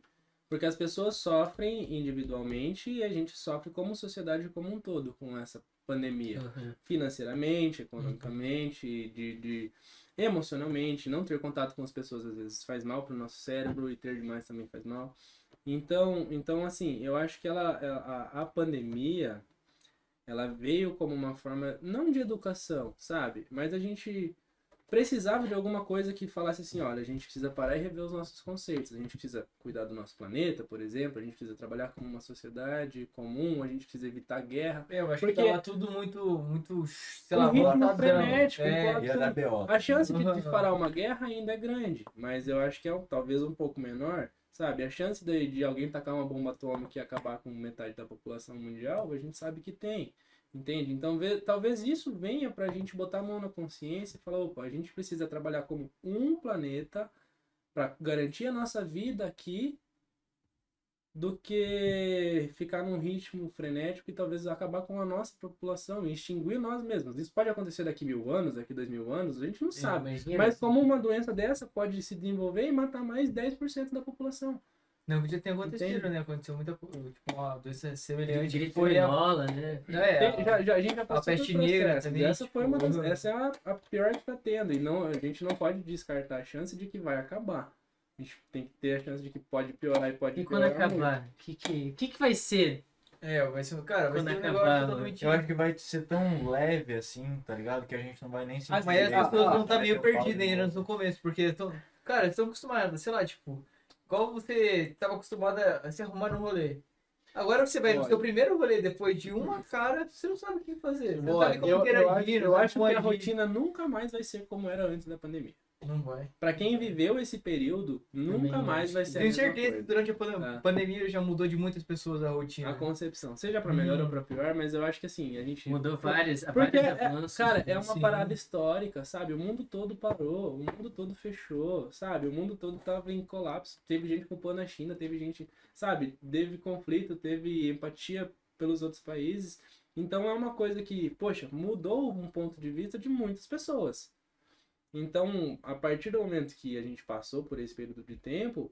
porque as pessoas sofrem individualmente e a gente sofre como sociedade como um todo com essa pandemia. Uhum. Financeiramente, economicamente, de, de emocionalmente, não ter contato com as pessoas às vezes faz mal para o nosso cérebro e ter demais também faz mal. Então, então assim, eu acho que ela, a, a pandemia, ela veio como uma forma, não de educação, sabe? Mas a gente precisava de alguma coisa que falasse assim, olha, a gente precisa parar e rever os nossos conceitos, a gente precisa cuidar do nosso planeta, por exemplo, a gente precisa trabalhar como uma sociedade comum, a gente precisa evitar guerra. É, Eu acho Porque- que tava tudo muito, muito, sei lá, ritmo frenético, É, enquanto- Ia dar B.O. A chance de Uhum. disparar uma guerra ainda é grande, mas eu acho que é um- talvez um pouco menor, sabe? A chance de, de alguém tacar uma bomba atômica e acabar com metade da população mundial, a gente sabe que tem, entende? Então vê- talvez isso venha pra gente botar a mão na consciência e falar, opa, a gente precisa trabalhar como um planeta para garantir a nossa vida aqui do que ficar num ritmo frenético e talvez acabar com a nossa população e extinguir nós mesmos. Isso pode acontecer daqui mil anos, daqui dois mil anos, a gente não sabe. Imagina, Mas como uma doença dessa pode se desenvolver e matar mais 10% da população. Não, que já tem acontecido, Entende? né? Aconteceu muita coisa. Tipo, uma doença semelhante. Que foi a... né? É, Tem- já, já- a gente já passou peste por negra também, Essa foi uma das, tipo, essa é a, a pior que tá tendo. E não, a gente não pode descartar a chance de que vai acabar. A gente tem que ter a chance de que pode piorar e pode E quando piorar muito. acabar, o que, que, que, que vai ser? É, vai ser, cara, vai Quando ser um acabar, negócio totalmente... Eu acho que vai ser tão leve assim, tá ligado? Que a gente não vai nem sentir. Ah, Mas as pessoas vão estar vai meio perdidas ainda no começo, porque, tão, cara, estão acostumadas, sei lá, tipo, igual você tava acostumada a se arrumar no rolê. Agora você vai no seu primeiro rolê, depois de uma cara, você não sabe o que fazer. Você Olha, sabe como eu, eu acho, eu acho que a rotina nunca mais vai ser como era antes da pandemia. Não vai. Pra quem viveu esse período, nunca Também mais vai que- ser a Tenho mesma certeza que coisa. durante a pandem- É. pandemia já mudou de muitas pessoas a rotina. A concepção. Seja pra melhor Hum. ou pra pior, mas eu acho que assim, a gente. Mudou vários, Porque, vários é- avanços. cara, é uma Sim. parada histórica, sabe? O mundo todo parou, o mundo todo fechou, sabe? O mundo todo tava em colapso. Teve gente culpando a China, teve gente, sabe? Teve conflito, teve empatia pelos outros países. Então é uma coisa que, poxa, mudou um ponto de vista de muitas pessoas. Então, a partir do momento que a gente passou por esse período de tempo,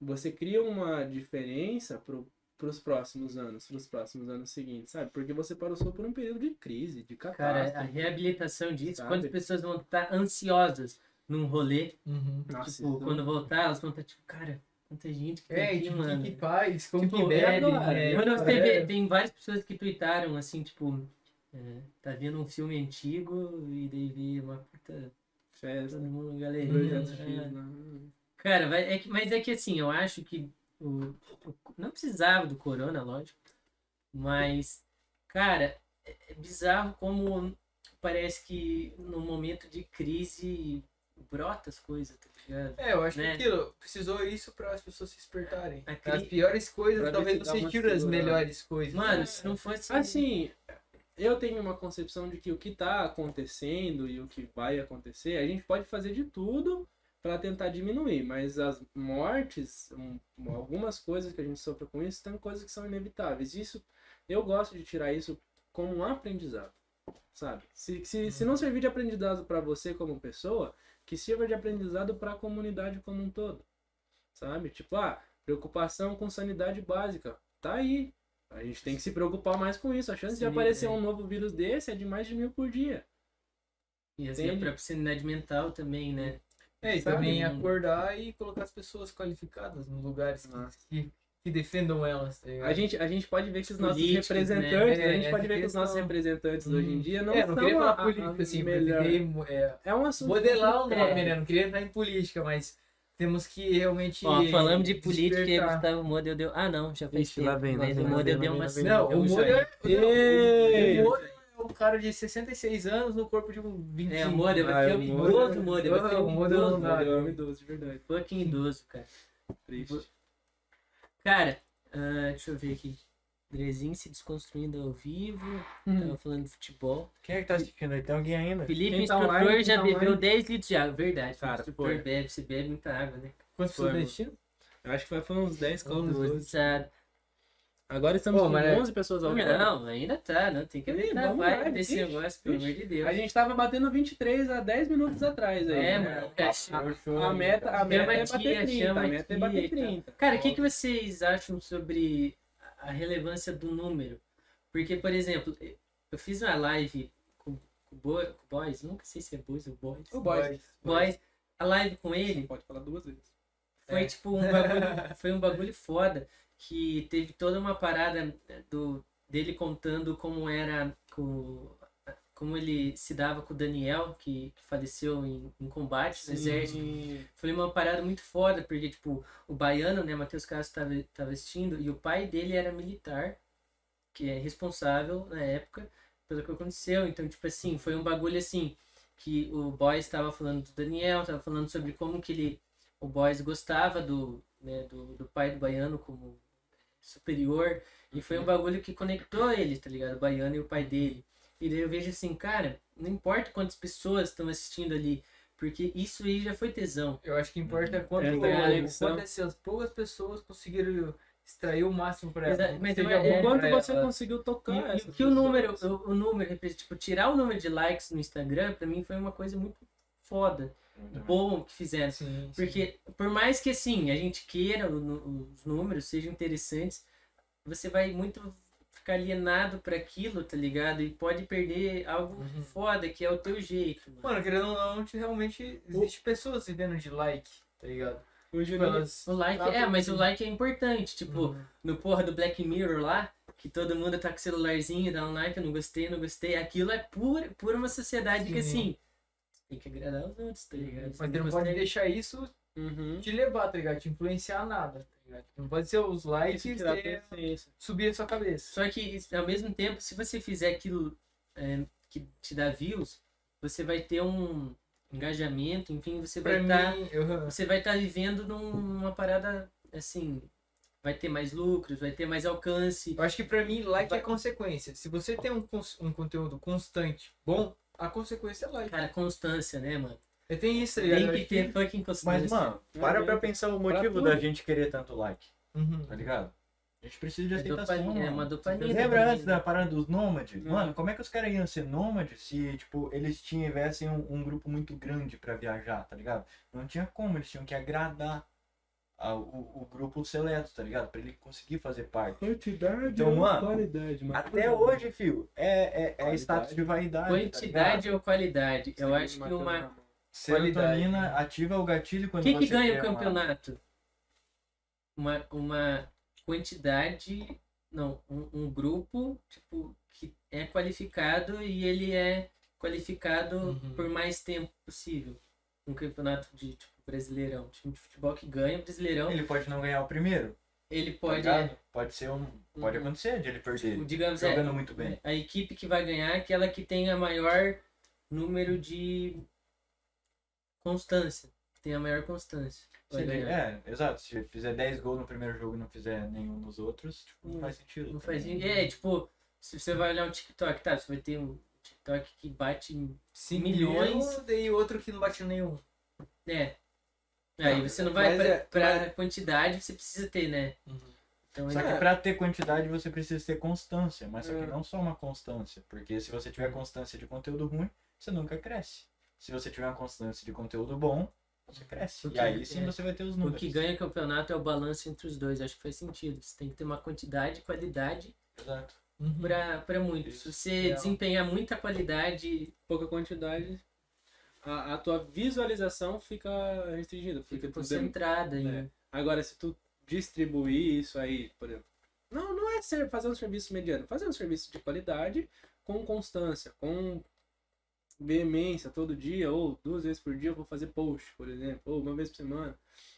você cria uma diferença para os próximos anos, para os próximos anos seguintes, sabe? Porque você passou por um período de crise, de Cara, a catástrofe. reabilitação disso, Sabe? quando as pessoas vão estar ansiosas num rolê, Uhum. Nossa, tipo, isso- quando voltar, elas vão estar tipo, cara, quanta gente que tem É, aqui, tipo, o mano. que faz? Como Tipo, que é, bebe? agora, né? Quando você É. vê, tem várias pessoas que tweetaram assim, tipo, é, tá vendo um filme antigo e daí vê uma puta. Festa, Todo mundo, galerinha. 200 é. X, né? Cara, vai- é que, mas é que assim, eu acho que o, o- não precisava do corona, lógico. Mas, cara, é, é bizarro como parece que no momento de crise brota as coisas, tá ligado? É, eu acho Né? que aquilo precisou isso para as pessoas se despertarem. A As cri- piores coisas, Pra talvez ver se as melhores coisas. Mano, se não fosse. Assim, eu tenho uma concepção de que o que tá acontecendo e o que vai acontecer, a gente pode fazer de tudo para tentar diminuir, mas as mortes, um, algumas coisas que a gente sofre com isso, tem coisas que são inevitáveis. Isso, eu gosto de tirar isso como um aprendizado, sabe? Se, se, se não servir de aprendizado para você como pessoa, que sirva de aprendizado para a comunidade como um todo, sabe? Tipo, ah, preocupação com sanidade básica, tá aí, A gente tem que se preocupar mais com isso. A chance de Sim, aparecer é. um novo vírus desse é de mais de mil por dia. E assim, a Entende? própria sanidade mental também, né? É, e Sabe? também acordar e colocar as pessoas qualificadas nos lugares que, que, que defendam elas, tá? A gente, a gente pode ver que os nossos políticos, representantes, né? a gente É, pode ver que os nossos representantes Hum. hoje em dia não é, não queria falar a- a- política, a assim, melhor. melhor. É, É um assunto modelar o que- nome, É. né? Não queria entrar em política, mas temos que realmente. Ó, falando de política, despertar. Gustavo Model deu. Ah, não, já fez Ixi, lá vem, lá mas vem, o lá Model deu lá uma. lá. Não, o um joinha. Ei! o Moura é um cara de 66 anos no corpo de um 25. É, o Model Ah, vai ser é, um o Model- idoso, Model. Vai ser um Model é um idoso, de verdade. Fucking idoso, cara. Triste. Cara, ah, deixa eu ver aqui. Drezinho se desconstruindo ao vivo. Hum. Tava falando de futebol. Quem é que tá assistindo aí? Tem alguém ainda? Felipe, Quem tá instrutor, online, já tá bebeu online? 10 litros de água. Verdade. Cara, instrutor foi. bebe, você bebe muita água, né? Quantos mano. assistindo? Eu acho que vai foi uns 10 calmas, 12. Doze. Agora estamos Pô, com mas é- 11 pessoas ao vivo. Não, ainda tá, não tem que Ih, aumentar a vamos lá, desse negócio, pelo amor de Deus. A gente tava batendo 23 há 10 minutos atrás aí. É, né? mano, A, a meta, a Chama meta é a bater 30. chama A a meta é bater e tal. 30. Cara, o que, que vocês acham sobre a relevância do número? Porque, por exemplo, eu fiz uma live com, com, o Bo- com o Boys, nunca sei se é Boys ou Boys. O boys. Boys, a live com ele Pode falar duas vezes. foi É. tipo um bagulho, foi um bagulho foda que teve toda uma parada do dele contando como era com como ele se dava com o Daniel que, que faleceu em, em combate no exército foi uma parada muito foda porque tipo o baiano né Matheus Castro tava, tava assistindo e o pai dele era militar que é responsável na época pelo que aconteceu então tipo assim foi um bagulho assim que o Boys estava falando do Daniel tava falando sobre como que ele o Boys gostava do, né, do, do pai do baiano como superior. E foi um bagulho que conectou eles, tá ligado? O baiano e o pai dele. E daí eu vejo assim, cara, não importa quantas pessoas estão assistindo ali, porque isso aí já foi tesão. Eu acho que importa é quanto, É, a conexão. quanto essas poucas pessoas conseguiram extrair o máximo pra Exa- ela. mas é- é- O quanto você ela. conseguiu tocar E, e que o número, o, o número, tipo, tirar o número de likes no Instagram, pra mim foi uma coisa muito foda, bom que fizeram. Sim, sim. Porque, por mais que assim, a gente queira o os números sejam interessantes, você vai muito ficar alienado para aquilo, tá ligado? E pode perder algo Uhum. foda, que é o teu jeito. Mano. Mano, querendo ou não, realmente existe pessoas vivendo de like, tá ligado? O Tipo, elas... O like, Ah, é, mas o like é importante. Tipo, Uhum. no porra do Black Mirror lá, que todo mundo tá com o celularzinho, dá um like, eu não gostei, não gostei. Aquilo é pura, pura uma sociedade que Sim. assim, tem que agradar os outros, tá ligado? Mas você não pode deixar isso Uhum. te levar, tá ligado? Te influenciar nada, tá? Não pode ser os likes consciência. subir a sua cabeça. Só que, ao mesmo tempo, se você fizer aquilo é, que te dá views, você vai ter um engajamento, enfim, você vai Pra estar mim, eu... você vai estar vivendo num- numa parada assim, vai ter mais lucros, vai ter mais alcance. eu acho que pra mim, like Vai- é consequência. Se você tem um, um conteúdo constante, bom, a consequência é like. Cara, constância, né, mano? É, tem isso, tá ligado? Tem que ter fucking constância. Mas, mano, para pra pensar o motivo da gente querer tanto like, Uhum. tá ligado? A gente precisa de É aceitação, é uma dopamina. Lembra antes da parada dos nômades? Uhum. Mano, como é que os caras iam ser nômades se, tipo, eles tivessem um, um grupo muito grande pra viajar, tá ligado? Não tinha como, eles tinham que agradar a- o, o grupo seleto, tá ligado? Pra ele conseguir fazer parte. Quantidade Então, ou mano, qualidade, mano. Até hoje, filho, é, é, é Qualidade. status de vaidade. tá? Quantidade ou qualidade? Eu Sim, acho que uma. Serotonina ativa o gatilho quando Quem que você ganha quer o uma- campeonato? Uma, uma quantidade. Não, um, um grupo, tipo, que é qualificado e ele é qualificado Uhum. por mais tempo possível. Um campeonato de tipo, brasileirão. Time de futebol que ganha brasileirão, Ele pode não ganhar o primeiro. ele tá pode. ligado? Pode ser um. Pode Uhum. acontecer de ele perder. tipo, digamos, é, jogando muito bem. a equipe que vai ganhar é aquela que tem a maior número de constância. Tem a maior constância. Se- é, exato. Se fizer 10 gols no primeiro jogo e não fizer nenhum nos outros, tipo, não Não- faz sentido. Não tá faz sentido. É, tipo, se você vai olhar um TikTok, tá? Você vai ter um TikTok que bate em. Cinco Milhões. mil, daí outro que não bateu nenhum. É. Aí você não vai mas pra, é- pra quantidade, você precisa ter, né? Então Só que pra ter quantidade você precisa ter constância, mas só É. que não só uma constância, porque se você tiver constância de conteúdo ruim, você nunca cresce. Se você tiver uma constância de conteúdo bom, você cresce. O E aí sim é. você vai ter os O números. que ganha o campeonato é o balanço entre os dois. Acho que faz sentido. Você tem que ter uma quantidade e qualidade Exato. Uhum. pra, pra muito. Se você Real. desempenhar muita qualidade, Pouca quantidade, a, a tua visualização fica restringida. Fica fica concentrada em É. Agora, se tu distribuir isso aí, por exemplo. Não, não é ser, fazer um serviço mediano. Fazer um serviço de qualidade com constância, com veemência todo dia, ou duas vezes por dia eu vou fazer post, por exemplo, ou uma vez por semana.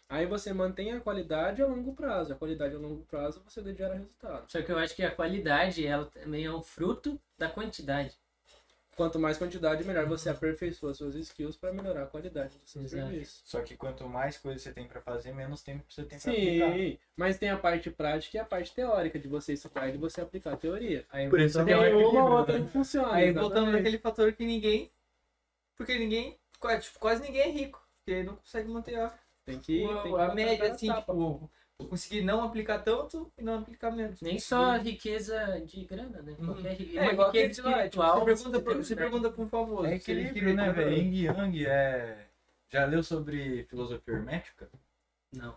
Aí você mantém a qualidade a longo prazo. A qualidade a longo prazo você gera resultado. Só que eu acho que a qualidade, ela também é um fruto da quantidade. Quanto mais quantidade, melhor você aperfeiçoa suas skills para melhorar a qualidade do seu Exato. serviço. Só que quanto mais coisa você tem pra fazer, menos tempo você tem pra aplicar. Sim, mas tem a parte prática e a parte teórica de você estudar e de você aplicar a teoria. Aí Por isso Tem é um uma ou outra né? que funciona. Aí voltando exatamente. naquele fator que ninguém. Porque ninguém. quase- Tipo, quase ninguém é rico. Porque não consegue manter a, Tem que, a- tem que a média, assim, tipo, vou conseguir não aplicar tanto e não aplicar menos. Nem só riqueza de grana, né? Uhum. Qualquer ri- É, igual riqueza lá, tipo, espiritual. você pergunta, você pra, você pergunta pra um famoso. É equilíbrio, né, velho? Yin Yang é. Já leu sobre filosofia hermética? Não.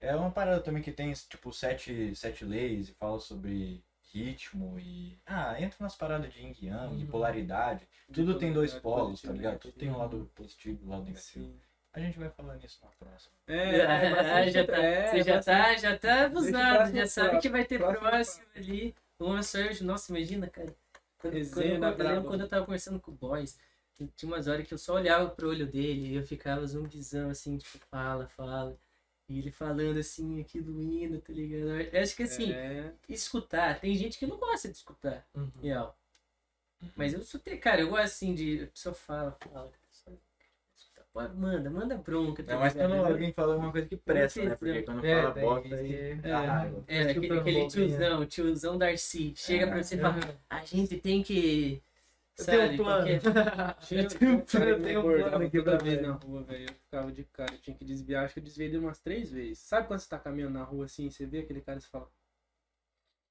É uma parada também que tem, tipo, sete, sete leis e fala sobre ritmo e. Ah, entra nas paradas de yin yang, Uhum. polaridade. Tudo tem dois polaridade polos, tá ligado? Tudo tem um lado positivo e um lado negativo. Sim. A gente vai falar nisso na próxima. É, é bastante- já tá, é, você já bastante- tá, já tá abusado, já sabe próximo, que vai ter próximo próximo, ali. Uma eu, nossa, imagina, cara. Quando, Resenha quando, eu quando eu tava conversando com o Boys, tinha umas horas que eu só olhava pro olho dele e eu ficava zumbizão, assim, tipo, fala, fala. E ele falando assim, aquilo indo, tá ligado? Eu acho que assim, É, escutar, tem gente que não gosta de escutar, Uhum. real. Mas eu sou, cara, eu gosto assim de. A pessoa fala, fala, Manda, manda bronca. tá Não, mas quando alguém fala alguma coisa que presta, né? Porque quando É, fala bosta aí. é. raiva. É, aquele, aquele tiozão, tiozão Darcy. Chega pra você e fala, a gente tem que. Eu tenho Sabe, um plano. qualquer- Tinha, Eu tenho um plano, eu tenho um plano aqui toda vez na rua, velho. Eu ficava de cara, eu tinha que desviar. Acho que eu desviei umas três vezes. Sabe quando você tá caminhando na rua assim, você vê aquele cara e você fala.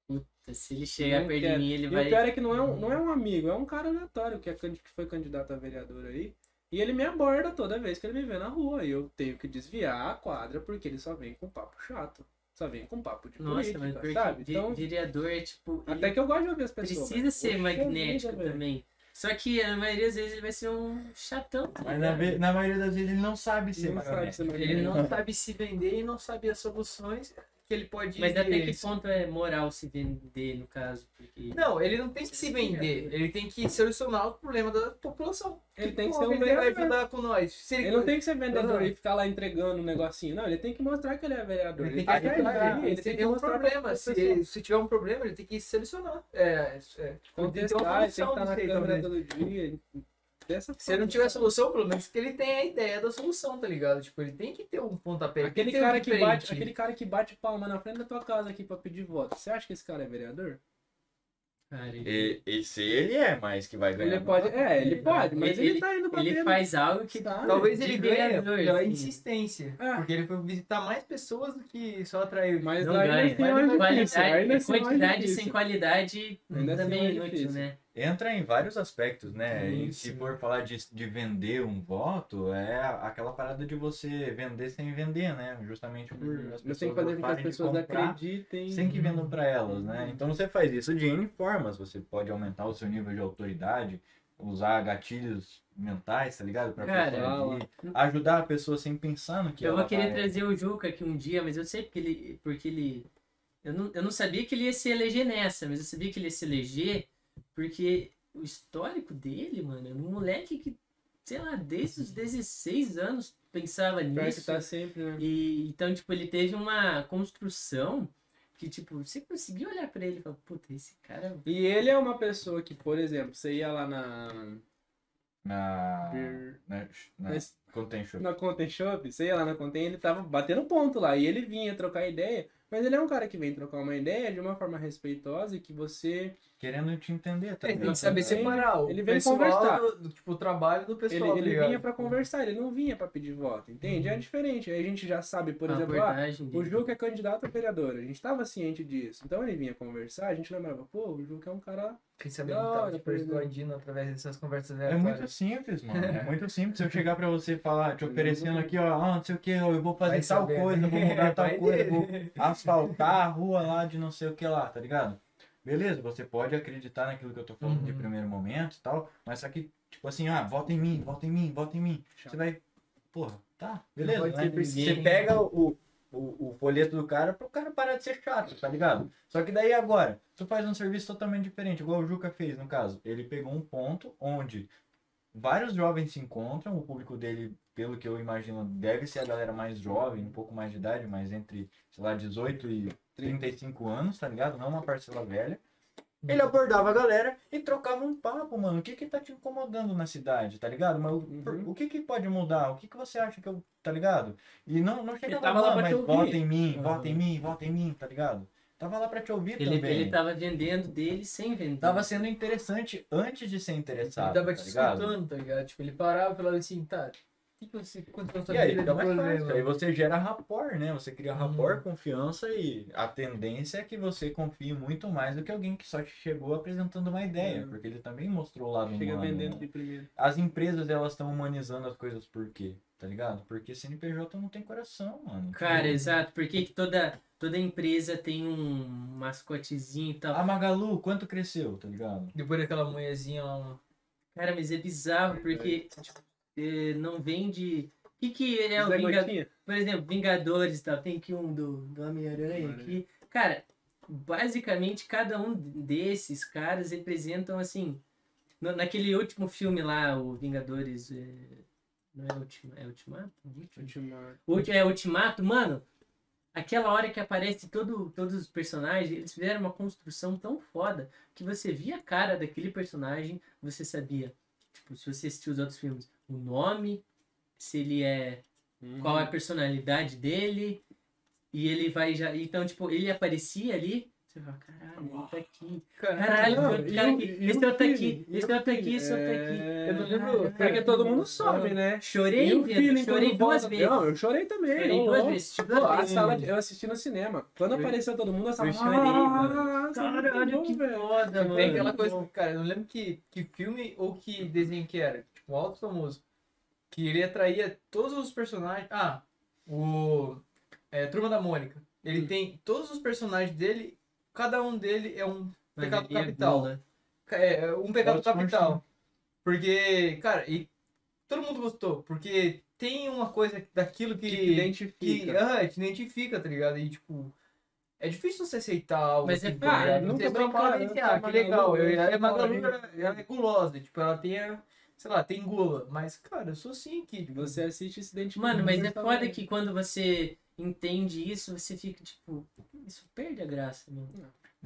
Puta, se ele chegar perto de mim, ele E vai. o pior é que não é, um, não é um amigo, é um cara aleatório que, é, que foi candidato a vereador aí. E ele me aborda toda vez que ele me vê na rua. E eu tenho que desviar a quadra porque ele só vem com papo chato. Só vem com papo de Nossa, mas política, porque sabe? Então, vereador é tipo. ele até que eu gosto de ouvir as pessoas. precisa mas, ser poxa magnético vida, velho. também. Só que a maioria das vezes ele vai ser um chatão. tá Mas na, na maioria das vezes ele não sabe ser Não sabe ser Ele magnético. não sabe se vender e não sabe as soluções que ele pode. Mas até que ponto é moral se vender, no caso? Porque. Não, ele não tem que se vender, ele tem que solucionar o problema da população. Ele tem que ser um ele vai vereador. ajudar com nós. Se Ele não tem que ser vendedor Não. e ficar lá entregando um negocinho. Não, ele tem que mostrar que ele é vereador. Ele tem que tem que ajudar, ele, ele tem tem que que ter um problema. Se, se tiver um problema, ele tem que solucionar. É, é, que contestar, ele tem que estar na disso aí câmera todo dia. Dessa Se ele não tiver solução, pelo menos que ele tenha a ideia da solução, tá ligado? Tipo, ele tem que ter um pontapé. Aquele ter um cara, que diferente. bate, aquele cara que bate palma na frente da tua casa aqui pra pedir voto. Você acha que esse cara é vereador? Cara, ele, E, e se ele é mais que vai ganhar. Ele pode. É, ele pode, mas ele, Ele- tá indo pra ele faz algo que. Talvez ele ganhe pela assim. insistência. É. Porque ele foi visitar mais pessoas do que só atrair. Mas Não ganha. é é mais quantidade sem qualidade Ainda assim também é inútil, né? Entra em vários aspectos, né? Sim, E se for falar de, de vender um voto, é aquela parada de você vender sem vender, né? Justamente por Uhum. as Você tem pessoas que fazer com que as pessoas acreditem. sem que vendam para elas, né? Uhum. Então você faz isso de N formas. Você pode aumentar o seu nível de autoridade, usar gatilhos mentais, tá ligado? Pra Cara, ajudar a pessoa sem pensar no que Eu vou querer vai... trazer o Juca aqui um dia, mas eu sei porque ele. Porque ele eu, não, eu não sabia que ele ia se eleger nessa, mas eu sabia que ele ia se eleger porque o histórico dele, mano, é um moleque que, sei lá, desde os 16 anos pensava Pior que nisso. tá sempre, né? E então, tipo, ele teve uma construção que, tipo, você conseguiu olhar pra ele e falar, puta, esse cara. E ele é uma pessoa que, por exemplo, você ia lá na. Na... Beer- Na... na... Mas- Content Shop. Na Content Shop, você ia lá na Content, ele tava batendo ponto lá. E ele vinha trocar ideia. Mas ele é um cara que vem trocar uma ideia de uma forma respeitosa e que você. Querendo te entender É, também. tem que saber Ele- separar o ele vem pessoal conversar. do, do, tipo, o trabalho do Ele, pessoal. ele tá ligado? vinha pra conversar, ele não vinha pra pedir voto, entende? É diferente. Aí a gente já sabe, por a exemplo, ah, o dele. Juca é candidato a vereador. A gente tava ciente disso. Então ele vinha conversar, a gente lembrava, pô, o Juca é um cara. Quem sabe ele tava persuadindo através dessas conversas É aleatórias. muito simples, mano. É muito simples eu chegar pra você e falar, te oferecendo aqui, ó, ah, não sei o que, eu vou fazer Vai tal saber, coisa, né? vou mudar tal coisa, vou asfaltar a rua lá de não sei o que lá, tá ligado? Beleza, você pode acreditar naquilo que eu tô falando de Uhum. primeiro momento e tal, mas só que, tipo assim, ah, vota em mim, vota em mim, vota em mim. Você vai, porra, tá, beleza, né? Você pega o, o, o folheto do cara pro cara parar de ser chato, tá ligado? Só que daí agora, tu faz um serviço totalmente diferente, igual o Juca fez no caso. Ele pegou um ponto onde vários jovens se encontram, o público dele, pelo que eu imagino, deve ser a galera mais jovem, um pouco mais de idade, mas entre, sei lá, 18 e 35 anos, tá ligado? Não uma parcela velha. Ele abordava a galera e trocava um papo, mano. O que que tá te incomodando na cidade, tá ligado? Mas o, por- Uhum. o que que pode mudar? O que que você acha que eu, tá ligado? E não, não chegava tava lá lá, pra mas vota em mim, Uhum. vota em mim, vota em mim, tá ligado? Tava lá pra te ouvir Ele, também. ele tava vendendo dele sem vender. Tava sendo interessante antes de ser interessado, Ele tava tá te ligado? escutando, tá ligado? Tipo, ele parava e falava assim, tá, o que, que você aconteceu na sua E aí fica mais fácil. Aí você gera rapport, né? Você cria rapport, Uhum. confiança e a tendência é que você confie muito mais do que alguém que só te chegou apresentando uma ideia. Uhum. Porque ele também mostrou o lado Chega humano. vendendo né? de primeiro. As empresas, elas estão humanizando as coisas por quê? Tá ligado? Porque CNPJ não tem coração, mano. Cara, Tipo, exato. Por que que toda, toda empresa tem um mascotezinho e tal? A Magalu, quanto cresceu, tá ligado? Depois daquela manhãzinha lá, Cara, mas é bizarro, porque tipo, não vende... O que que é o Vingador? Gotinha. Por exemplo, Vingadores e tal. Tem aqui um do, do Homem-Aranha aqui. Cara, basicamente cada um desses caras representam assim. no- naquele último filme lá, o Vingadores. eh, não é Ultimato? É Ultimato? Ultimato. Ulti- É Ultimato, mano. Aquela hora que aparece todo, todos os personagens, eles fizeram uma construção tão foda que você via a cara daquele personagem, você sabia, tipo, se você assistiu os outros filmes, o nome, se ele é qual Uhum. é a personalidade dele. E ele vai já. Então, tipo, ele aparecia ali. Você fala, caralho, tá aqui. Caralho, Não, esse cara outro aqui, esse o outro aqui, esse outro aqui. é, Eu não lembro, Caralho, Porque todo mundo sobe, né? Chorei, E feeling chorei duas vezes. Não, eu chorei também. Chorei duas vezes. Tipo, a duas sala, eu assisti no cinema. Quando Eu- apareceu todo mundo, eu tava. eu chorei, mano. Muito Caralho, que foda, mano. Tem aquela coisa, cara, eu não lembro que, que filme ou que desenho que era, tipo, alto famoso, que ele atraía todos os personagens. Ah, o é, Turma da Mônica. Ele Hum. tem todos os personagens dele, cada um dele é um Mas pecado ali é capital. gula. É, é um pecado Pode capital. Porque, cara, e todo mundo gostou, porque tem uma coisa daquilo que. Que te identifica. que ah, te identifica, tá ligado? E tipo. É difícil você aceitar algo Mas é claro, tá ligado? nunca encarar, assim, tá, ah, que legal. Eu, eu a Magalu, ela, é gulosa, tipo, ela tem, a- sei lá, tem gula. Mas, cara, eu sou assim aqui. tipo, Você assiste e se identifica. Mano, mas é foda que quando você entende isso, você fica tipo, isso perde a graça, mano.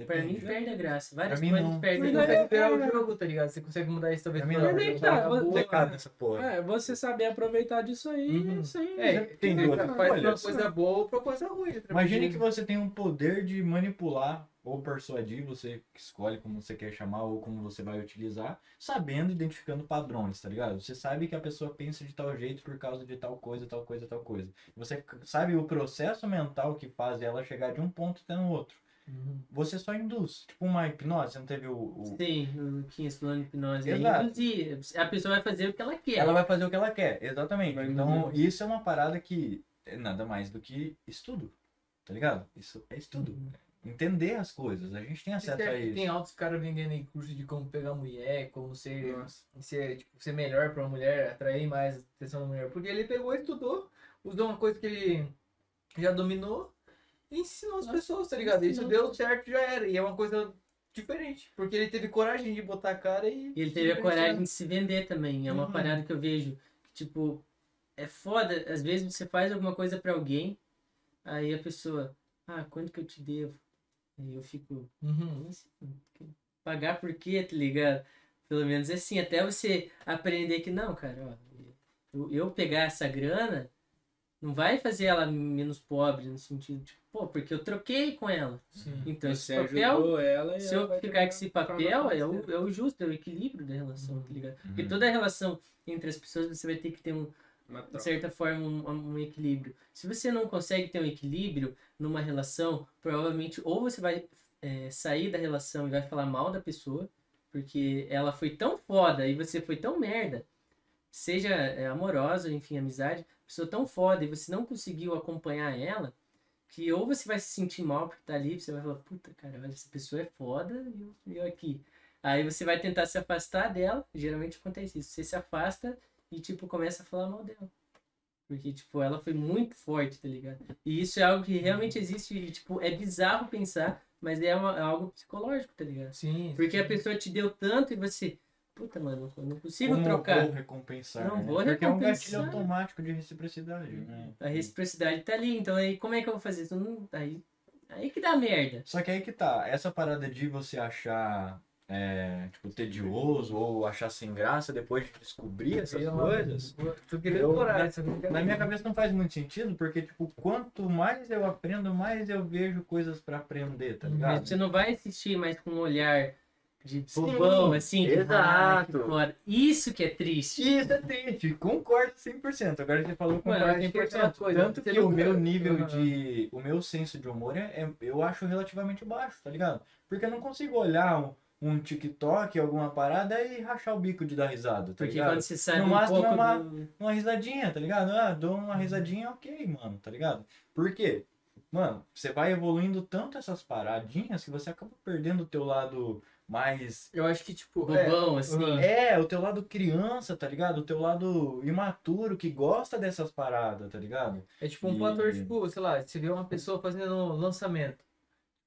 Pra mim Depende. perde a graça. Várias Pra mim, coisas não. perdem Você a é- consegue virar o jogo, tá ligado? Você consegue mudar isso talvez Pra mim pra não. uma é que coisa tá, boa. Pecado nessa porra. É, você saber aproveitar disso aí, Uhum. isso aí. É, tem duas. Faz pra uma coisa boa ou pra coisa ruim. né? Imagine que você tem um poder de manipular ou persuadir, você escolhe como você quer chamar ou como você vai utilizar, sabendo, identificando padrões, tá ligado? Você sabe que a pessoa pensa de tal jeito por causa de tal coisa, tal coisa, tal coisa. Você sabe o processo mental que faz ela chegar de um ponto até no outro. Uhum. Você só induz. Tipo uma hipnose, você não teve o. o- Sim, o 15 falando de hipnose. Exato. Induzir. A pessoa vai fazer o que ela quer. Ela vai fazer o que ela quer, exatamente. Vai então, induzir. isso é uma parada que é nada mais do que estudo, tá ligado? Isso é estudo. Uhum. Entender as coisas, a gente tem acesso a isso. Tem altos caras vendendo aí curso de como pegar mulher, como ser, Nossa. ser, tipo, ser melhor pra uma mulher, atrair mais a atenção da mulher. Porque ele pegou, estudou, usou uma coisa que ele já dominou e ensinou as pessoas, tá ligado? Isso deu certo, já era. E é uma coisa diferente. Porque ele teve coragem de botar a cara e. E ele teve a coragem de se vender também. É uma Uhum. parada que eu vejo. que, Tipo, é foda. Às vezes você faz alguma coisa pra alguém, aí a pessoa, ah, quanto que eu te devo? Aí eu fico, Uhum. "Como assim? pagar por quê, tá ligado? Pelo menos assim, até você aprender que não, cara, ó, eu, eu pegar essa grana não vai fazer ela menos pobre no sentido, tipo, pô, porque eu troquei com ela. Sim. Então esse papel ela e se ela eu ficar com esse papel, é o, é o justo, é o equilíbrio da relação, tá ligado? Porque Uhum. toda relação entre as pessoas você vai ter que ter, um, de certa forma, um, um equilíbrio. Se você não consegue ter um equilíbrio numa relação, provavelmente ou você vai é, sair da relação e vai falar mal da pessoa, porque ela foi tão foda e você foi tão merda, seja é, amorosa, enfim, amizade, pessoa tão foda e você não conseguiu acompanhar ela, que ou você vai se sentir mal porque tá ali, você vai falar, puta, cara, olha, essa pessoa é foda e eu, e eu aqui. Aí você vai tentar se afastar dela, geralmente acontece isso. Você se afasta e, tipo, começa a falar mal dela. Porque, tipo, ela foi muito forte, tá ligado? E isso é algo que realmente existe, e, tipo, é bizarro pensar, mas é, uma- é algo psicológico, tá ligado? Sim. Porque a pessoa te deu tanto e você, puta, mano, eu não consigo Como trocar. vou recompensar? Não né? vou Porque é um recompensar. gatilho automático de reciprocidade, né? A reciprocidade tá ali, então aí como é que eu vou fazer isso? Não- Aí, aí que dá merda. Só que aí que tá, essa parada de você achar, é, tipo, tedioso ou achar sem graça depois de descobrir essas coisas, Eu- isso não quero- na minha cabeça não faz muito sentido, porque, tipo, quanto mais eu aprendo, mais eu vejo coisas pra aprender, tá Mas ligado? você não vai assistir mais com um olhar de Sim, bobão, assim. "Ah, que exato. foda." Isso que é triste. Isso é triste, concordo 100%. Agora você falou Mano, concordo acho que é aquela 100%. coisa, Tanto que o meu nível Aham. de. O meu senso de humor é, é- eu acho relativamente baixo, tá ligado? Porque eu não consigo olhar um, um TikTok, alguma parada e rachar o bico de dar risada, tá Porque ligado? quando você No um máximo pouco é uma- do... Uma risadinha, tá ligado? Ah, dou uma risadinha, ok, mano, tá ligado? Por quê? Mano, você vai evoluindo tanto essas paradinhas que você acaba perdendo o teu lado mais Eu acho que, tipo. é, bobão, assim. aham. é, o teu lado criança, tá ligado? O teu lado imaturo que gosta dessas paradas, tá ligado? É tipo um E- fator, tipo, sei lá, você vê uma pessoa fazendo um lançamento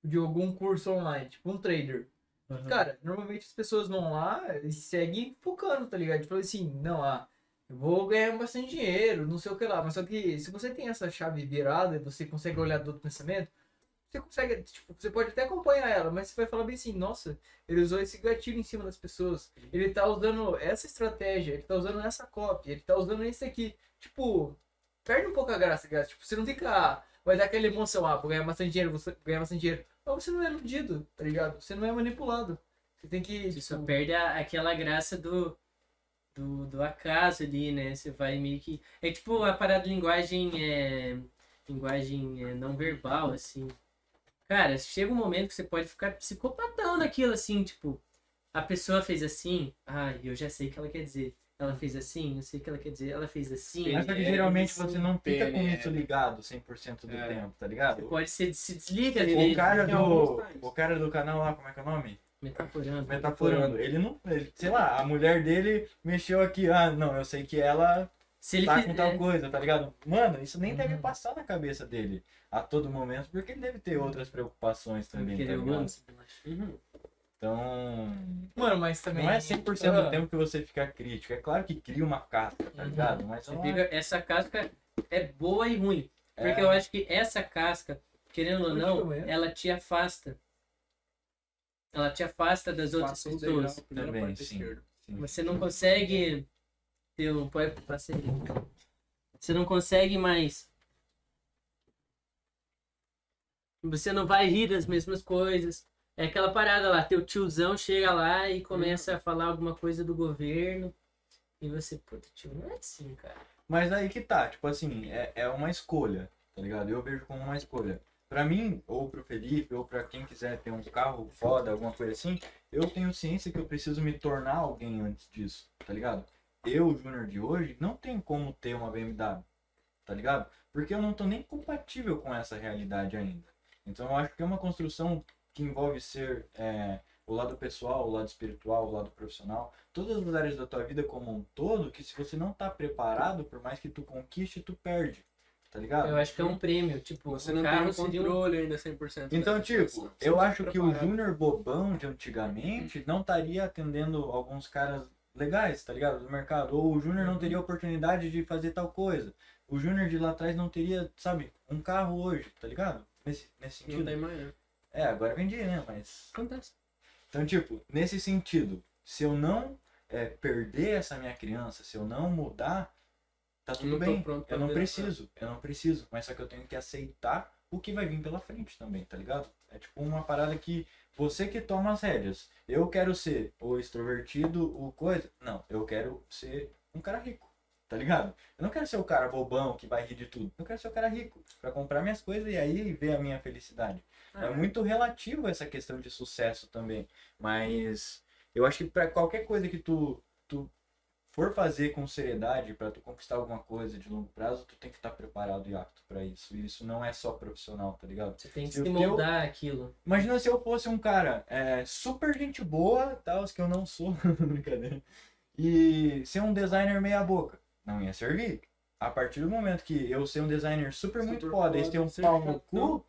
de algum curso online, tipo um trader. Aham. Cara, normalmente as pessoas vão lá e seguem focando, tá ligado? Tipo assim, não, ah, eu vou ganhar bastante dinheiro, não sei o que lá. Mas só que se você tem essa chave virada e você consegue olhar do outro pensamento, você consegue, tipo, você pode até acompanhar ela, mas você vai falar bem assim, nossa, ele usou esse gatilho em cima das pessoas. Ele tá usando essa estratégia, ele tá usando essa cópia, ele tá usando esse aqui. Tipo, perde um pouco a graça, cara. Tipo, você não fica, ah, vai dar aquela emoção, ah, vou ganhar bastante dinheiro, vou ganhar bastante dinheiro. Mas você não é iludido, tá ligado? Você não é manipulado. Você tem que. Você só tipo, perde a- aquela graça do, do, do acaso ali, né? Você vai meio que. É tipo a parada de linguagem é. Linguagem é, não verbal, assim. Cara, chega um momento que você pode ficar psicopatão naquilo, assim, tipo, a pessoa fez assim, ah, eu já sei o que ela quer dizer. Ela fez assim, eu sei o que ela quer dizer. Ela fez assim. Mas só que é, geralmente você não fica com isso ligado 100% do É. tempo, tá ligado? Pode ser, se desliga O dele. O cara, do, o cara do canal lá, como é que é o nome? Metaforando. Metaforando. Ele não. ele- sei lá, a mulher dele mexeu aqui. Ah, não, eu sei que ela Se ele tá fizer. com tal coisa, tá ligado? Mano, isso nem deve Uhum. passar na cabeça dele a todo momento, porque ele deve ter outras preocupações também, tá ligado? Uhum. Então. Mano, mas também. Não é 100% do Ah, tempo que você fica crítico. É claro que cria uma casca, tá Uhum. ligado? Mas Você não fica- essa casca é boa e ruim. Porque É. eu acho que essa casca, querendo ou não, eu ela te afasta. Ela te afasta das outras pessoas. Também, sim. Sim. Você não consegue ter um. Pode passar aí. Você não consegue mais. Você não vai rir das mesmas coisas. É aquela parada lá, teu tiozão chega lá e começa a falar alguma coisa do governo. E você, puta, tio, não é assim, cara. Mas aí que tá, tipo assim, é, é uma escolha, tá ligado? Eu vejo como uma escolha. Pra mim, ou pro Felipe, ou pra quem quiser ter um carro foda, alguma coisa assim, eu tenho ciência que eu preciso me tornar alguém antes disso, tá ligado? Eu, Júnior de hoje, não tenho como ter uma BMW, tá ligado? Porque eu não tô nem compatível com essa realidade ainda. Então eu acho que é uma construção que envolve ser é, o lado pessoal, o lado espiritual, o lado profissional, todas as áreas da tua vida como um todo, que se você não tá preparado, por mais que tu conquiste, tu perde. Tá ligado? Eu acho que é um prêmio. Tipo, Você não tem um um controle ainda 100%. Então, tipo, eu não tá acho que o. Júnior Bobão de antigamente não estaria atendendo alguns caras legais, tá ligado? Do mercado. Ou o Júnior não teria oportunidade de fazer tal coisa. O Júnior de lá atrás não teria, sabe, um carro hoje, tá ligado? Nesse, nesse Não sentido. tem mais, né? É, agora vendi, né? Mas. Acontece. Então, tipo, nesse sentido, se eu não é, perder essa minha criança, se eu não mudar, tá tudo tô bem. Eu não preciso, eu não preciso. Mas só que eu tenho que aceitar o que vai vir pela frente também, tá ligado? É tipo uma parada que você que toma as rédeas. Eu quero ser o extrovertido, o coisa. Não, eu quero ser um cara rico, tá ligado? Eu não quero ser o cara bobão que vai rir de tudo. Eu quero ser o cara rico pra comprar minhas coisas e aí ver a minha felicidade. É muito relativo essa questão de sucesso também. Mas eu acho que pra qualquer coisa que tu, tu for fazer com seriedade para tu conquistar alguma coisa de longo prazo, tu tem que estar preparado e apto para isso. E isso não é só profissional, tá ligado? Você tem que Se se moldar aquilo. Imagina se eu fosse um cara é, super gente boa, tal, os que eu não sou, brincadeira. E ser um designer meia boca, não ia servir. A partir do momento que eu ser um designer super, muito Super foda e foda, ter um pau no chatão,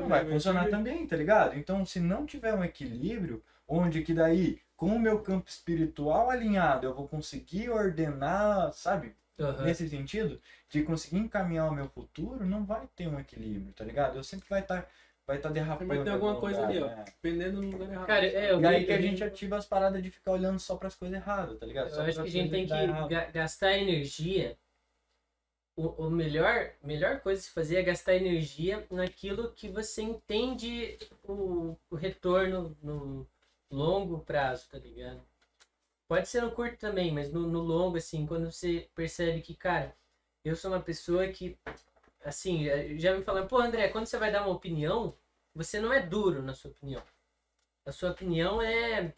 não vai funcionar também, tá ligado? Então, se não tiver um equilíbrio, onde que daí, com o meu campo espiritual alinhado, eu vou conseguir ordenar, sabe? Aham. Nesse sentido, de conseguir encaminhar o meu futuro, não vai ter um equilíbrio, tá ligado? Eu sempre vai estar vai tá derrapando. Vai ter alguma algum coisa lugar, ali, ó. né? Dependendo do lugar errado. Cara, é, eu E aí que a vi- gente ativa as paradas de ficar olhando só pras coisas erradas, tá ligado? Eu Só acho que a gente tem que errado. ga- gastar energia. O, o melhor, melhor coisa de se fazer é gastar energia naquilo que você entende o, o retorno no longo prazo, tá ligado? Pode ser no curto também, mas no, no longo, assim, quando você percebe que, cara, eu sou uma pessoa que, assim, já- já me falaram, pô, André, quando você vai dar uma opinião, você não é duro na sua opinião. A sua opinião é um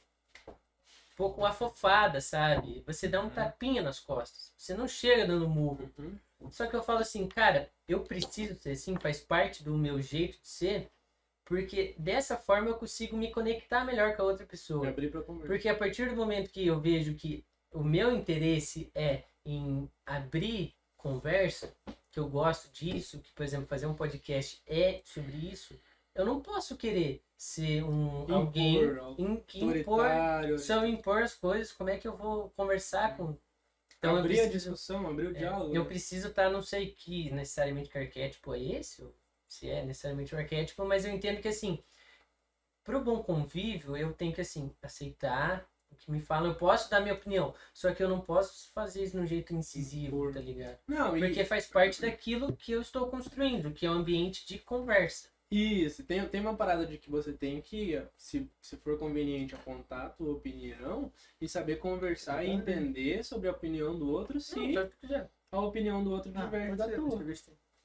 pouco afofada, sabe? Você dá um tapinha nas costas. Você não chega dando murro. Uhum. Só que eu falo assim, cara, eu preciso ser assim, faz parte do meu jeito de ser, porque dessa forma eu consigo me conectar melhor com a outra pessoa. conversa. Porque a partir do momento que eu vejo que o meu interesse é em abrir conversa, que eu gosto disso, que, por exemplo, fazer um podcast é sobre isso, eu não posso querer ser um alguém Impor, em, que impor, se eu impor as coisas, como é que eu vou conversar com. Então abrir a preciso, discussão, abrir o é, diálogo. eu né? preciso estar, não sei que necessariamente que arquétipo é esse, se é necessariamente um arquétipo, mas eu entendo que assim, pro bom convívio, eu tenho que assim, aceitar o que me falam, eu posso dar minha opinião, só que eu não posso fazer isso de um jeito incisivo, tá ligado? Não, e- Porque faz parte daquilo que eu estou construindo, que é um ambiente de conversa. Isso, tem, tem uma parada de que você tem que, se, se for conveniente, apontar a tua opinião e saber conversar e entender sobre a opinião do outro se Não, a opinião do outro Ah, diverge pode da tua.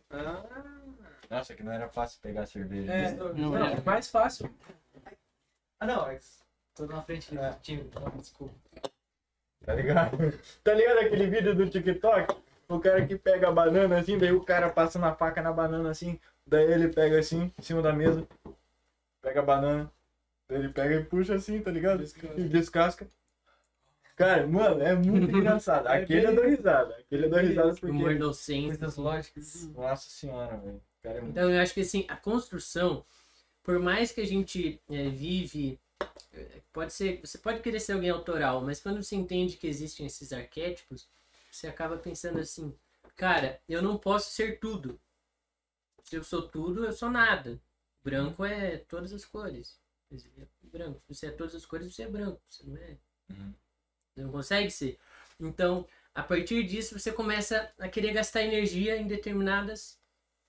Ah, Nossa, que não era fácil pegar cerveja. é, Não, não, é. é mais fácil. Ah, não, é Tô na frente do É. time, então, desculpa. Tá ligado? Tá ligado aquele vídeo do TikTok? O cara que pega a banana assim, daí o cara passa na faca na banana assim, daí ele pega assim, em cima da mesa, pega a banana, daí ele pega e puxa assim, tá ligado? E descasca. Cara, mano, é muito engraçado. É Aquele eu bem dou risada. Aquele eu dou risada porque. Humor docente. coisas lógicas. Nossa senhora, velho. É muito... Então eu acho que assim, a construção, por mais que a gente eh, vive, pode ser, você pode querer ser alguém autoral, mas quando você entende que existem esses arquétipos, você acaba pensando assim, cara, eu não posso ser tudo. Se eu sou tudo, eu sou nada. Branco é todas as cores. Branco. Se você é todas as cores, você é branco. Você não é. Uhum. Você não consegue ser. Então, a partir disso, você começa a querer gastar energia em determinados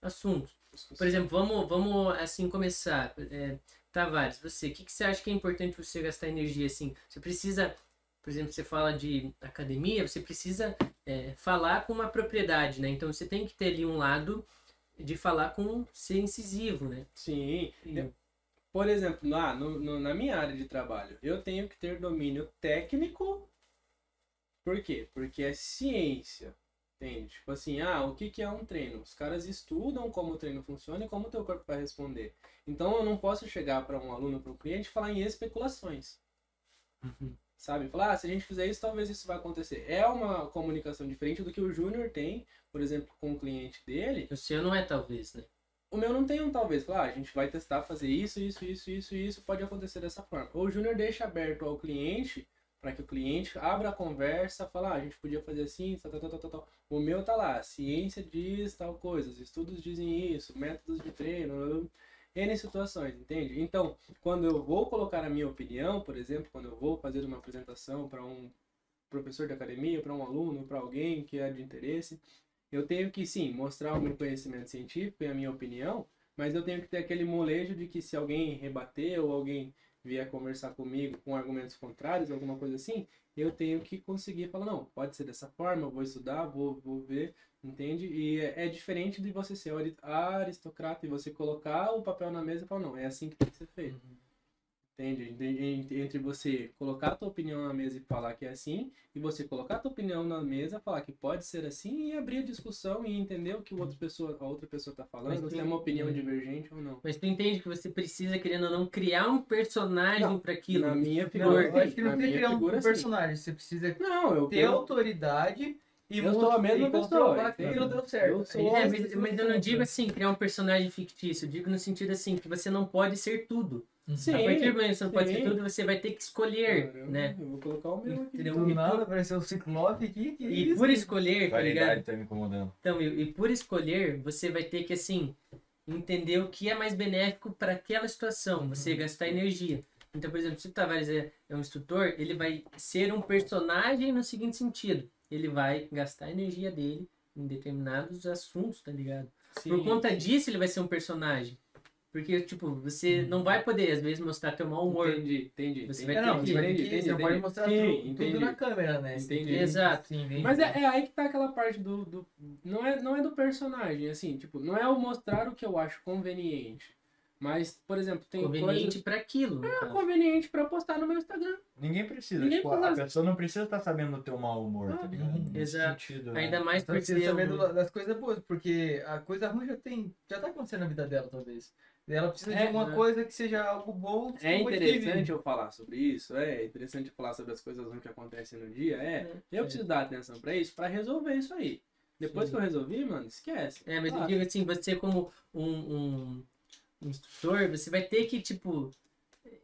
assuntos. Por exemplo, vamos, vamos assim começar. É, Tavares, você, o que, que você acha que é importante você gastar energia assim? Você precisa, por exemplo, você fala de academia, você precisa é, falar com uma propriedade, né? Então você tem que ter ali um lado de falar com ser incisivo, né? Sim. E- Eu- Por exemplo, lá no, no- na minha área de trabalho, eu tenho que ter domínio técnico. Por quê? Porque é ciência. Entende? Tipo assim, ah, o que, que é um treino? Os caras estudam como o treino funciona e como o teu corpo vai responder. Então eu não posso chegar para um aluno, para um cliente e falar em especulações. Sabe? Falar, ah, se a gente fizer isso, talvez isso vai acontecer. É uma comunicação diferente do que o Júnior tem, por exemplo, com o cliente dele, O seu não é talvez, né? o meu não tem um talvez. Falar, ah, a gente vai testar fazer isso, isso, isso, isso, isso, pode acontecer dessa forma. Ou o Júnior deixa aberto ao cliente, para que o cliente abra a conversa, fala, ah, a gente podia fazer assim, tal, tal, tal, tal, tal. O meu tá lá, ciência diz tal coisa, os estudos dizem isso, métodos de treino, N situações, entende? Então, quando eu vou colocar a minha opinião, por exemplo, quando eu vou fazer uma apresentação para um professor de academia, para um aluno, para alguém que é de interesse, eu tenho que sim mostrar o meu conhecimento científico e a minha opinião, mas eu tenho que ter aquele molejo de que se alguém rebater ou alguém vier conversar comigo com argumentos contrários, alguma coisa assim, eu tenho que conseguir falar, não, pode ser dessa forma, eu vou estudar, vou, vou ver, entende? E é, diferente de você ser ari- aristocrata e você colocar o papel na mesa e falar, não, é assim que tem que ser feito. Entende? Ent- Entre você colocar a tua opinião na mesa e falar que é assim, e você colocar a tua opinião na mesa, falar que pode ser assim, e abrir a discussão e entender o que outro pessoa, a outra pessoa tá falando, se é tem- uma opinião divergente ou não. Mas tu entende que você precisa, querendo ou não, criar um personagem Não, pra aquilo. na minha Não, figura, eu acho que não na tem que minha criar um figura, sim. personagem. Você precisa Não, eu ter autoridade e Eu sou a mesma e pessoa, aquilo deu certo. Eu sou- É, mas, mas eu não digo assim, criar um personagem fictício. Eu digo no sentido assim, que você não pode ser tudo. Sim, a partir do momento que você não pode ser sim. tudo, você vai ter que escolher, eu, né? Eu vou colocar o meu aqui. Entendeu? Do nada apareceu o Ciclope aqui. Que E isso? por escolher, tá ligado? Tá me incomodando. Então, e, e por escolher, você vai ter que, assim, entender o que é mais benéfico para aquela situação, você gastar energia. Então, por exemplo, se o Tavares é, é um instrutor, ele vai ser um personagem no seguinte sentido: ele vai gastar a energia dele em determinados assuntos, tá ligado? Sim. Por conta disso, ele vai ser um personagem. Porque, tipo, você não vai poder, às vezes, mostrar teu mau humor. Entendi, entendi. Você entendi. vai É, não, ter que, entendi, que entendi, você não pode mostrar Sim, tudo, entendi. tudo na câmera, né? Entendi. que- Exato. Sim, entendi. Mas é, é aí que tá aquela parte do, do. não, é, não é do personagem, assim, tipo, não é o mostrar o que eu acho conveniente. Mas, por exemplo, tem conveniente coisas. para aquilo. É caso. conveniente pra postar no meu Instagram. Ninguém precisa. Ninguém tipo, precisa. A pessoa não precisa estar sabendo do teu mau humor, tá Ah, ligado? uhum. Exato. sentido, né? Ainda mais Só porque. precisa saber eu- do- das coisas boas, porque a coisa ruim já tem. Já tá acontecendo na vida dela, talvez. Ela precisa É, de uma né? coisa que seja algo bom. É interessante eu falar sobre isso, é interessante eu falar sobre as coisas ruins que acontecem no dia, é. É. Eu preciso dar atenção pra isso, pra resolver isso aí. Depois Sim. que eu resolvi, mano, esquece. É, mas eu Ah, digo assim, você como um, um instrutor, você vai ter que, tipo,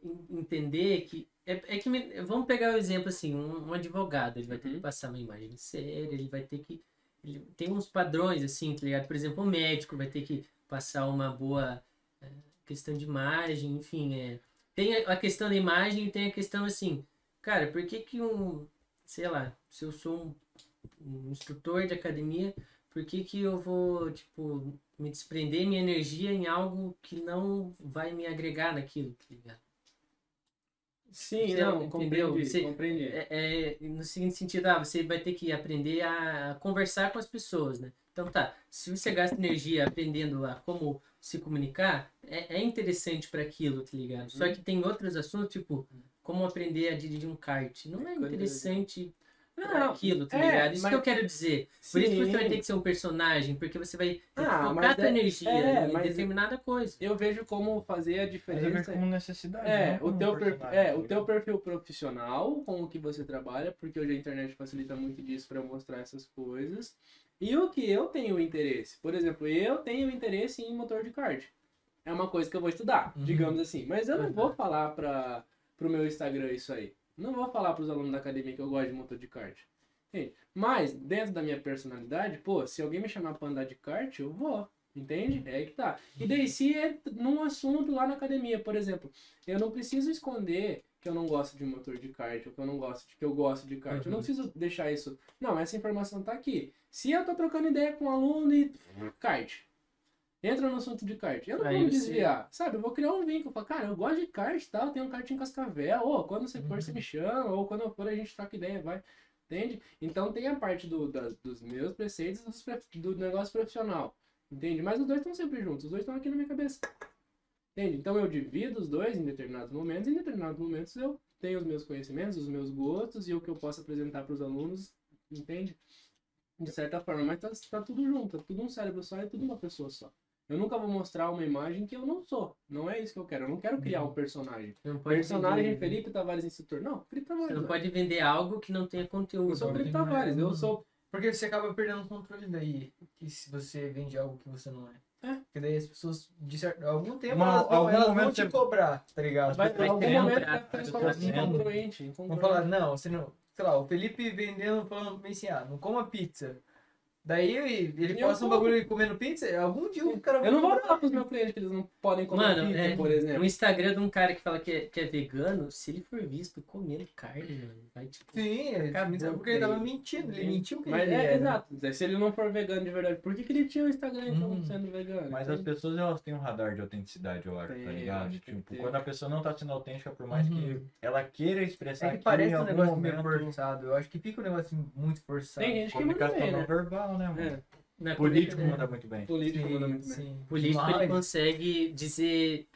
en- entender que. É, é que me- vamos pegar o exemplo assim, um, um advogado, ele vai ter que Uhum. passar uma imagem séria, ele vai ter que. Ele tem uns padrões, assim, tá ligado? Por exemplo, o médico vai ter que passar uma boa é, questão de imagem, enfim, é. Tem a- a questão da imagem e tem a questão assim, cara, por que que um, sei lá, se eu sou um, um instrutor de academia, por que que eu vou, tipo, me desprender minha energia em algo que não vai me agregar naquilo, tá ligado? Sim, Você não, entendeu? compreendi, Você- compreendi. É, é, no seguinte sentido, ah, você vai ter que aprender a conversar com as pessoas, né? Então tá, se você gasta energia aprendendo a como se comunicar, é, é interessante para aquilo, tá ligado? Só Uhum. que tem outros assuntos, tipo, como aprender a dirigir um kart. Não é interessante Não, aquilo, tá é, ligado? Isso mas- que eu quero dizer. Por isso que você vai Sim. ter que ser um personagem, porque você vai ter que Ah, focar mas tua é- energia é, em determinada coisa. Eu vejo como fazer a diferença. como necessidade. É, o como teu, um per- personagem, é, tá o teu perfil profissional com o que você trabalha, porque hoje a internet facilita muito disso para mostrar essas coisas. E o que eu tenho interesse. Por exemplo, eu tenho interesse em motor de kart. É uma coisa que eu vou estudar, Uhum. digamos assim. Mas eu não Uhum. vou falar para pro meu Instagram isso aí. Não vou falar pros alunos da academia que eu gosto de motor de kart. Entende? Mas, dentro da minha personalidade, pô, se alguém me chamar pra andar de kart, eu vou. Entende? É aí que tá. E daí, se é num assunto lá na academia, por exemplo, eu não preciso esconder que eu não gosto de motor de kart, ou que eu não gosto de que eu gosto de kart. Eu não Uhum. preciso deixar isso. Não, essa informação tá aqui. Se eu tô trocando ideia com um aluno e kart, entra no assunto de kart, eu não Aí vou me você- desviar, sabe? Eu vou criar um vínculo, falar, cara, eu gosto de kart e tal, tem um kart em Cascavel, ou quando você for, você me chama, ou quando eu for, a gente troca ideia, vai. Entende? Então tem a parte do, dos meus preceitos e dos do negócio profissional. Entende? Mas os dois estão sempre juntos, os dois estão aqui na minha cabeça. Entende? Então eu divido os dois em determinados momentos, e em determinados momentos eu tenho os meus conhecimentos, os meus gostos e o que eu posso apresentar para os alunos, entende? De certa forma, mas tá, tá tudo junto, é tudo um cérebro só, é tudo uma pessoa só. Eu nunca vou mostrar uma imagem que eu não sou. Não é isso que eu quero. Eu não quero criar um personagem. Você não pode Personagem vender- Felipe Tavares instrutor. Não, Felipe Tavares. Você não pode vender algo que não tenha conteúdo. Eu sou Felipe Tavares. Eu sou Porque você acaba perdendo o controle daí. Que se você vende algo que você não é. É. Porque daí as pessoas, de certo, algum tempo, Uma- elas vão, algum elas vão te cobrar, tá ligado? Vai, vai em algum ter momento vai ter um incongruente, Vão falar, não, você não. Sei lá, o Felipe vendendo, falando bem assim, ah, não coma pizza. Daí ele Eu posta um como. bagulho comendo pizza, algum dia o cara vai Eu não vou falar pros meus clientes que eles não podem comer Mano, pizza, é, por exemplo. no Instagram de um cara que fala que é, que é vegano, se ele for visto comendo carne, mano, vai tipo. Sim, ele- Acabou porque ele tava mentindo, ele mentiu que Mas ele é, era. exato. Se ele não for vegano de verdade, por que, que ele tinha o Instagram então Hum. sendo vegano? Mas as pessoas elas têm um radar de autenticidade, eu acho, Tem, tá ligado? que Tipo, tem. quando a pessoa não tá sendo autêntica, por mais que Uhum. ela queira expressar É que parece um negócio meio momento, forçado. Eu acho que fica um negócio muito forçado. Tem gente que comunicação não né? Verbal, né, mano? É, Na Político comédia, manda muito bem. político Sim, manda muito bem. Político ele consegue dizer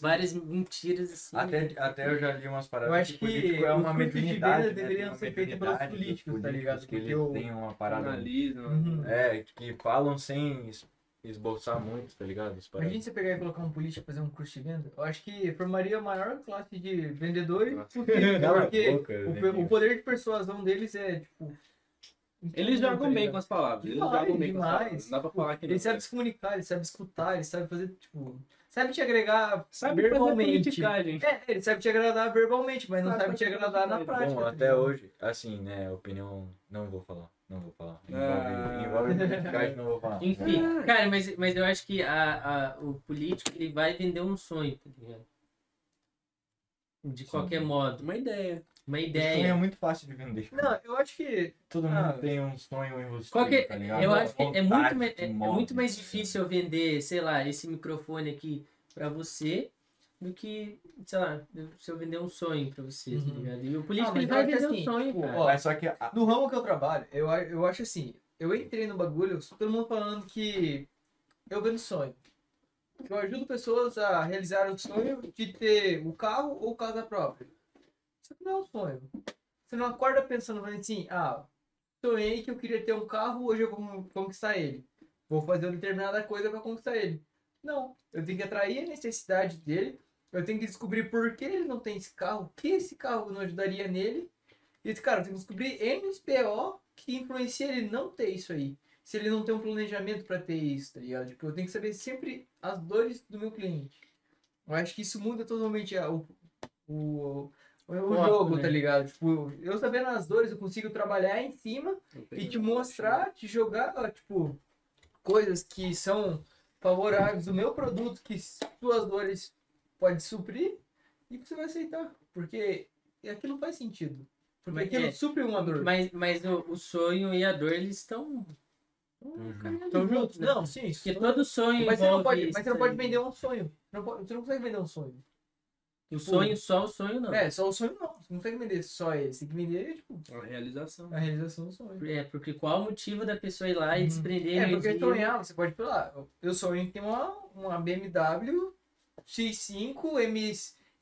várias mentiras assim. Até, até eu já li umas paradas. Eu acho que que político é uma de mediunidade. venda né? deveriam ser feitos pelos políticos, tá ligado? Que eles Porque o- têm uma parada. Uhum. É, que falam sem es- esboçar muito, tá ligado? Imagina você pegar e colocar um político fazer um curso de venda. Eu acho que formaria a maior classe de vendedores possível, a porque boca, o, né, o poder de persuasão deles é, tipo... Eles incrível, jogam tá bem com as palavras. Eles Demais, jogam bem com as palavras. Não dá pra falar que não. Ele sabe se comunicar, ele sabe escutar, ele sabe fazer, tipo... Sabe te agregar Sabe verbalmente. É, ele sabe te agradar verbalmente, mas não Sabe sabe te agradar na prática. Bom, tá até hoje, assim, né, opinião, não vou falar, não vou falar. Envolve, Ah. envolve politicagem, não vou falar. Enfim, Ah. cara, mas, mas eu acho que a, a- o político ele vai vender um sonho, tá ligado? De Sim. qualquer modo. Uma ideia. Uma Sonho é ideia. muito fácil de vender. Não, eu acho que... Todo Ah. mundo tem um sonho em você, Qual que- tá ligado? eu acho que é muito, me- é, é muito mais tá difícil eu vender, sei lá, esse microfone aqui pra você do que, sei lá, se eu vender um sonho pra você, tá Uhum. ligado? E o político mas ele vai vender assim, um sonho, tipo, cara. ó, Mas só que a- No ramo que eu trabalho, eu, eu acho assim, eu entrei no bagulho, todo mundo falando que eu vendo sonho. Eu ajudo pessoas a realizar o sonho de ter o carro ou casa própria. Isso não é um sonho. Você não acorda pensando assim, ah, sonhei que eu queria ter um carro, hoje eu vou conquistar ele. Vou fazer uma determinada coisa para conquistar ele. Não, eu tenho que atrair a necessidade dele, eu tenho que descobrir por que ele não tem esse carro, que esse carro não ajudaria nele. E cara tem que descobrir MSPO que influencia ele não ter isso aí. Se ele não tem um planejamento para ter isso, tá ligado? Tipo, eu tenho que saber sempre as dores do meu cliente. Eu acho que isso muda totalmente a- o, o, o, o Foco, jogo, né? tá ligado? Tipo, eu sabendo as dores, eu consigo trabalhar em cima e te mostrar, te jogar, tipo, coisas que são favoráveis do meu produto, que suas dores pode suprir, e você vai aceitar. Porque aquilo faz sentido. Porque aquilo é, supre uma dor. Mas, mas o, o sonho e a dor, eles estão. Uhum. Estão juntos? Não, sim. Porque todo sonho. Mas você, não pode, mas você não pode vender um sonho. Não, pode- você não consegue vender um sonho. O sonho, só o sonho, não. É, só o sonho não. Você não consegue vender só ele. Você tem que vender, tipo, Uma realização. a realização do sonho. É, porque qual o motivo da pessoa ir lá e Uhum. desprender É, porque sonhar, você pode falar. Eu sonho em ter uma, uma BMW X5 M,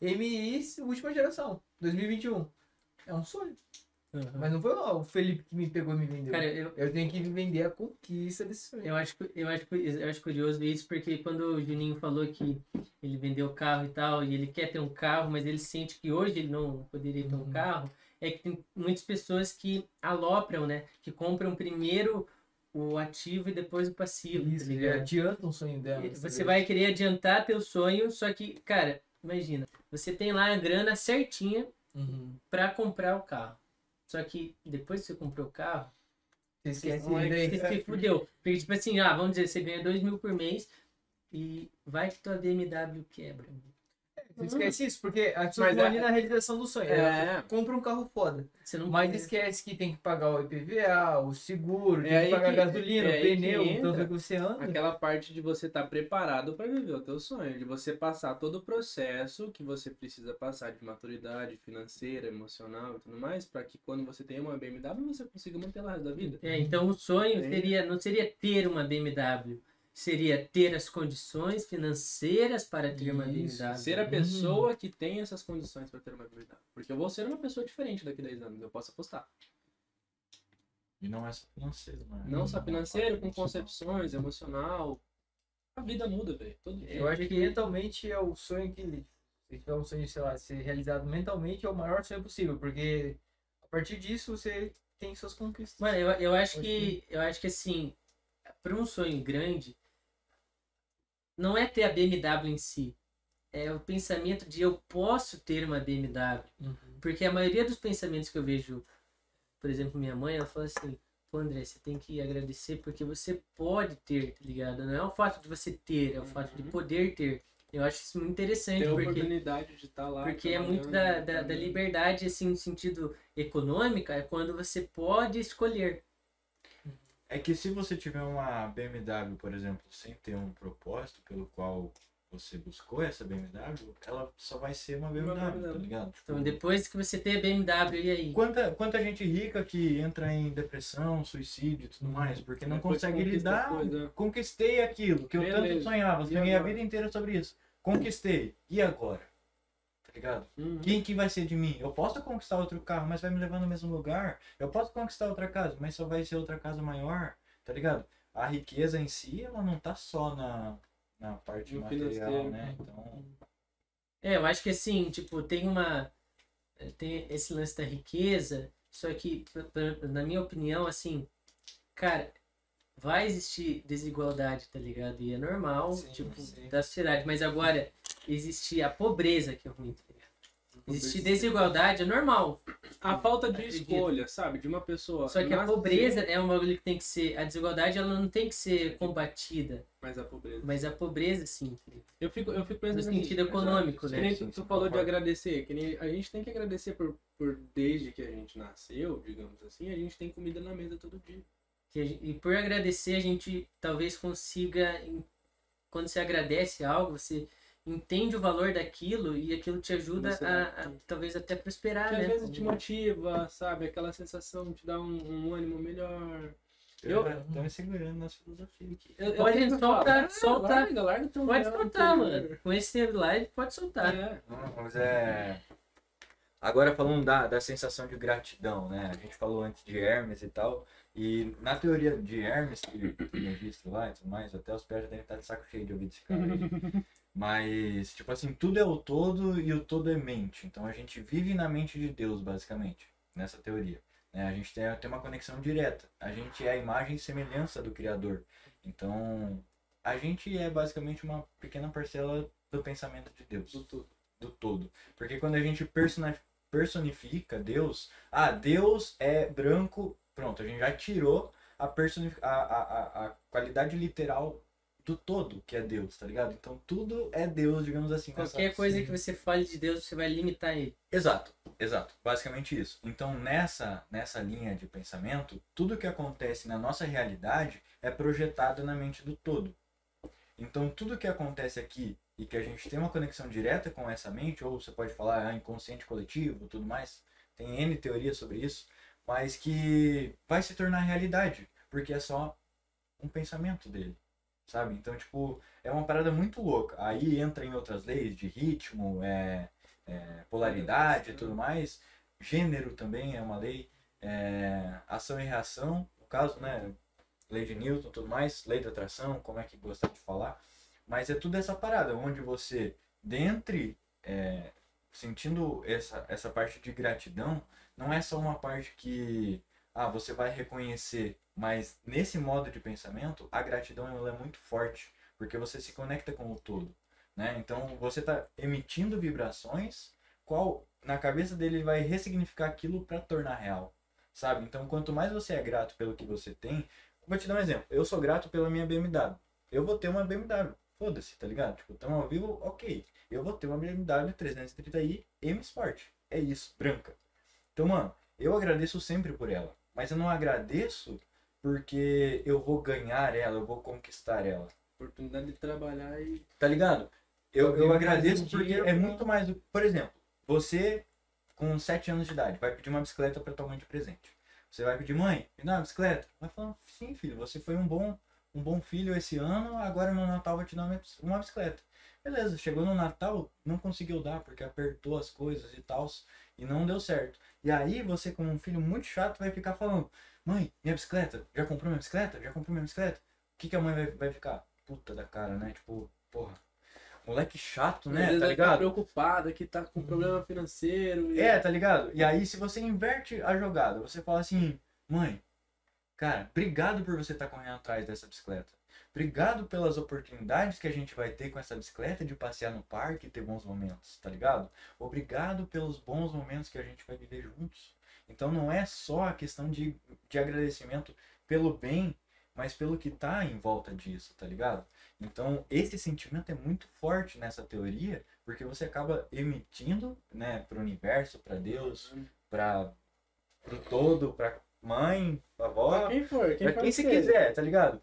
MI última geração, 2021. É um sonho. Uhum. Mas não foi ó, o Felipe que me pegou e me vendeu. Cara, eu, eu tenho que vender a conquista desse sonho. eu, acho, eu, acho, eu acho curioso isso, porque quando o Juninho falou que ele vendeu o carro e tal, e ele quer ter um carro, mas ele sente que hoje ele não poderia ter um Uhum. carro, é que tem muitas pessoas que alopram, né? Que compram primeiro o ativo e depois o passivo, Isso, tá ele ligado? adianta um sonho dela. Você vai querer adiantar teu sonho, só que, cara, imagina, você tem lá a grana certinha Uhum. pra comprar o carro. Só que depois que você comprou o carro, Você esquece ele você se fudeu. Porque, tipo assim, ah, vamos dizer, você ganha 2 mil por mês e vai que tua BMW quebra. Você esquece isso, porque a pessoa Mas tá é- ali na realização do sonho. Ela É. compra um carro foda. Você não Mas esquece que tem que pagar o IPVA, o seguro, tem É que pagar que- gasolina, é pneu, entra que você anda. Aquela parte de você estar preparado para viver o teu sonho, de você passar todo o processo que você precisa passar de maturidade financeira, emocional e tudo mais, para que quando você tenha uma BMW você consiga manter o resto da vida. É, então o sonho Sim. seria, não seria ter uma BMW, seria ter as condições financeiras para ter uma Isso, BMW. Ser a pessoa que tem essas condições para ter uma BMW. Porque eu vou ser uma pessoa diferente daqui a 10 anos, eu posso apostar. E não é só financeiro, né? Não só financeiro, com concepções, emocional. A vida muda, velho. Todo dia. Eu acho que mentalmente é o sonho que. Se tiver um sonho, sei lá, ser realizado mentalmente é o maior sonho possível, porque a partir disso você tem suas conquistas. Mano, eu, eu acho que eu acho que assim, para um sonho grande, não é ter a BMW em si. É o pensamento de eu posso ter uma BMW. Uhum. Porque a maioria dos pensamentos que eu vejo, por exemplo, minha mãe, ela fala assim, pô André, você tem que agradecer porque você pode ter, tá ligado? Não é o fato de você ter, é o fato de Uhum. poder ter. Eu acho isso muito interessante, ter a porque oportunidade de estar lá. porque é muito da, da, da liberdade, assim, no sentido econômico, é quando você pode escolher. É que se você tiver uma BMW, por exemplo, sem ter um propósito pelo qual você buscou essa BMW, ela só vai ser uma BMW, tá BMW. ligado? Tipo, Então, depois que você tem a BMW, e aí? Quanta, quanta gente rica que entra em depressão, suicídio e tudo mais, porque não Depois consegue lidar. Conquistei aquilo que eu tanto sonhava, sonhei a vida inteira sobre isso. conquistei. E agora? Ligado? Uhum. Quem que vai ser de mim? Eu posso conquistar outro carro, mas vai me levar no mesmo lugar. Eu posso conquistar outra casa, mas só vai ser outra casa maior, tá ligado? A riqueza em si, ela não tá só na, na parte No material, financeiro. né? Então, É, eu acho que assim, tipo, tem uma. Tem esse lance da riqueza, só que, na minha opinião, assim, cara, vai existir desigualdade, tá ligado? E é normal, Sim, tipo, sim. da sociedade. Mas agora, existe a pobreza que é ruim, tá? Existir desigualdade é normal. A falta de Acredito. escolha, sabe? De uma pessoa. Só que a pobreza é um bagulho que tem que ser. A desigualdade ela não tem que ser combatida. Mas a pobreza. Mas a pobreza, sim. Eu fico, eu fico pensando No assim, sentido econômico, Que né? nem Sim, tu, tu falou de agradecer, que nem a gente tem que agradecer por, por desde que a gente nasceu, digamos assim, a gente tem comida na mesa todo dia. Que gen- E por agradecer, a gente talvez consiga. Quando você agradece algo, você entende o valor daquilo e aquilo te ajuda a, a talvez até prosperar, Que né? às vezes te motiva, sabe? Aquela sensação te dá um, um ânimo melhor. Eu- eu tô me segurando nas filosofias aqui. Eu, eu Pode soltar, "Ah, solta. Larga, larga teu Pode soltar, interior." mano. Com esse live, pode soltar. É. Não, mas é. Agora falando da, da sensação de gratidão, né? A gente falou antes de Hermes e tal. E na teoria de Hermes, que tem registro lá e tudo mais, até os pés já devem estar de saco cheio de ouvir desse cara aí. Mas, tipo assim, tudo é o todo e o todo é mente. Então a gente vive na mente de Deus, basicamente, nessa teoria. né? A gente tem, tem uma conexão direta. A gente é a imagem e semelhança do Criador. Então, a gente é basicamente uma pequena parcela do pensamento de Deus Do tudo. do todo. Porque quando a gente personifica Deus, ah, Deus é branco, pronto, a gente já tirou a, a, a, a qualidade literal do todo que é Deus, tá ligado? Então tudo é Deus, digamos assim. Qualquer coisa que você fale de Deus, você vai limitar ele. Exato, exato. Basicamente isso. Então, nessa, nessa linha de pensamento, tudo que acontece na nossa realidade é projetado na mente do todo. Então, tudo que acontece aqui e que a gente tem uma conexão direta com essa mente, ou você pode falar ah, inconsciente coletivo, tudo mais, tem N teorias sobre isso, mas que vai se tornar realidade, porque é só um pensamento dele, sabe? Então, tipo, é uma parada muito louca. Aí entra em outras leis de ritmo, é, é, polaridade e tudo mais. Gênero também é uma lei. é, ação e reação, no caso, né? Lei de Newton tudo mais, lei da atração, como é que gosta de falar. Mas é tudo essa parada, onde você, dentre, é, sentindo essa, essa parte de gratidão, não é só uma parte que ah, você vai reconhecer, mas nesse modo de pensamento, a gratidão ela é muito forte, porque você se conecta com o todo. Né? Então você está emitindo vibrações, qual na cabeça dele vai ressignificar aquilo para tornar real, sabe? Então quanto mais você é grato pelo que você tem, vou te dar um exemplo. Eu sou grato pela minha BMW. Eu vou ter uma BMW. Foda-se, tá ligado? Tipo, tamo ao vivo, ok. Eu vou ter uma BMW 330i M Sport. É isso, branca. Então, mano, eu agradeço sempre por ela. Mas eu não agradeço porque eu vou ganhar ela, eu vou conquistar ela. Oportunidade de trabalhar e. Tá ligado? Eu, Eu agradeço porque dinheiro é muito mais do. Por exemplo, você com 7 anos de idade vai pedir uma bicicleta pra tua mãe de presente. Você vai pedir, mãe, me dá uma bicicleta? Vai falar, sim, filho, você foi um bom, um bom filho esse ano, agora no Natal vou te dar uma bicicleta. Beleza, chegou no Natal, não conseguiu dar porque apertou as coisas e tal, e não deu certo. E aí você, como um filho muito chato, vai ficar falando, mãe, minha bicicleta, já comprou minha bicicleta? Já comprou minha bicicleta? O que, que a mãe vai, vai ficar? Puta da cara, né? Tipo, porra, moleque chato, Às né? vezes Tá ficar ligado? preocupada que tá com problema financeiro. E... É, tá ligado? E aí, se você inverte a jogada, você fala assim, mãe, cara, obrigado por você estar correndo atrás dessa bicicleta. Obrigado pelas oportunidades que a gente vai ter com essa bicicleta de passear no parque e ter bons momentos, tá ligado? Obrigado pelos bons momentos que a gente vai viver juntos. Então não é só a questão de, de agradecimento pelo bem, mas pelo que tá em volta disso, tá ligado? Então esse sentimento é muito forte nessa teoria, porque você acaba emitindo, né, pro universo, para Deus, para pro todo, pra mãe, pra avó, Pra quem for, quem pra quem você ser. quiser, tá ligado?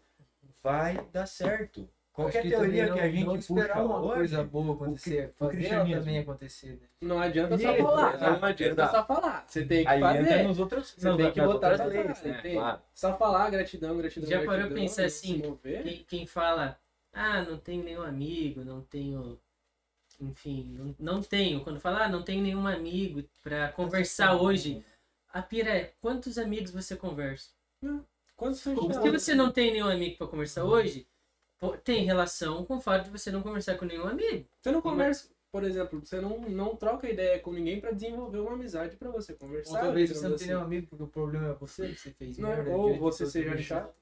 Vai dar certo. Qualquer Acho que teoria que a não- gente não esperar puxa uma hoje, coisa boa acontecer, o fazer ela cristianismo. também acontecer. né? Não adianta só Isso, falar. exato, Não adianta exato. só falar. Você tem que aí fazer. entra nos outros, Você nas- tem que botar pra leis, né? tem. Claro. Só falar gratidão, gratidão. Já parou pra gratidão, pensar e assim, se mover. Quem, quem fala, ah, não tenho nenhum amigo, não tenho enfim, não, não tenho. Quando fala, ah, não tenho nenhum amigo pra conversar hoje. A pira é, quantos amigos você conversa? Quando você Se você não tem nenhum amigo pra conversar hoje, tem relação com o fato de você não conversar com nenhum amigo. Você não conversa, por exemplo, você não, não troca ideia com ninguém pra desenvolver uma amizade pra você conversar. Ou talvez você não tenha assim. nenhum amigo porque o problema é você, que você fez Não, merda. ou diante você seja chato.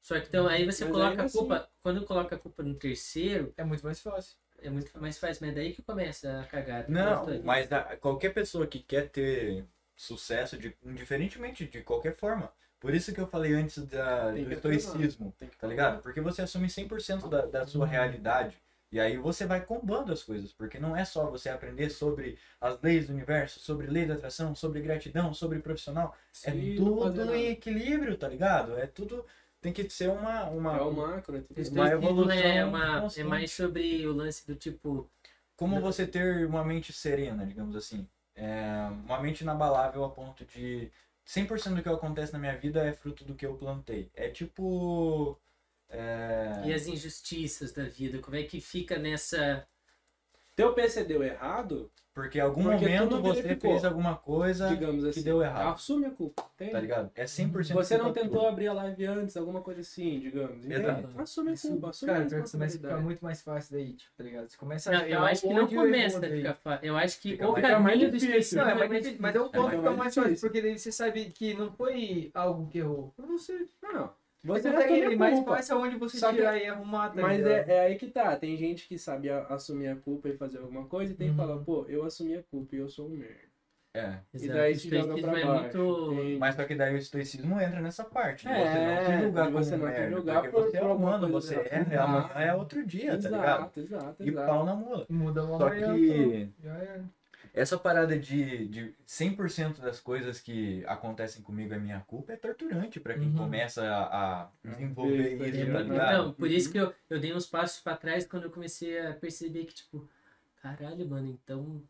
Só que então aí você Mas coloca a assim- culpa, quando coloca a culpa no terceiro, É muito mais fácil. é muito mais fácil, mas é daí que começa a cagada. Não, mas a- qualquer pessoa que quer ter sucesso, de, indiferentemente de qualquer forma. Por isso que eu falei antes da, Tem do que estoicismo, Tem que tá ligado? Porque você assume 100% da, da sua realidade. E aí você vai combando as coisas, porque não é só você aprender sobre as leis do universo, sobre lei da atração, sobre gratidão, sobre profissional. É não fazer tudo nada. em equilíbrio, tá ligado? É tudo. Tem que ser uma. uma É o macro, é tudo Isso uma daí evolução é, uma, é mais sobre o lance do tipo. Como você ter uma mente serena, digamos assim. É, uma mente inabalável a ponto de 100% do que acontece na minha vida é fruto do que eu plantei. É tipo. é, E as injustiças da vida, como é que fica nessa. Teu PC deu errado, Porque em algum Porque momento não você fez alguma coisa digamos que assim. deu errado. Assume a culpa. Tem? Tá ligado? É 100% Você não culpa tentou abrir a live antes, alguma coisa assim, digamos. entende? Exato. Assume a culpa, assume cara, a pior que começa a ficar responsabilidade. muito mais fácil daí, tipo, tá ligado? Você começa a Não, eu achar acho que não eu começa a daí. ficar fácil. Eu acho que Fica o mais- fica mais caminho do Não, é é mais, mais difícil, mas é um ponto É que mais fica mais fácil, porque daí você sabe que não foi algo que errou. Foi você. Não, Você você a mais fácil aonde você Só que- tirar e arrumar, tá Mas é, é aí que tá, tem gente que sabe a- assumir a culpa e fazer alguma coisa e tem que Uhum. falar, pô, eu assumi a culpa e eu sou um merda. É. E Exato. daí O se joga estoicismo pra é baixo. muito. entende? Mas só que daí o estoicismo entra nessa parte. É, você não se julgar de como você não se merda, julgar porque por- você é humano, você é, amanhã é outro dia, tá ligado? Exato, exato, E exato. pau na mula. Muda uma Só que era. Essa parada de, de 100% das coisas que acontecem comigo é minha culpa é torturante pra quem Uhum. começa a, a desenvolver Isso, isso, tá é, ligado? Então, por isso que eu, eu dei uns passos pra trás quando eu comecei a perceber que, tipo, caralho, mano, então.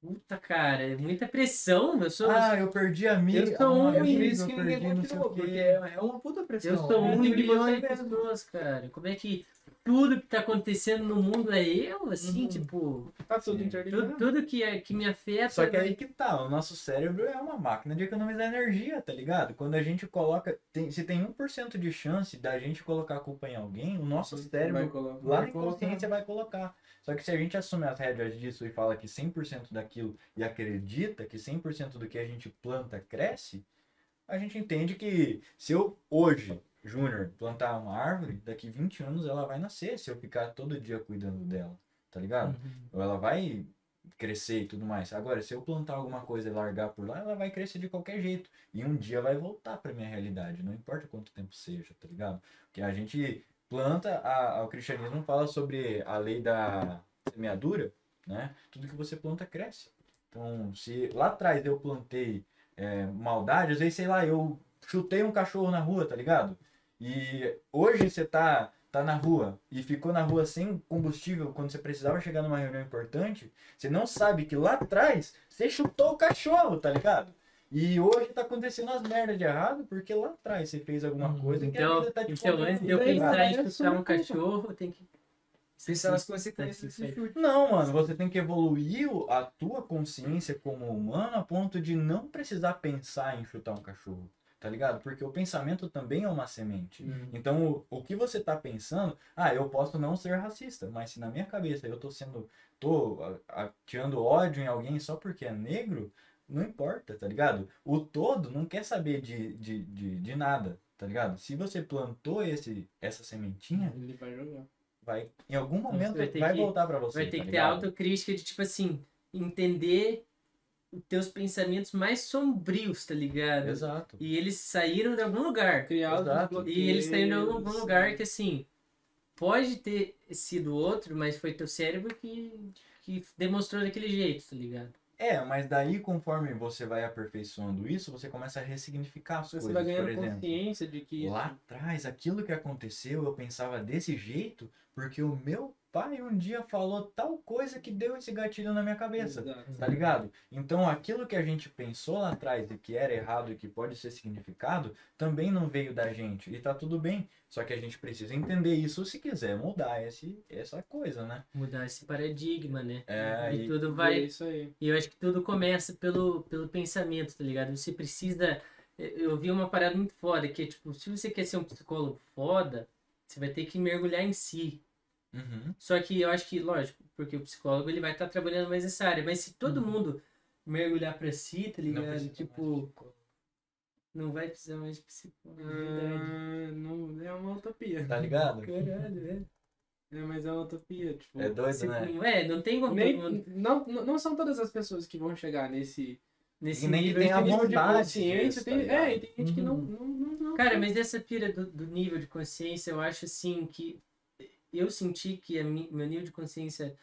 Puta, cara, é muita pressão. Eu sou, Ah, eu perdi amigo. Eu sou um ah, por isso eu que ninguém continuou, porque é uma puta pressão. eu sou é um milhões de pessoas, cara. Como é que tudo que tá acontecendo no mundo é eu, assim, Uhum. tipo, Tá tudo Sim. interligado. tudo, tudo que, é, que me afeta. Só que aí que tá, o nosso cérebro é uma máquina de economizar energia, tá ligado? Quando a gente coloca. Tem, se tem 1% de chance da gente colocar a culpa em alguém, o nosso Vai cérebro colocar- lá vai na inconsciência vai colocar. Só que se a gente assume as rédeas disso e fala que 100% daquilo e acredita que 100% do que a gente planta cresce, a gente entende que se eu hoje, Júnior, plantar uma árvore, daqui 20 anos ela vai nascer se eu ficar todo dia cuidando dela, tá ligado? Uhum. Ou ela vai crescer e tudo mais. Agora, se eu plantar alguma coisa e largar por lá, ela vai crescer de qualquer jeito. E um dia vai voltar pra minha realidade, não importa quanto tempo seja, tá ligado? Porque a gente planta, a, o cristianismo fala sobre a lei da semeadura, né? Tudo que você planta cresce. Então, se lá atrás eu plantei é, maldade, às vezes, sei lá, eu chutei um cachorro na rua, tá ligado? E hoje você tá, tá na rua e ficou na rua sem combustível quando você precisava chegar numa reunião importante, você não sabe que lá atrás você chutou o cachorro, tá ligado? E hoje tá acontecendo as merdas de errado porque lá atrás você fez alguma Uhum. coisa que a Então, vida tá te então antes de eu pensar em é chutar sua um cachorro, tem que. Pensar nas consequências desse chute. Não, mano, você tem que evoluir o- a tua consciência como humano a ponto de não precisar pensar em chutar um cachorro, tá ligado? Porque o pensamento também é uma semente. Uhum. Então, o, o que você tá pensando, ah, eu posso não ser racista, mas se na minha cabeça eu tô sendo, tô a- ateando ódio em alguém só porque é negro, não importa, tá ligado? O todo não quer saber de, de, de, de nada, tá ligado? Se você plantou esse, essa sementinha, Ele vai jogar. vai, em algum momento vai ter vai que- voltar pra você, Vai ter tá que ter ligado? autocrítica de, tipo assim, entender teus pensamentos mais sombrios, tá ligado? Exato. E eles saíram de algum lugar. Exato. E eles saíram de algum lugar que, assim, pode ter sido outro, mas foi teu cérebro que, que demonstrou daquele jeito, tá ligado? É, mas daí conforme você vai aperfeiçoando isso, você começa a ressignificar as Você coisas, vai por ganhando exemplo. consciência de que Lá atrás, aquilo que aconteceu, eu pensava desse jeito, porque o meu pai um dia falou tal coisa que deu esse gatilho na minha cabeça. Exato. Tá ligado? Então aquilo que a gente pensou lá atrás e que era errado e que pode ser significado, também não veio da gente. E tá tudo bem. Só que a gente precisa entender isso se quiser mudar esse, essa coisa, né? Mudar esse paradigma, né? É, e e- tudo É vai. isso aí. E eu acho que tudo começa pelo, pelo pensamento, tá ligado? Você precisa. Eu vi uma parada muito foda, que é tipo, se você quer ser um psicólogo foda, você vai ter que mergulhar em si. Uhum. Só que eu acho que, lógico, porque o psicólogo ele vai estar trabalhando mais nessa área, mas se todo mundo mergulhar pra si, tá ligado? tipo, não vai precisar mais de psicólogo, é verdade. Ah, não, é uma utopia. Tá ligado? Caralho, é. É, mas é uma utopia. Tipo, É doido, Se- né? É, não tem como nem, não, não são todas as pessoas que vão chegar nesse nesse E nem tem a vontade consciência. tem, tá é, e tem gente que não, Uhum. não, não, não Cara, tem. mas essa pira do, do nível de consciência, eu acho assim que eu senti que a mi- meu nível de consciência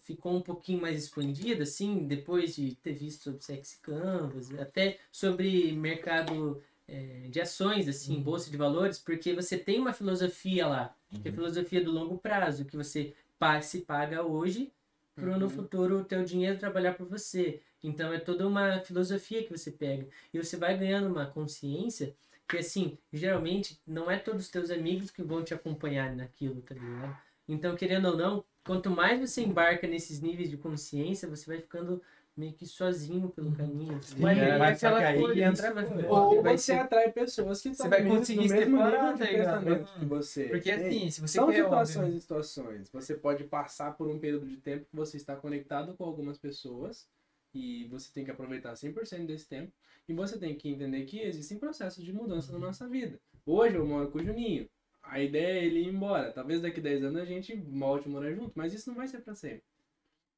ficou um pouquinho mais expandido, assim, depois de ter visto sobre sexy canvas, até sobre mercado é, de ações, assim, bolsa de valores, porque você tem uma filosofia lá, que é a Uhum. filosofia do longo prazo, que você se paga hoje para no Uhum. futuro o teu dinheiro trabalhar por você. Então é toda uma filosofia que você pega. E você vai ganhando uma consciência que, assim, geralmente não é todos os teus amigos que vão te acompanhar naquilo, tá ligado? Então, querendo ou não, quanto mais você embarca nesses níveis de consciência, você vai ficando meio que sozinho pelo caminho. assim. Mas É, só aquela coisa, entra isso vai-. Ou vai você ser- atrai pessoas que estão vai no mesmo- conseguir mesmo separar, tá pensamento que você. Porque assim, se você São quer situações e situações. Você pode passar por um período de tempo que você está conectado com algumas pessoas e você tem que aproveitar 100% desse tempo. E você tem que entender que existem processos de mudança na nossa vida. Hoje eu moro com o Juninho. A ideia é ele ir embora. Talvez daqui 10 anos a gente volte a morar junto, mas isso não vai ser para sempre.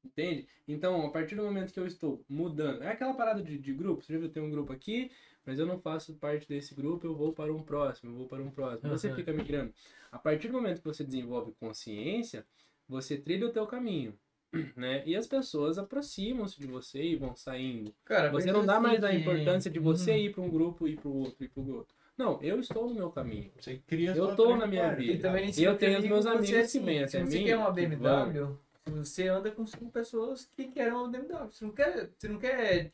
Entende? Então, a partir do momento que eu estou mudando, é aquela parada de, de grupo. Você já viu, tem um grupo aqui, mas eu não faço parte desse grupo, eu vou para um próximo, eu vou para um próximo. Você Uhum. fica migrando. A partir do momento que você desenvolve consciência, você trilha o teu caminho, né? E as pessoas aproximam-se de você e vão saindo. Cara, Você não dá assim mais a importância de você Uhum. ir para um grupo, ir para o outro, ir para o outro. Não, eu estou no meu caminho. Você cria Eu tô na minha vida. E também E eu tenho os meus você, amigos que assim, vêm Se até você mim, quer uma BMW, você anda com cinco pessoas que querem uma BMW. Você não quer. Você não quer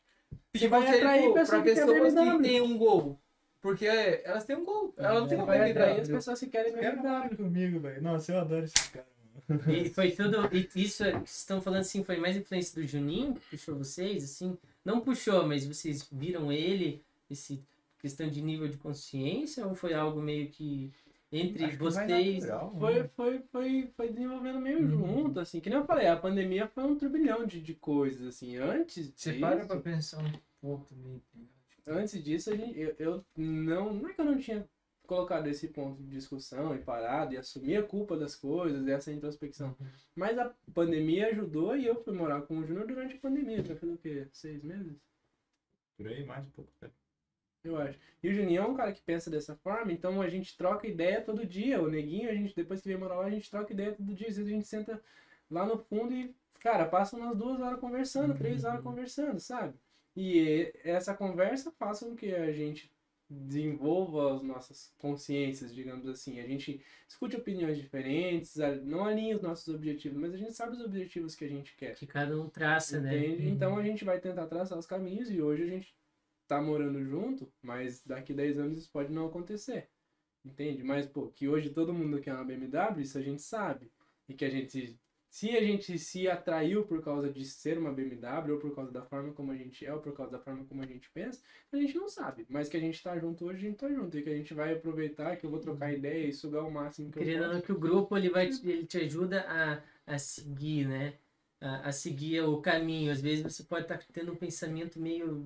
pedir vai atrair pro- pessoa pra que quer pessoas que BMW. têm um gol. Porque é, elas têm um gol. Elas não têm Você uma vai atrair as BMW. pessoas que querem Quero BMW. morar comigo, velho. Nossa, eu adoro esse cara. E foi tudo. E isso é- que vocês estão falando assim, foi mais influência do Juninho que puxou vocês, assim? Não puxou, mas vocês viram ele, esse questão de nível de consciência, ou foi algo meio que entre Acho vocês? natural, Foi, né? foi, foi, foi desenvolvendo meio junto, assim. Que nem eu falei, a pandemia foi um turbilhão de, de coisas, assim. Antes Você disso, para pra pensar um pouco também. ligado? antes disso, a gente, eu, eu não... Não é que eu não tinha colocado esse ponto de discussão e parado e assumir a culpa das coisas, essa introspecção. Mas a pandemia ajudou e eu fui morar com o Júnior durante a pandemia. Já fez o quê? Seis meses? Por aí, mais um pouco. tempo. Eu acho. E o Juninho é um cara que pensa dessa forma, então a gente troca ideia todo dia. O Neguinho, a gente, depois que vem morar lá, a gente troca ideia todo dia. Às vezes a gente senta lá no fundo e, cara, passa umas duas horas conversando, três horas conversando, sabe? E essa conversa faz com que a gente desenvolva as nossas consciências, digamos assim. A gente discute opiniões diferentes, não alinha os nossos objetivos, mas a gente sabe os objetivos que a gente quer. Que cada um traça, né? Entende? Então a gente vai tentar traçar os caminhos e hoje a gente tá morando junto, mas daqui 10 anos isso pode não acontecer. Entende? Mas, pô, que hoje todo mundo quer uma BMW, isso a gente sabe. E que a gente. Se a gente se atraiu por causa de ser uma BMW, ou por causa da forma como a gente é, ou por causa da forma como a gente pensa, a gente não sabe. Mas que a gente tá junto hoje, a gente tá junto. E que a gente vai aproveitar, que eu vou trocar ideia e sugar o máximo que eu Querendo ou posso. que o grupo ele vai te, ele te ajuda a, a seguir, né? A, a seguir o caminho. Às vezes você pode estar tendo um pensamento meio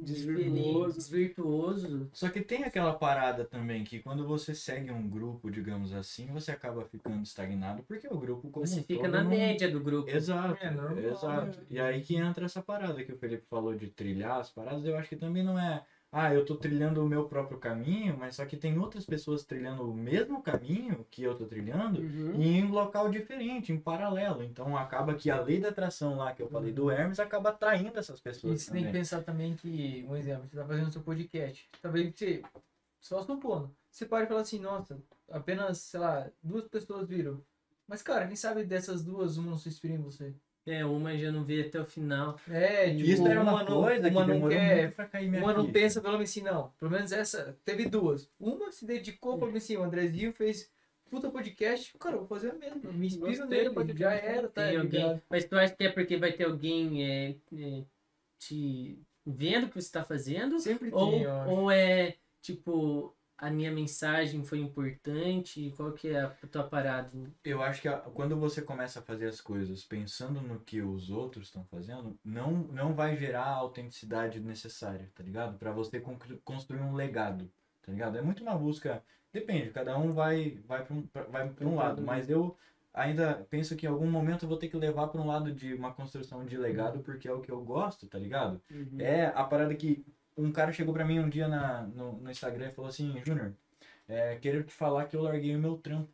Desvirtuoso. desvirtuoso. Só que tem aquela parada também que quando você segue um grupo, digamos assim, você acaba ficando estagnado porque o grupo como Você um fica na não- média do grupo. Exato, É exato. né? E aí que entra essa parada que o Felipe falou de trilhar as paradas, eu acho que também não é, ah, eu tô trilhando o meu próprio caminho, mas só que tem outras pessoas trilhando o mesmo caminho que eu tô trilhando Uhum. e em um local diferente, em paralelo. Então acaba que a lei da atração lá que eu falei do Hermes acaba atraindo essas E pessoas você tem que também. pensar também que, um exemplo, você tá fazendo seu podcast. Talvez você, só supondo, você pode falar assim, nossa, apenas, sei lá, duas pessoas viram. Mas, cara, quem sabe dessas duas, uma não se inspira em você? É, uma já não vê até o final. É, tipo, Isso era uma não, coisa que uma não demorou quer, uma não pensa pelo menos assim, não. Pelo menos essa, teve duas. Uma se dedicou, falou assim, o Andrezinho fez puta podcast, cara, eu vou fazer a mesma. Me do nele, já era, tá alguém. Mas tu acha que é porque vai ter alguém é, é, te vendo o que você tá fazendo? Sempre Ou, tem, acho. ou é tipo, a minha mensagem foi importante? Qual que é a tua parada? Eu acho que a- quando você começa a fazer as coisas pensando no que os outros estão fazendo, não, não vai gerar a autenticidade necessária, tá ligado? Pra você construir um legado, tá ligado? É muito uma busca, depende, cada um vai vai para um, pra- vai pra um lado, mas eu ainda penso que em algum momento eu vou ter que levar para um lado de uma construção de legado, porque é o que eu gosto, tá ligado? É a parada que um cara chegou pra mim um dia na, no, no Instagram e falou assim, Júnior, é, quero te falar que eu larguei o meu trampo.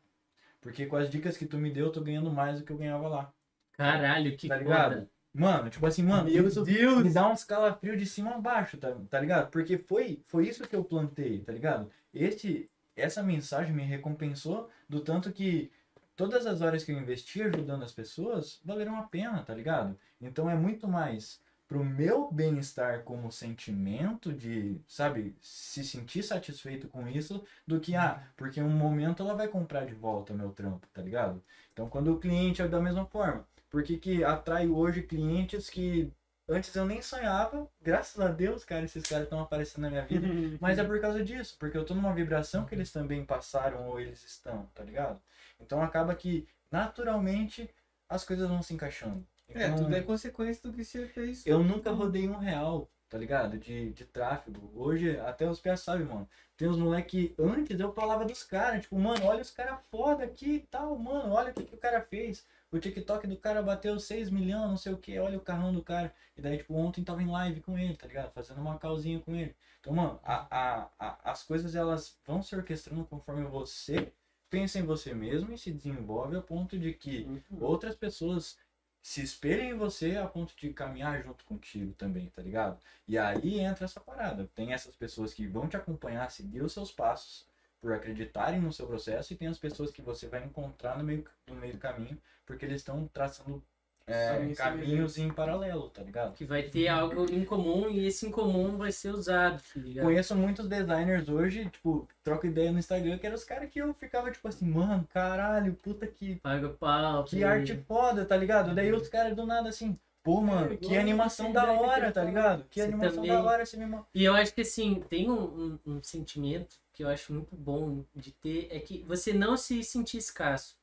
Porque com as dicas que tu me deu, eu tô ganhando mais do que eu ganhava lá. Caralho, que Tá ligado? foda. Mano, tipo assim, mano, Meu isso me dá uns calafrios de cima a baixo, tá, tá ligado? Porque foi, foi isso que eu plantei, tá ligado? Este, essa mensagem me recompensou do tanto que todas as horas que eu investi ajudando as pessoas valeram a pena, tá ligado? Então é muito mais pro meu bem-estar como sentimento de, sabe, se sentir satisfeito com isso, do que, ah, porque em um momento ela vai comprar de volta meu trampo, tá ligado? Então quando o cliente é da mesma forma. Por que atraio hoje clientes que antes eu nem sonhava, graças a Deus, cara, esses caras estão aparecendo na minha vida. Mas é por causa disso, porque eu tô numa vibração que eles também passaram ou eles estão, tá ligado? Então acaba que naturalmente as coisas vão se encaixando. É, Então, tudo é consequência do que você fez. eu nunca rodei um real, tá ligado? De, de tráfego. Hoje, até os pés sabem, mano. Tem uns moleque, antes eu falava dos caras, tipo, mano, olha os caras foda aqui e tal, mano, olha o que, que o cara fez. O TikTok do cara bateu 6 milhões, não sei o que, olha o carrão do cara. E daí, tipo, ontem tava em live com ele, tá ligado? Fazendo uma calzinha com ele. Então, mano, a, a, a, as coisas elas vão se orquestrando conforme você pensa em você mesmo e se desenvolve a ponto de que outras pessoas se espelhem em você a ponto de caminhar junto contigo também, tá ligado? E aí entra essa parada. Tem essas pessoas que vão te acompanhar, seguir os seus passos por acreditarem no seu processo e tem as pessoas que você vai encontrar no meio, no meio do caminho porque eles estão traçando é, Caminhos caminhos em paralelo, tá ligado? Que vai ter algo em comum e esse em comum vai ser usado, tá ligado? Conheço muitos designers hoje, tipo, troco ideia no Instagram, que eram os caras que eu ficava tipo assim, mano, caralho, puta que Paga pau. Que tá arte foda, tá ligado? Daí os caras do nada assim, pô, mano, que animação esse da hora, tá ligado? Que Você animação também- da hora você me mandou. E eu acho que assim, tem um, um, um sentimento que eu acho muito bom de ter, é que você não se sentir escasso.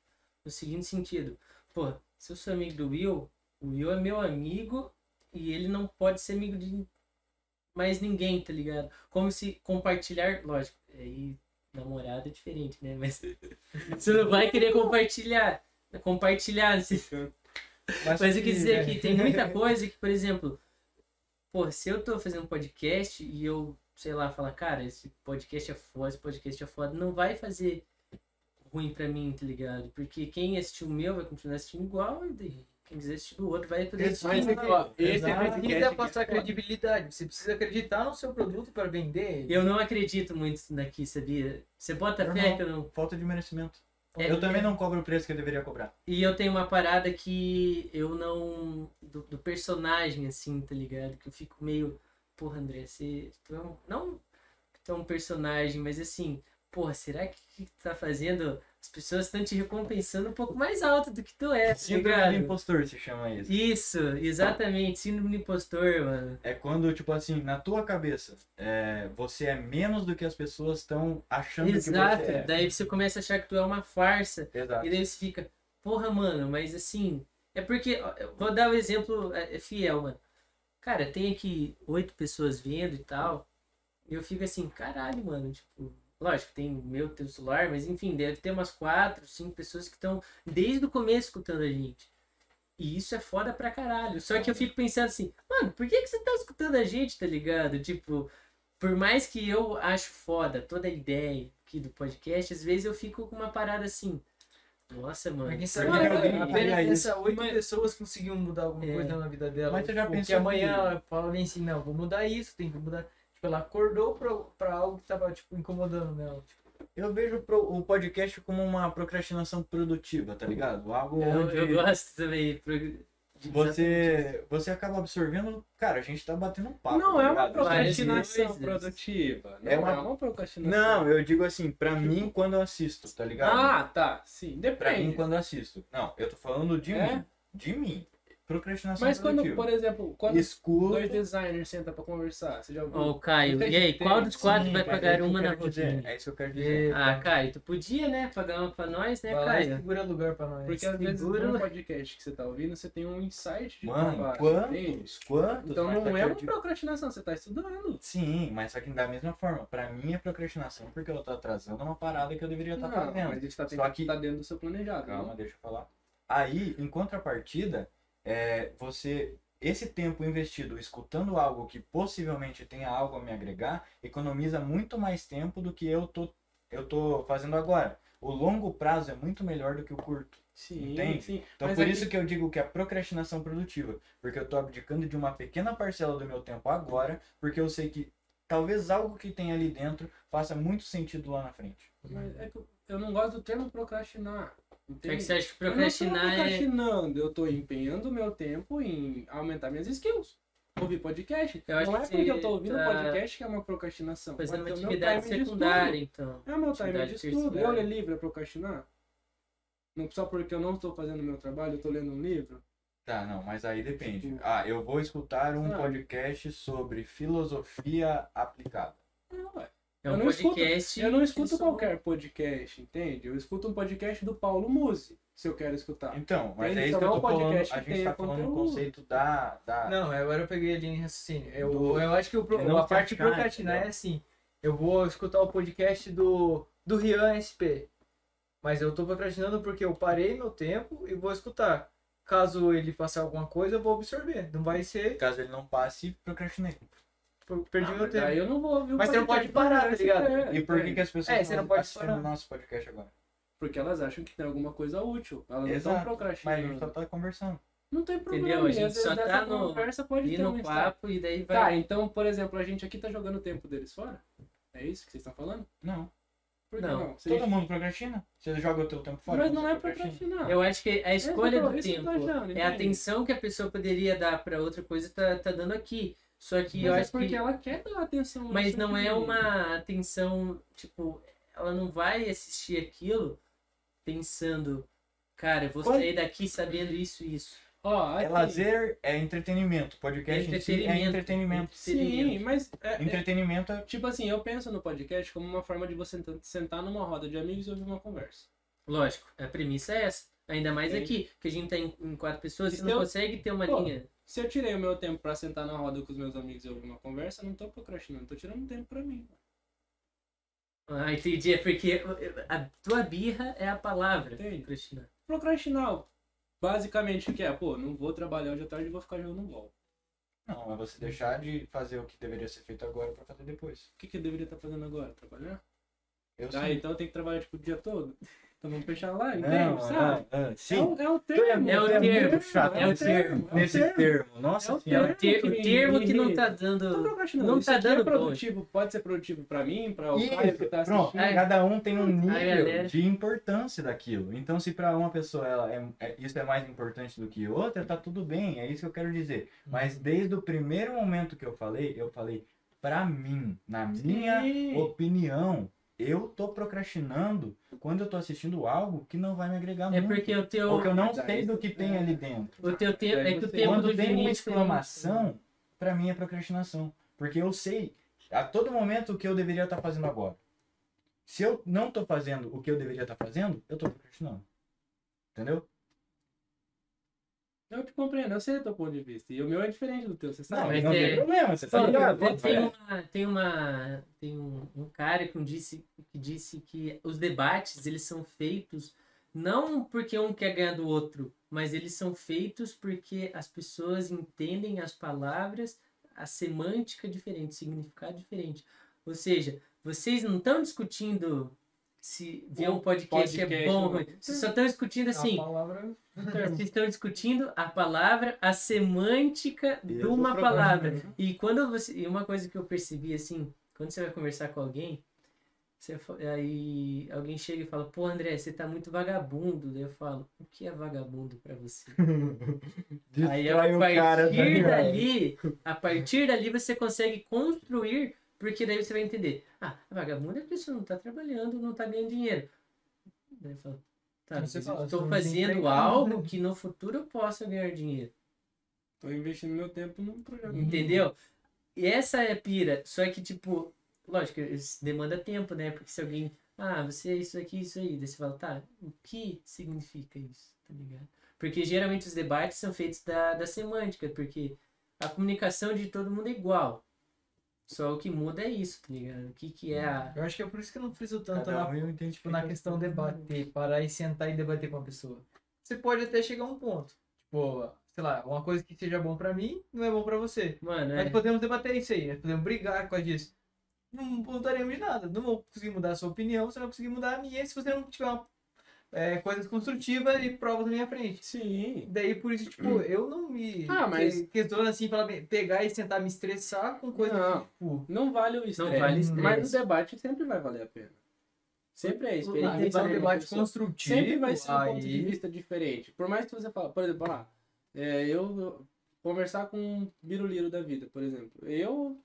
No seguinte sentido, pô, se eu sou amigo do Will, o Will é meu amigo e ele não pode ser amigo de mais ninguém, tá ligado? Como se compartilhar, lógico, aí namorada é diferente, né? Mas você não vai querer compartilhar. Compartilhar, assim. Mas eu quis dizer que tem muita coisa que, por exemplo, pô, se eu tô fazendo um podcast e eu, sei lá, falar, cara, esse podcast é foda, esse podcast é foda, não vai fazer ruim pra mim, tá ligado? Porque quem assistiu o meu vai continuar assistindo igual, e daí quem quiser assistir do outro vai poder assistir. Mas, também. ó, esse Você podcast precisa aqui passar é foda. credibilidade. Você precisa acreditar no seu produto para vender. Eu não acredito muito daqui, sabia? Você bota fé Normal. que eu não. Falta de merecimento. É, eu também não cobro o preço que eu deveria cobrar. E eu tenho uma parada que eu não. Do, do personagem, assim, tá ligado? Que eu fico meio. Porra, André, você. Tu é um, não que tu é um personagem, mas assim. Porra, será que o que tu tá fazendo? As pessoas estão te recompensando um pouco mais alto do que tu é, tá Síndrome do impostor se chama isso. Isso, exatamente. Síndrome do impostor, mano. É quando, tipo assim, na tua cabeça, é, você é menos do que as pessoas estão achando Exato. que você é. Daí você começa a achar que tu é uma farsa. Exato. E daí você fica, porra, mano, mas assim. É porque. Vou dar o um exemplo é, é fiel, mano. Cara, tem aqui oito pessoas vendo e tal. E eu fico assim, caralho, mano. Tipo, lógico, tem o meu teu celular, mas enfim, deve ter umas quatro, cinco pessoas que estão desde o começo escutando a gente. E isso é foda pra caralho. Só que eu fico pensando assim, mano, por que, que você tá escutando a gente, tá ligado? Tipo, por mais que eu acho foda toda a ideia aqui do podcast, às vezes eu fico com uma parada assim. Nossa, mano. Mas sabe eu- faria apenas oito Mas- pessoas conseguiam mudar alguma É. coisa na vida dela. Mas você já Porque pensou amanhã que- ela fala bem assim, não, vou mudar isso, tem que mudar. Tipo, ela acordou pra, pra algo que tava, tipo, incomodando nela. Tipo, Eu vejo pro- o podcast como uma procrastinação produtiva, tá ligado? Algo Eu, onde eu gosto também. pro- você, você acaba absorvendo. Cara, a gente tá batendo um papo. Não tá é uma procrastinação vezes. produtiva. Não É é uma- uma, procrastinação. Não, eu digo assim, pra mim quando eu assisto, tá ligado? Ah, tá. Sim, pra mim depende. quando eu assisto. Não, eu tô falando de É? mim. De mim. Procrastinação Mas quando, produtiva. por exemplo, quando Escuta. dois designers sentam pra conversar, você já ouviu? O Caio, e aí, qual dos quatro Sim, vai mas é pagar isso que uma na quero dizer, rotina? É isso que eu quero dizer. Ah, Caio, tu podia, né? Pagar uma pra nós, né, Vai lá e Caio? segura lugar pra nós. Porque às vezes Segura- no podcast que você tá ouvindo, você tem um insight de Mano, trabalho. entende? quantos? Quantos? Então não tá é uma perdido. procrastinação, você tá estudando. Sim, mas só que da mesma forma. Pra mim é procrastinação porque eu tô atrasando uma parada que eu deveria estar Não, fazendo. mas isso tá, Só que- tá dentro do seu planejado. Calma, não? deixa eu falar. Aí, em contrapartida, é, você. Esse tempo investido escutando algo que possivelmente tenha algo a me agregar, economiza muito mais tempo do que eu tô, eu tô fazendo agora. O longo prazo é muito melhor do que o curto. Sim, Entende? sim. Então Mas por aqui- isso que eu digo que é procrastinação produtiva. Porque eu tô abdicando de uma pequena parcela do meu tempo agora, porque eu sei que talvez algo que tem ali dentro faça muito sentido lá na frente. Mas é que eu- eu não gosto do termo procrastinar. É Entende? que você acha que Eu não tô procrastinar é. procrastinando, eu tô empenhando meu tempo em aumentar minhas skills. Ouvir podcast. Eu acho não é que porque eu tô ouvindo tá podcast que é uma procrastinação. Fazendo uma atividade secundária, então. É o meu time de estudo. Eu ler livro é procrastinar? Não só porque eu não estou fazendo o meu trabalho, eu tô lendo um livro? Tá, não, mas aí depende. Tipo- Ah, eu vou escutar um Sabe? podcast sobre filosofia aplicada. Não, ué. É Eu um não escuto- podcast. Eu não escuto que qualquer podcast, entende? Eu escuto um podcast do Paulo Musi, se eu quero escutar. Então, mas Tem é isso que então eu tô um falando. podcast A que gente tá falando conteúdo. conceito da. da... Não, agora eu peguei a linha de raciocínio. Eu, Do- eu acho que o, não a parte procrastinar é assim. Eu vou escutar o podcast do, do Rian SP. Mas eu tô procrastinando porque eu parei meu tempo e vou escutar. Caso ele passar alguma coisa, eu vou absorver. Não vai ser. Caso ele não passe, procrastinei. Perdi Ah, meu tempo. Daí eu não vou ouvir o Mas você não pode parar, pra tá essa ligado? ideia, E por que, entende? que as pessoas É, você não estão pode parar. o nosso podcast agora? Porque elas acham que tem alguma coisa útil. Elas não estão Exato. Mas a procrastinando. gente só tá conversando. Não tem problema. Entendeu? A e gente só tá no- conversa pode Ir ter um no insight. papo e daí vai. Tá, então, por exemplo, a gente aqui tá jogando o tempo deles fora? É isso que vocês estão falando? Não. Por que Não. não? Todo mundo procrastina. Você joga o teu tempo fora. Mas não é procrastina. procrastinar. Eu acho que a escolha É, do tô tempo achando, é a atenção que a pessoa poderia dar pra outra coisa tá, tá dando aqui. Só que eu Mas é acho porque que. ela quer dar atenção. Mas não é uma atenção, tipo, ela não vai assistir aquilo pensando, cara, eu vou Quando- sair daqui sabendo isso e isso. Ó, É aqui- lazer, é entretenimento. Podcast em si é Entretenimento. entretenimento. Sim, mas é- é- Entretenimento é. tipo assim, eu penso no podcast como uma forma de você sentar numa roda de amigos e ouvir uma conversa. Lógico, a premissa é essa. Ainda mais Sim. aqui, que a gente tá em, em quatro pessoas, E você não eu- consegue ter uma Pô, linha. Se eu tirei o meu tempo pra sentar na roda com os meus amigos e ouvir uma conversa, eu não tô procrastinando, tô tirando tempo pra mim. Ah, entendi. É porque a tua birra é a palavra. Entende? Cristina. Procrastinar, basicamente, o que é? Pô, não vou trabalhar hoje à tarde e vou ficar jogando LOL. Não, é você deixar de fazer o que deveria ser feito agora pra fazer depois. O que, que eu deveria estar fazendo agora? Trabalhar? Eu Ah, sei. então eu tenho que trabalhar tipo o dia todo? Então vamos fechar lá, entende? Não, sabe? não, não, É sim. o, é o termo. É o termo, chato é o nesse- termo, é Nesse termo. termo. Nossa É o É senhora. o, ter, o termo que não tá dando. Não tá dando é produtivo. Pode ser produtivo pra mim, pra o Caio que tá pronto. assistindo. Ai, Cada um tem um nível de importância daquilo. Então, se pra uma pessoa ela é, é- isso é mais importante do que outra, tá tudo bem. É isso que eu quero dizer. Mas desde o primeiro momento que eu falei, eu falei pra mim, na minha Sim. opinião, eu tô procrastinando quando eu tô assistindo algo que não vai me agregar É muito. porque o teu. Ou que eu não sei do que tem é. ali dentro. O teu tempo. É que o tempo Quando do tem uma Vinícius exclamação, pra mim é procrastinação. Porque eu sei a todo momento o que eu deveria estar fazendo agora. Se eu não tô fazendo o que eu deveria estar fazendo, eu tô procrastinando. Entendeu? Eu te compreendo, eu sei o teu ponto de vista. E o meu é diferente do teu, você sabe? Não, mas não é- tem problema, você tá Tem, tem, É. uma, tem uma tem um, um cara que disse que disse que os debates eles são feitos não porque um quer ganhar do outro, mas eles são feitos porque as pessoas entendem as palavras, a semântica diferente, o significado diferente. Ou seja, vocês não estão discutindo se ver um podcast, é podcast, bom, ou não. ruim. vocês só estão discutindo assim. A palavra. Vocês estão discutindo a palavra, a semântica de Isso, uma problema. palavra. E quando você. E uma coisa que eu percebi assim, quando você vai conversar com alguém, Você, aí alguém chega e fala, pô, André, você tá muito vagabundo. Daí eu falo, o que é vagabundo pra você? Aí a o cara, tá partir dali, a partir dali você consegue construir, porque daí você vai entender. Ah, vagabundo é a pessoa não tá trabalhando, não tá ganhando dinheiro. Daí eu falo, tá, você estou "Sou fazendo desempregado". algo que no futuro eu possa ganhar dinheiro. Tô investindo meu tempo num projeto. Entendeu? E essa é a pira. Só que, tipo, lógico, isso demanda tempo, né? Porque se alguém. Ah, você é isso aqui, isso aí. Daí você fala, tá, o que significa isso? Tá ligado? Porque geralmente os debates são feitos da, da semântica, porque a comunicação de todo mundo é igual. Só o que muda é isso, tá ligado? O que, que é a. Eu acho que é por isso que eu não friso tanto Cada na, um entende tipo, na questão de debater, parar e sentar e debater com a pessoa. Você pode até chegar a um ponto. Tipo, sei lá, uma coisa que seja bom pra mim, não é bom pra você. Mano, Mas é. podemos debater isso aí, nós podemos brigar com a disso. Não mudaremos de nada. Não vou conseguir mudar a sua opinião, você não vai conseguir mudar a minha se você não tiver uma, é, coisas construtivas e provas na minha frente. Sim. Daí por isso, tipo, eu não me. Ah, mas- que- Questão assim, bem, pegar e sentar me estressar com coisas Não. que, tipo. Não vale o estresse. vale Mas estresse. o debate sempre vai valer a pena. Sempre é Tem experiência. que ser um debate construtivo. Sempre vai ser um ponto de aí- vista diferente. Por mais que você fale, por exemplo, lá, é, eu conversar com um biruliro da vida, por exemplo. Eu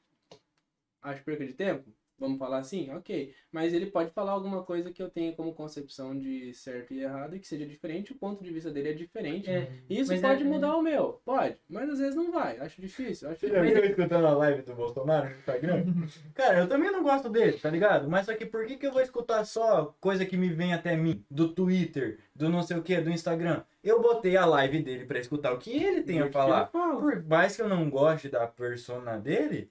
acho perca de tempo, vamos falar assim, ok. Mas ele pode falar alguma coisa que eu tenha como concepção de certo e errado e que seja diferente, o ponto de vista dele é diferente. É, Isso pode é- mudar o meu, pode, mas às vezes não vai. Acho difícil. Acho Você já viu eu escutando a live do Bolsonaro no Instagram? Cara, eu também não gosto dele, tá ligado? Mas só que por que, que eu vou escutar só coisa que me vem até mim? Do Twitter, do não sei o que, do Instagram. Eu botei a live dele pra escutar o que ele tem a falar. Por mais que eu não goste da persona dele,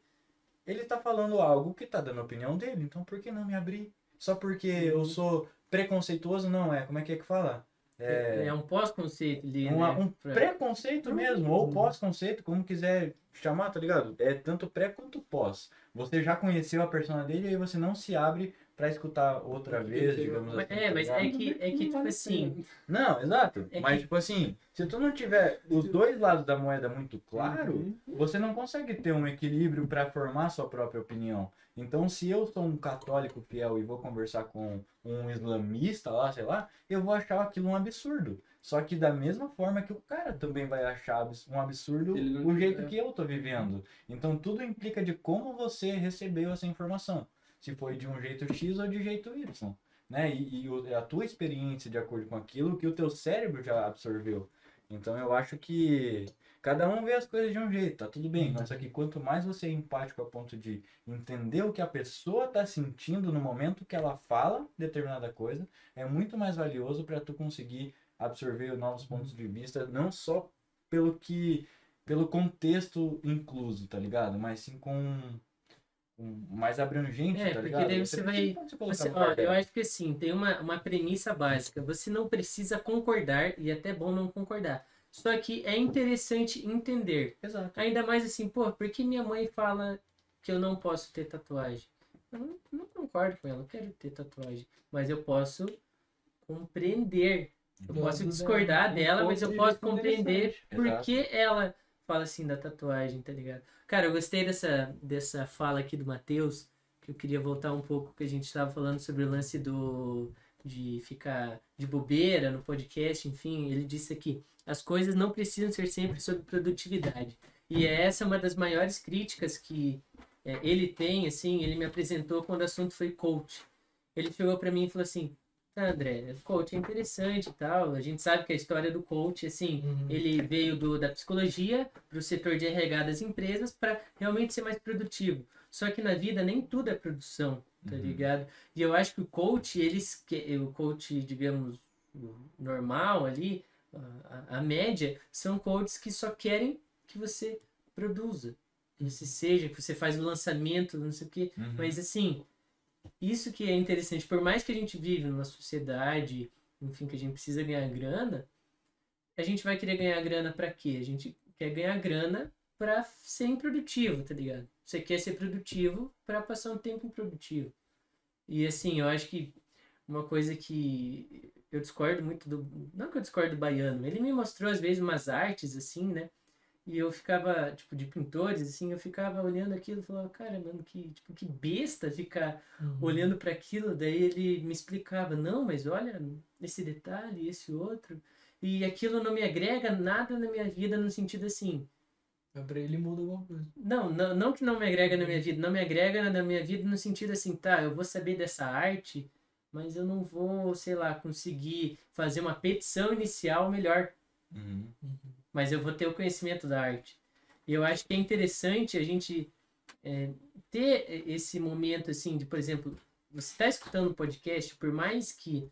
ele tá falando algo que tá dando a opinião dele. Então por que não me abrir? Só porque eu Uhum. sou preconceituoso, não é? Como é que é que fala? É, um pós-conceito ali, Uma- né? um preconceito mesmo, ou pós-conceito, como quiser chamar, tá ligado? É tanto pré quanto pós. Você já conheceu a persona dele e aí você não se abre pra escutar outra vez, digamos assim. É, tá mas é que, é que tipo assim, Não, exato. É mas, que- tipo assim, se tu não tiver os dois lados da moeda muito claro, Uhum. você não consegue ter um equilíbrio pra formar sua própria opinião. Então, se eu sou um católico fiel e vou conversar com um islamista lá, sei lá, eu vou achar aquilo um absurdo. Só que da mesma forma que o cara também vai achar um absurdo o jeito tiver. que eu tô vivendo. Então, tudo implica de como você recebeu essa informação. Se foi de um jeito X ou de jeito Y. Né? E, e o- a tua experiência de acordo com aquilo que o teu cérebro já absorveu. Então eu acho que cada um vê as coisas de um jeito, tá tudo bem. Mas só que quanto mais você é empático a ponto de entender o que a pessoa tá sentindo no momento que ela fala determinada coisa, é muito mais valioso para tu conseguir absorver novos pontos de vista, não só pelo que pelo contexto incluso, tá ligado? Mas sim com mais abrangente, É, tá porque ligado? daí você vai- se colocar Você- ó, eu acho que assim, tem uma, uma premissa básica. Você não precisa concordar, e é até bom não concordar. Só que é interessante entender. Exato. Ainda mais assim, pô, por que minha mãe fala que eu não posso ter tatuagem? Eu não, não concordo com ela, eu quero ter tatuagem. Mas eu posso compreender. Eu posso discordar dela, mas eu posso compreender por que ela fala assim da tatuagem, tá ligado? Cara, eu gostei dessa, dessa fala aqui do Matheus, que eu queria voltar um pouco, que a gente estava falando sobre o lance do de ficar de bobeira no podcast, enfim, ele disse aqui, as coisas não precisam ser sempre sobre produtividade. E essa é uma das maiores críticas que é, ele tem, assim, ele me apresentou quando o assunto foi coach. Ele chegou para mim e falou assim, tá, André, coach é interessante e tal, a gente sabe que a história do coach, assim, Uhum. ele veio do, da psicologia para o setor de RH das empresas para realmente ser mais produtivo. Só que na vida nem tudo é produção, tá Uhum. ligado? E eu acho que o coach, eles, o coach, digamos, normal ali, a, a- a média, são coaches que só querem que você produza, que você seja, que você faz o lançamento, não sei o quê. Uhum. Mas assim, isso que é interessante, por mais que a gente vive numa sociedade, enfim, que a gente precisa ganhar grana, a gente vai querer ganhar grana pra quê? A gente quer ganhar grana pra ser improdutivo, tá ligado? Você quer ser produtivo pra passar um tempo improdutivo. E assim, eu acho que uma coisa que eu discordo muito do. Não que eu discordo do baiano, ele me mostrou às vezes umas artes assim, né? E eu ficava, tipo, de pintores, assim, eu ficava olhando aquilo e falava, cara, mano, que, tipo, que besta ficar Uhum. olhando para aquilo. Daí ele me explicava, não, mas olha esse detalhe, esse outro. E aquilo não me agrega nada na minha vida no sentido assim. Mas Pra ele muda alguma coisa. Não, não, não que não me agrega na minha vida, não me agrega na minha vida no sentido assim, tá, eu vou saber dessa arte, mas eu não vou, sei lá, conseguir fazer uma petição inicial melhor Uhum. Mas eu vou ter o conhecimento da arte. E eu acho que é interessante a gente é, ter esse momento assim de, por exemplo, você está escutando um podcast, por mais que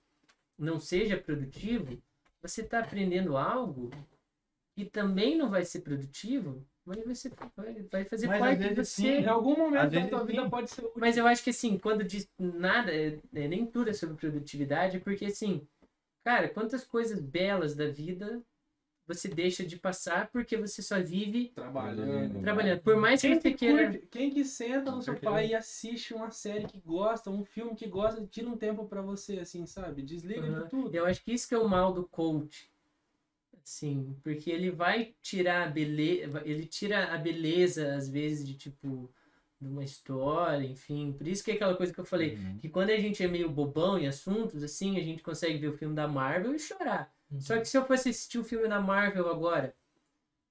não seja produtivo, você está aprendendo algo que também não vai ser produtivo, mas você vai, fazer Mas parte de você. sim, Em algum momento Às da tua vida sim. pode ser útil. Mas eu acho que assim, quando diz nada, é, é, nem tudo é sobre produtividade, porque assim, cara, quantas coisas belas da vida você deixa de passar porque você só vive Trabalhando. trabalhando. Por mais que Quem você que, queira. curte, quem que senta no Com sofá e assiste uma série que gosta, um filme que gosta, tira um tempo pra você, assim, sabe? Desliga Aham. de tudo. Eu acho que isso que é o mal do coach. Assim, porque ele vai tirar a beleza, ele tira a beleza às vezes de tipo de uma história, enfim. Por isso que é aquela coisa que eu falei, Uhum. que quando a gente é meio bobão em assuntos, assim, a gente consegue ver o filme da Marvel e chorar. Uhum. Só que se eu fosse assistir o filme da Marvel agora,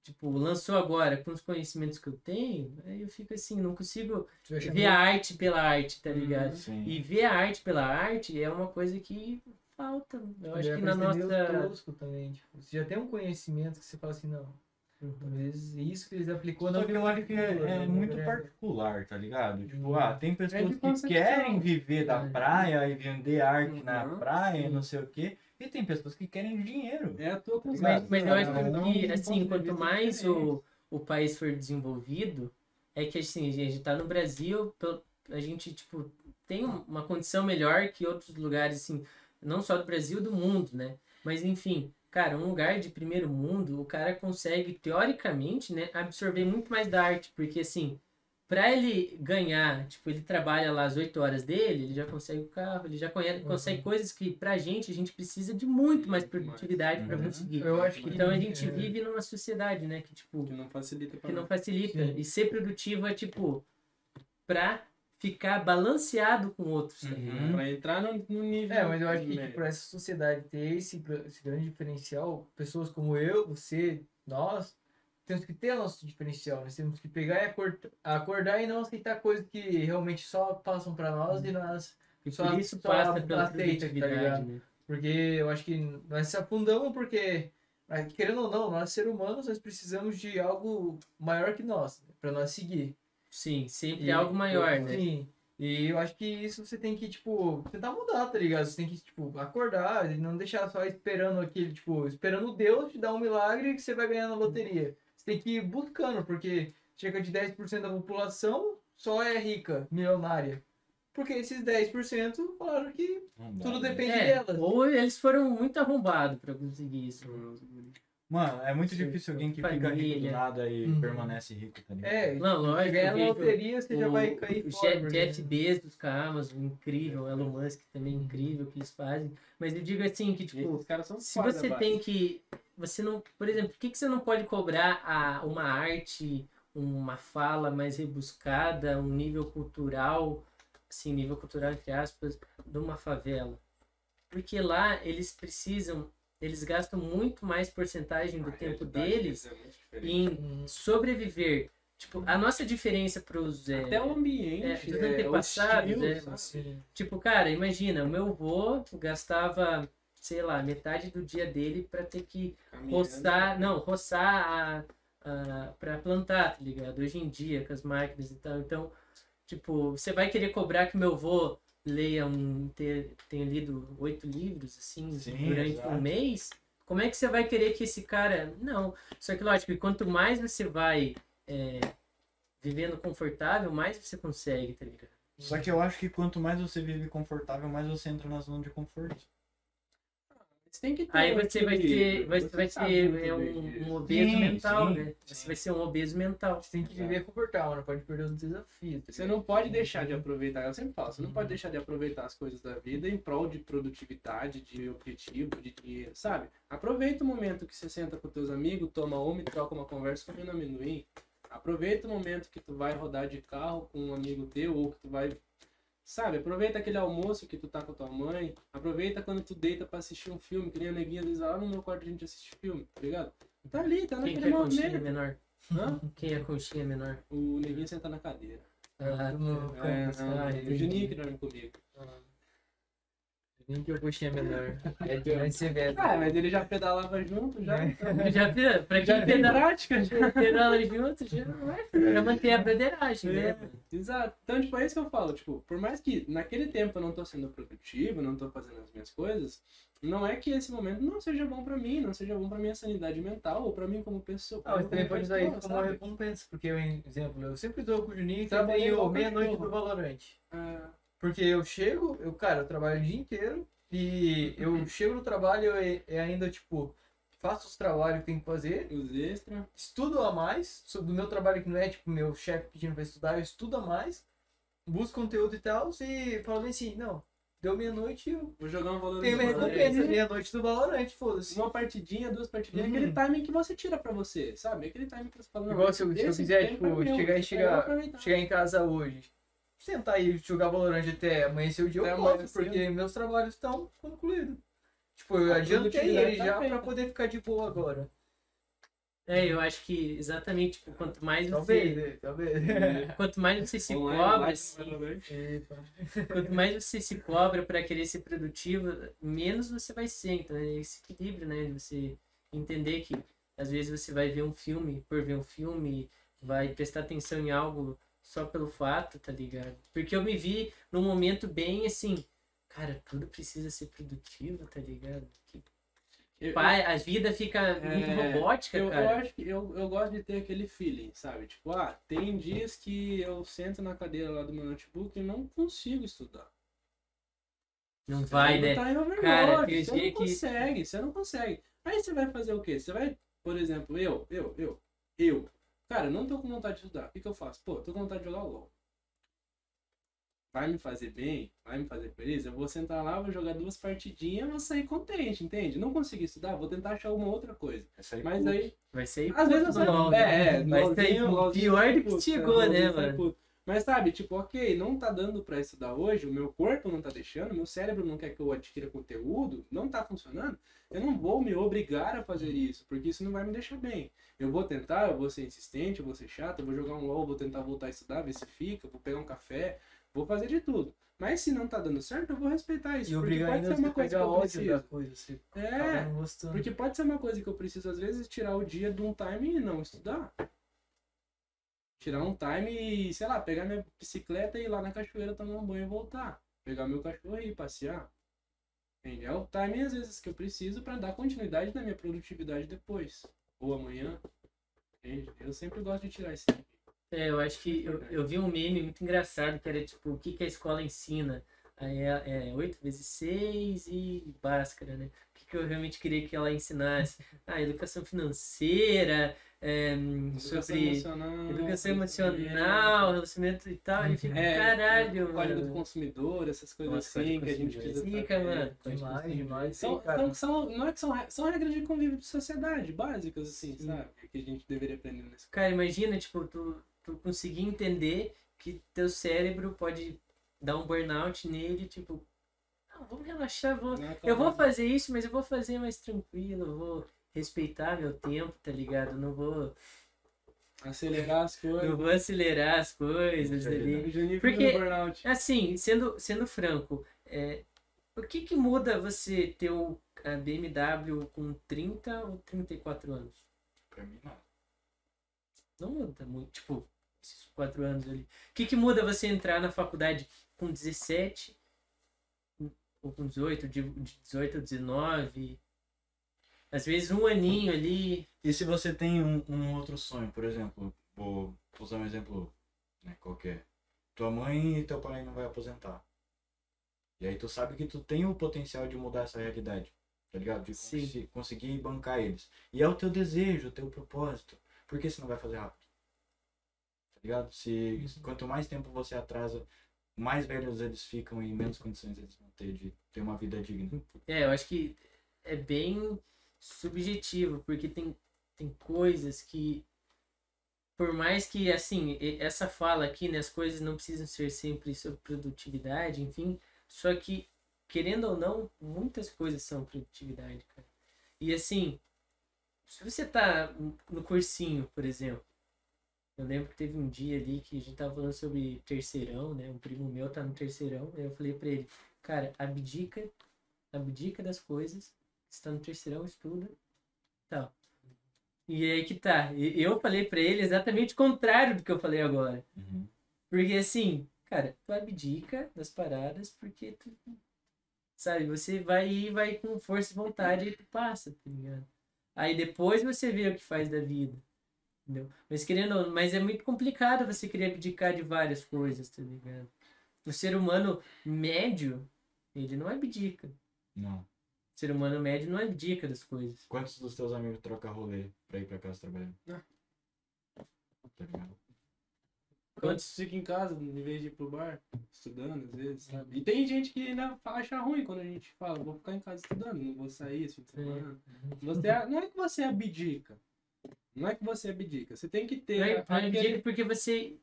tipo, lançou agora, com os conhecimentos que eu tenho, aí eu fico assim, não consigo ver a arte pela arte, tá ligado? Sim. E ver a arte pela arte é uma coisa que falta. Eu acho Deve que na nossa. tosco também, tipo, você já tem um conhecimento que você fala assim, não, Uhum. talvez isso que eles aplicou Só não que eu acho que é, é né, muito né? particular, tá ligado? Tipo, Hum. ah, tem pessoas de que querem viver da É. praia e vender arte na Uhum. praia, Sim. não sei o quê. E tem pessoas que querem dinheiro. É a tua Mas, concepção. mas eu acho Cada um que, assim, de quanto mais o, o país for desenvolvido, é que, assim, a gente tá no Brasil, a gente, tipo, tem um- uma condição melhor que outros lugares, assim, não só do Brasil, do mundo, né? Mas, enfim, cara, um lugar de primeiro mundo, o cara consegue, teoricamente, né, absorver muito mais da arte, porque, assim, pra ele ganhar, tipo, ele trabalha lá as 8 horas dele, ele já consegue o carro, ele já conhece, Uhum. consegue coisas que, pra gente, a gente precisa de muito mais produtividade pra Uhum. conseguir. Eu acho que Então a gente é, vive numa sociedade, né, que tipo, Que não facilita pra que não facilita. Sim. E ser produtivo é tipo pra ficar balanceado com outros, tá Uhum. Pra entrar no, no nível. É, mas eu acho que para essa sociedade ter esse, esse grande diferencial, pessoas como eu, você, nós, temos que ter nosso diferencial. Nós temos que pegar e acordar, e não aceitar coisas que realmente só passam para nós e nós. E Só- por isso só passa pela aceita, tá ligado? né? Porque eu acho que nós se afundamos porque, ah, querendo ou não, nós seres humanos, nós precisamos de algo maior que nós, para nós seguir. Sim, sempre E é algo maior, eu- né? Sim. E eu acho que isso você tem que, tipo, tentar mudar, tá ligado? Você tem que, tipo, acordar e não deixar só esperando aquele, tipo, esperando Deus te dar um milagre que você vai ganhar na loteria. Você tem que ir buscando, porque cerca de 10% da população só é rica, milionária. Porque esses 10% falaram que tudo né? depende É, delas. ou eles foram muito arrombados pra conseguir isso. Mano, é muito Sim, difícil alguém que fica rico do família. nada e Uhum. permanece rico, tá ligado? É, Não, lógico, se ganhar eu na vejo loteria, você já o, vai cair o fora. Jeff, porque- Jeff Bezos a Amazon, incrível, Elon Musk também incrível o que eles fazem. Mas eu digo assim que, tipo, esses caras são se você base. tem que. Você não. Por exemplo, por que, que você não pode cobrar a, uma arte, uma fala mais rebuscada, um nível cultural, assim, nível cultural entre aspas, de uma favela? Porque lá eles precisam, eles gastam muito mais porcentagem do A tempo deles é em sobreviver. Tipo, a nossa diferença pros. é, Até o ambiente. é, dos é, antepassados, é. sabe? sim. Tipo, cara, imagina, o meu avô gastava, sei lá, metade do dia dele pra ter que Caminhando. roçar, não, roçar a, a, pra plantar, tá ligado? Hoje em dia, com as máquinas e tal. Então, tipo, você vai querer cobrar que meu avô leia um, ter, tenha lido oito livros, assim, Sim, durante exato. um mês? Como é que você vai querer que esse cara... Não, só que lógico, quanto mais você vai é, vivendo confortável, mais você consegue, tá ligado? Só que eu acho que quanto mais você vive confortável, mais você entra na zona de conforto. Você tem que ter Aí um você vai ser, equilíbrio, vai, você vai é bem um, um obeso Sim, mental, sim, né? Você vai ser um obeso mental. Você tem que viver com o portal, não pode perder os desafios. tá Você não pode deixar de aproveitar, eu sempre falo, você não pode deixar de aproveitar as coisas da vida em prol de produtividade, de objetivo, de dinheiro, sabe? Aproveita o momento que você senta com teus amigos, toma uma e troca uma conversa comendo amendoim. Aproveita o momento que tu vai rodar de carro com um amigo teu ou que tu vai Sabe, aproveita aquele almoço que tu tá com a tua mãe. Aproveita quando tu deita pra assistir um filme, que nem a neguinha às vezes lá no meu quarto a gente assiste filme, tá ligado? Tá ali, tá Quem naquele quer conchinha menor? Hã? Quem é conchinha menor? O neguinho senta na cadeira. Ah, É, campus, não, ah, o entendi. Juninho que dorme comigo. Nem que eu puxei menor. É de ser velho. Ah, mas ele já pedalava junto, já. então. Já, pe- pra quem pedala, já. pedala junto, já, já mantém a broderagem, né? É, exato. Então, tipo, é isso que eu falo. Tipo, por mais que naquele tempo eu não tô sendo produtivo, não tô fazendo as minhas coisas, não é que esse momento não seja bom pra mim, não seja bom pra minha sanidade mental ou pra mim como pessoa. Ah, mas também pode usar isso como uma recompensa, porque, eu, exemplo, eu sempre dou com o Juninho eu Trabalhei igual meia-noite do Valorante. Ah, Porque eu chego, eu, cara, eu trabalho o dia inteiro e eu chego no trabalho e, e ainda, tipo, faço os trabalhos que tem que fazer, os extras. estudo a mais sobre o meu trabalho que não é, tipo, meu chefe pedindo pra estudar, eu estudo a mais, busco conteúdo e tal, e falo bem assim, não, deu meia-noite, eu Vou jogar um valor tenho minha recompensa, meia-noite do Valorante, foda-se. Uma partidinha, duas partidinhas, Uhum. aquele timing que você tira pra você, sabe? Aquele timing que você fala, Igual se eu, se eu quiser, é tipo, chegar eu vou chegar, chegar em casa hoje, sentar e jogar Valorant até amanhecer o dia, Até eu posso, amanhecer. porque meus trabalhos estão concluídos. Tipo, eu A adiantei ele tá já feita. pra poder ficar de boa agora. É, eu acho que exatamente, tipo, quanto mais Talvez, você, né? talvez. quanto mais você se Online, cobra, live, assim, quanto mais você se cobra para querer ser produtivo, menos você vai ser. Então é esse equilíbrio, né? De você entender que às vezes você vai ver um filme por ver um filme, vai prestar atenção em algo só pelo fato, tá ligado? Porque eu me vi num momento bem assim, cara, tudo precisa ser produtivo, tá ligado? Que Eu- pai, a vida fica muito É, robótica, eu, eu cara. acho que eu, eu gosto de ter aquele feeling, sabe? Tipo, ah, tem dias que eu sento na cadeira lá do meu notebook e não consigo estudar. Não vai, né? Tá Cara, tem você não que- consegue, você não consegue. Aí você vai fazer o quê? Você vai, por exemplo, eu, eu, eu, eu. Cara, não tô com vontade de estudar. O que, que eu faço? Pô, tô com vontade de jogar LOL. Vai me fazer bem? Vai me fazer feliz? Eu vou sentar lá, vou jogar duas partidinhas, vou sair contente, entende? Não consegui estudar, vou tentar achar uma outra coisa. Mas puto. aí, Vai sair às vezes eu saio. LOL, É, né? é, Vai LOLzinho pior do que chegou, é, né, mano? Mas sabe, tipo, ok, não tá dando pra estudar hoje, o meu corpo não tá deixando, meu cérebro não quer que eu adquira conteúdo, não tá funcionando, eu não vou me obrigar a fazer isso, porque isso não vai me deixar bem. Eu vou tentar, eu vou ser insistente, eu vou ser chato, eu vou jogar um LOL, vou tentar voltar a estudar, ver se fica, vou pegar um café, vou fazer de tudo. Mas se não tá dando certo, eu vou respeitar isso, E porque obrigar pode ser uma coisa que eu preciso. coisa, É, porque pode ser uma coisa que eu preciso, às vezes, tirar o dia de um time e não estudar. Tirar um time e, sei lá, pegar minha bicicleta e ir lá na cachoeira tomar um banho e voltar. Pegar meu cachorro e ir passear. Entende? É o time, às vezes, que eu preciso para dar continuidade na minha produtividade depois. Ou amanhã. Entende? Eu sempre gosto de tirar esse tempo. É, eu acho que eu, eu vi um meme muito engraçado que era tipo, o que, que a escola ensina? Aí é, é 8 vezes 6 e Bhaskara, né? Que, eu realmente queria que ela ensinasse? Ah, educação financeira, é, Educação sobre emocional. educação emocional, relacionamento e tal. E fica, É, caralho, Código do mano. consumidor, essas coisas Nossa, assim que a gente precisa. Zica, saber. mano. Demais, demais. São, cara. são, não é que são, são regras de convívio de sociedade, básicas, assim, Sim. sabe? Que a gente deveria aprender nesse Cara, imagina, tipo, tu, tu conseguir entender que teu cérebro pode dar um burnout nele, tipo, não, vamos relaxar, vou, Não é Eu vou fazer isso, mas eu vou fazer mais tranquilo, vou respeitar meu tempo, tá ligado? Não vou, acelerar as não coisas. vou acelerar as coisas ali. Porque-. Assim, sendo, sendo franco, é, o que que muda você ter o a BMW com 30 ou 34 anos? Pra mim, não. Não muda muito, tipo, esses 4 anos ali. O que que muda você entrar na faculdade com 17 ou com 18, de de 18 ou 19? Às vezes um aninho ali, E se você tem um, um outro sonho, por exemplo, vou usar um exemplo né, qualquer. Tua mãe e teu pai não vai aposentar. E aí tu sabe que tu tem o potencial de mudar essa realidade. tá ligado? De Sim. consi- conseguir bancar eles. E é o teu desejo, o teu propósito. Por que você não vai fazer rápido? Tá ligado? Se quanto mais tempo você atrasa, mais velhos eles ficam e menos condições eles vão ter de ter uma vida digna. É, eu acho que é bem subjetivo, porque tem, tem coisas que, por mais que, assim, essa fala aqui, né, as coisas não precisam ser sempre sobre produtividade, enfim, só que, querendo ou não, muitas coisas são produtividade, cara. E, assim, se você tá no cursinho, por exemplo, eu lembro que teve um dia ali que a gente tava falando sobre terceirão, né, um primo meu tá no terceirão, eu falei pra ele, cara, abdica abdica das coisas, está no terceirão, estuda, tal. E aí que tá. E- Eu falei pra ele exatamente o contrário do que eu falei agora. Uhum. Porque assim, cara, tu abdica das paradas porque tu. Sabe, você vai ir, vai com força e vontade e tu passa, tá ligado? Aí depois você vê o que faz da vida. Entendeu? Mas querendo, mas é muito complicado você querer abdicar de várias coisas, tá ligado? O ser humano médio, ele não abdica. Não. O ser humano médio não abdica das coisas. Quantos dos teus amigos trocam rolê pra ir pra casa trabalhar? Ah. Tá ligado? Quantos ficam em casa em vez de ir pro bar, estudando, às vezes, sabe? E tem gente que ainda acha ruim quando a gente fala, vou ficar em casa estudando, não vou sair esse fim de semana. Você, não é que você abdica. Não é que você abdica. Você tem que ter. Não, é- não aquele- abdica porque você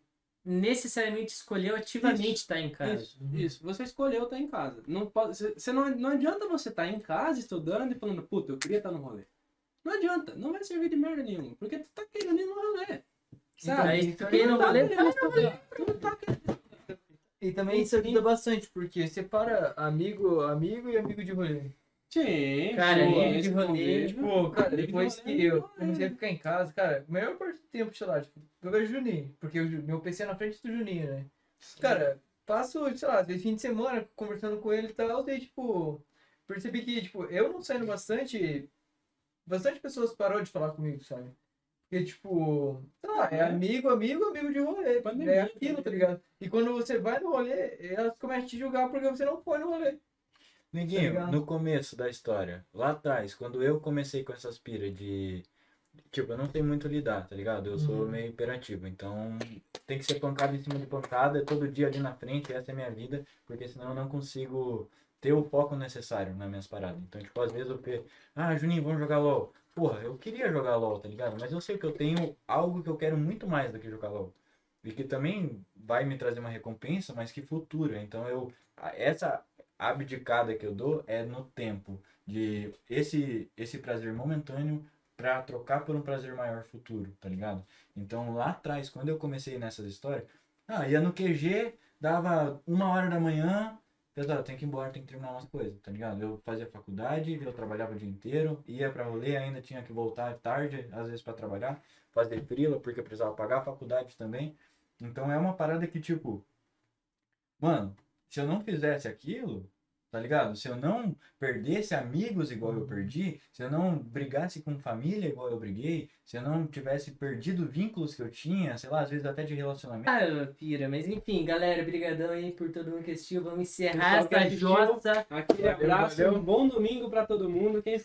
necessariamente escolheu ativamente Isso, estar em casa. Isso, isso. Você escolheu estar em casa. Não, pode, você, você não, não adianta você estar em casa estudando e falando, puta, eu queria estar no rolê. Não adianta, não vai servir de merda nenhuma. Porque tu tá querendo ir no rolê. Sabe? Então, tu não tá rolê, querendo. Tu não tá querendo. E também isso ajuda bastante, porque separa amigo, amigo e amigo de rolê. Sim, Cara, sim, amigo de. Tipo, cara, de depois rolê, que eu amigo de comecei a ficar em casa, cara, a maior parte do tempo, sei lá, tipo, eu vejo Juninho, porque o meu PC é na frente do Juninho, né? Cara, passo, sei lá, fim de semana conversando com ele e tal, e tipo, percebi que, tipo, eu não saindo bastante, bastante pessoas parou de falar comigo, sabe? Porque, tipo, sei lá, é É. amigo, amigo, amigo de rolê. Pandemia, é aquilo, tá pandemia. ligado? E quando você vai no rolê, elas começam a te julgar porque você não foi no rolê. Neguinho, Tá no começo da história, lá atrás, quando eu comecei com essas piras de. Tipo, eu não sei muito lidar, tá ligado? Eu sou Uhum. meio hiperativo, então tem que ser pancada em cima de pancada, todo dia ali na frente, essa é a minha vida, porque senão eu não consigo ter o foco necessário nas minhas paradas. Então, tipo, às vezes eu penso, ah, Juninho, vamos jogar LOL. Porra, eu queria jogar LOL, tá ligado? Mas eu sei que eu tenho algo que eu quero muito mais do que jogar LOL. E que também vai me trazer uma recompensa, mas que futura. Então eu. Essa abdicada que eu dou é no tempo de esse esse prazer momentâneo pra trocar por um prazer maior futuro, tá ligado? Então lá atrás, quando eu comecei nessas histórias, ah, ia no QG, dava uma hora da manhã, pesado, tem que ir embora, tem que terminar umas coisas, tá ligado? Eu fazia faculdade, eu trabalhava o dia inteiro, ia pra rolê, ainda tinha que voltar tarde, às vezes pra trabalhar, fazer frila, porque precisava pagar a faculdade também. Então é uma parada que, tipo, mano, se eu não fizesse aquilo, tá ligado? Se eu não perdesse amigos igual eu perdi, se eu não brigasse com família igual eu briguei, se eu não tivesse perdido vínculos que eu tinha, sei lá, às vezes até de relacionamento. Ah, pira, mas enfim, galera, brigadão aí por todo mundo que assistiu. Vamos encerrar essa jossa. Aquele abraço, valeu. um bom domingo pra todo mundo. Quem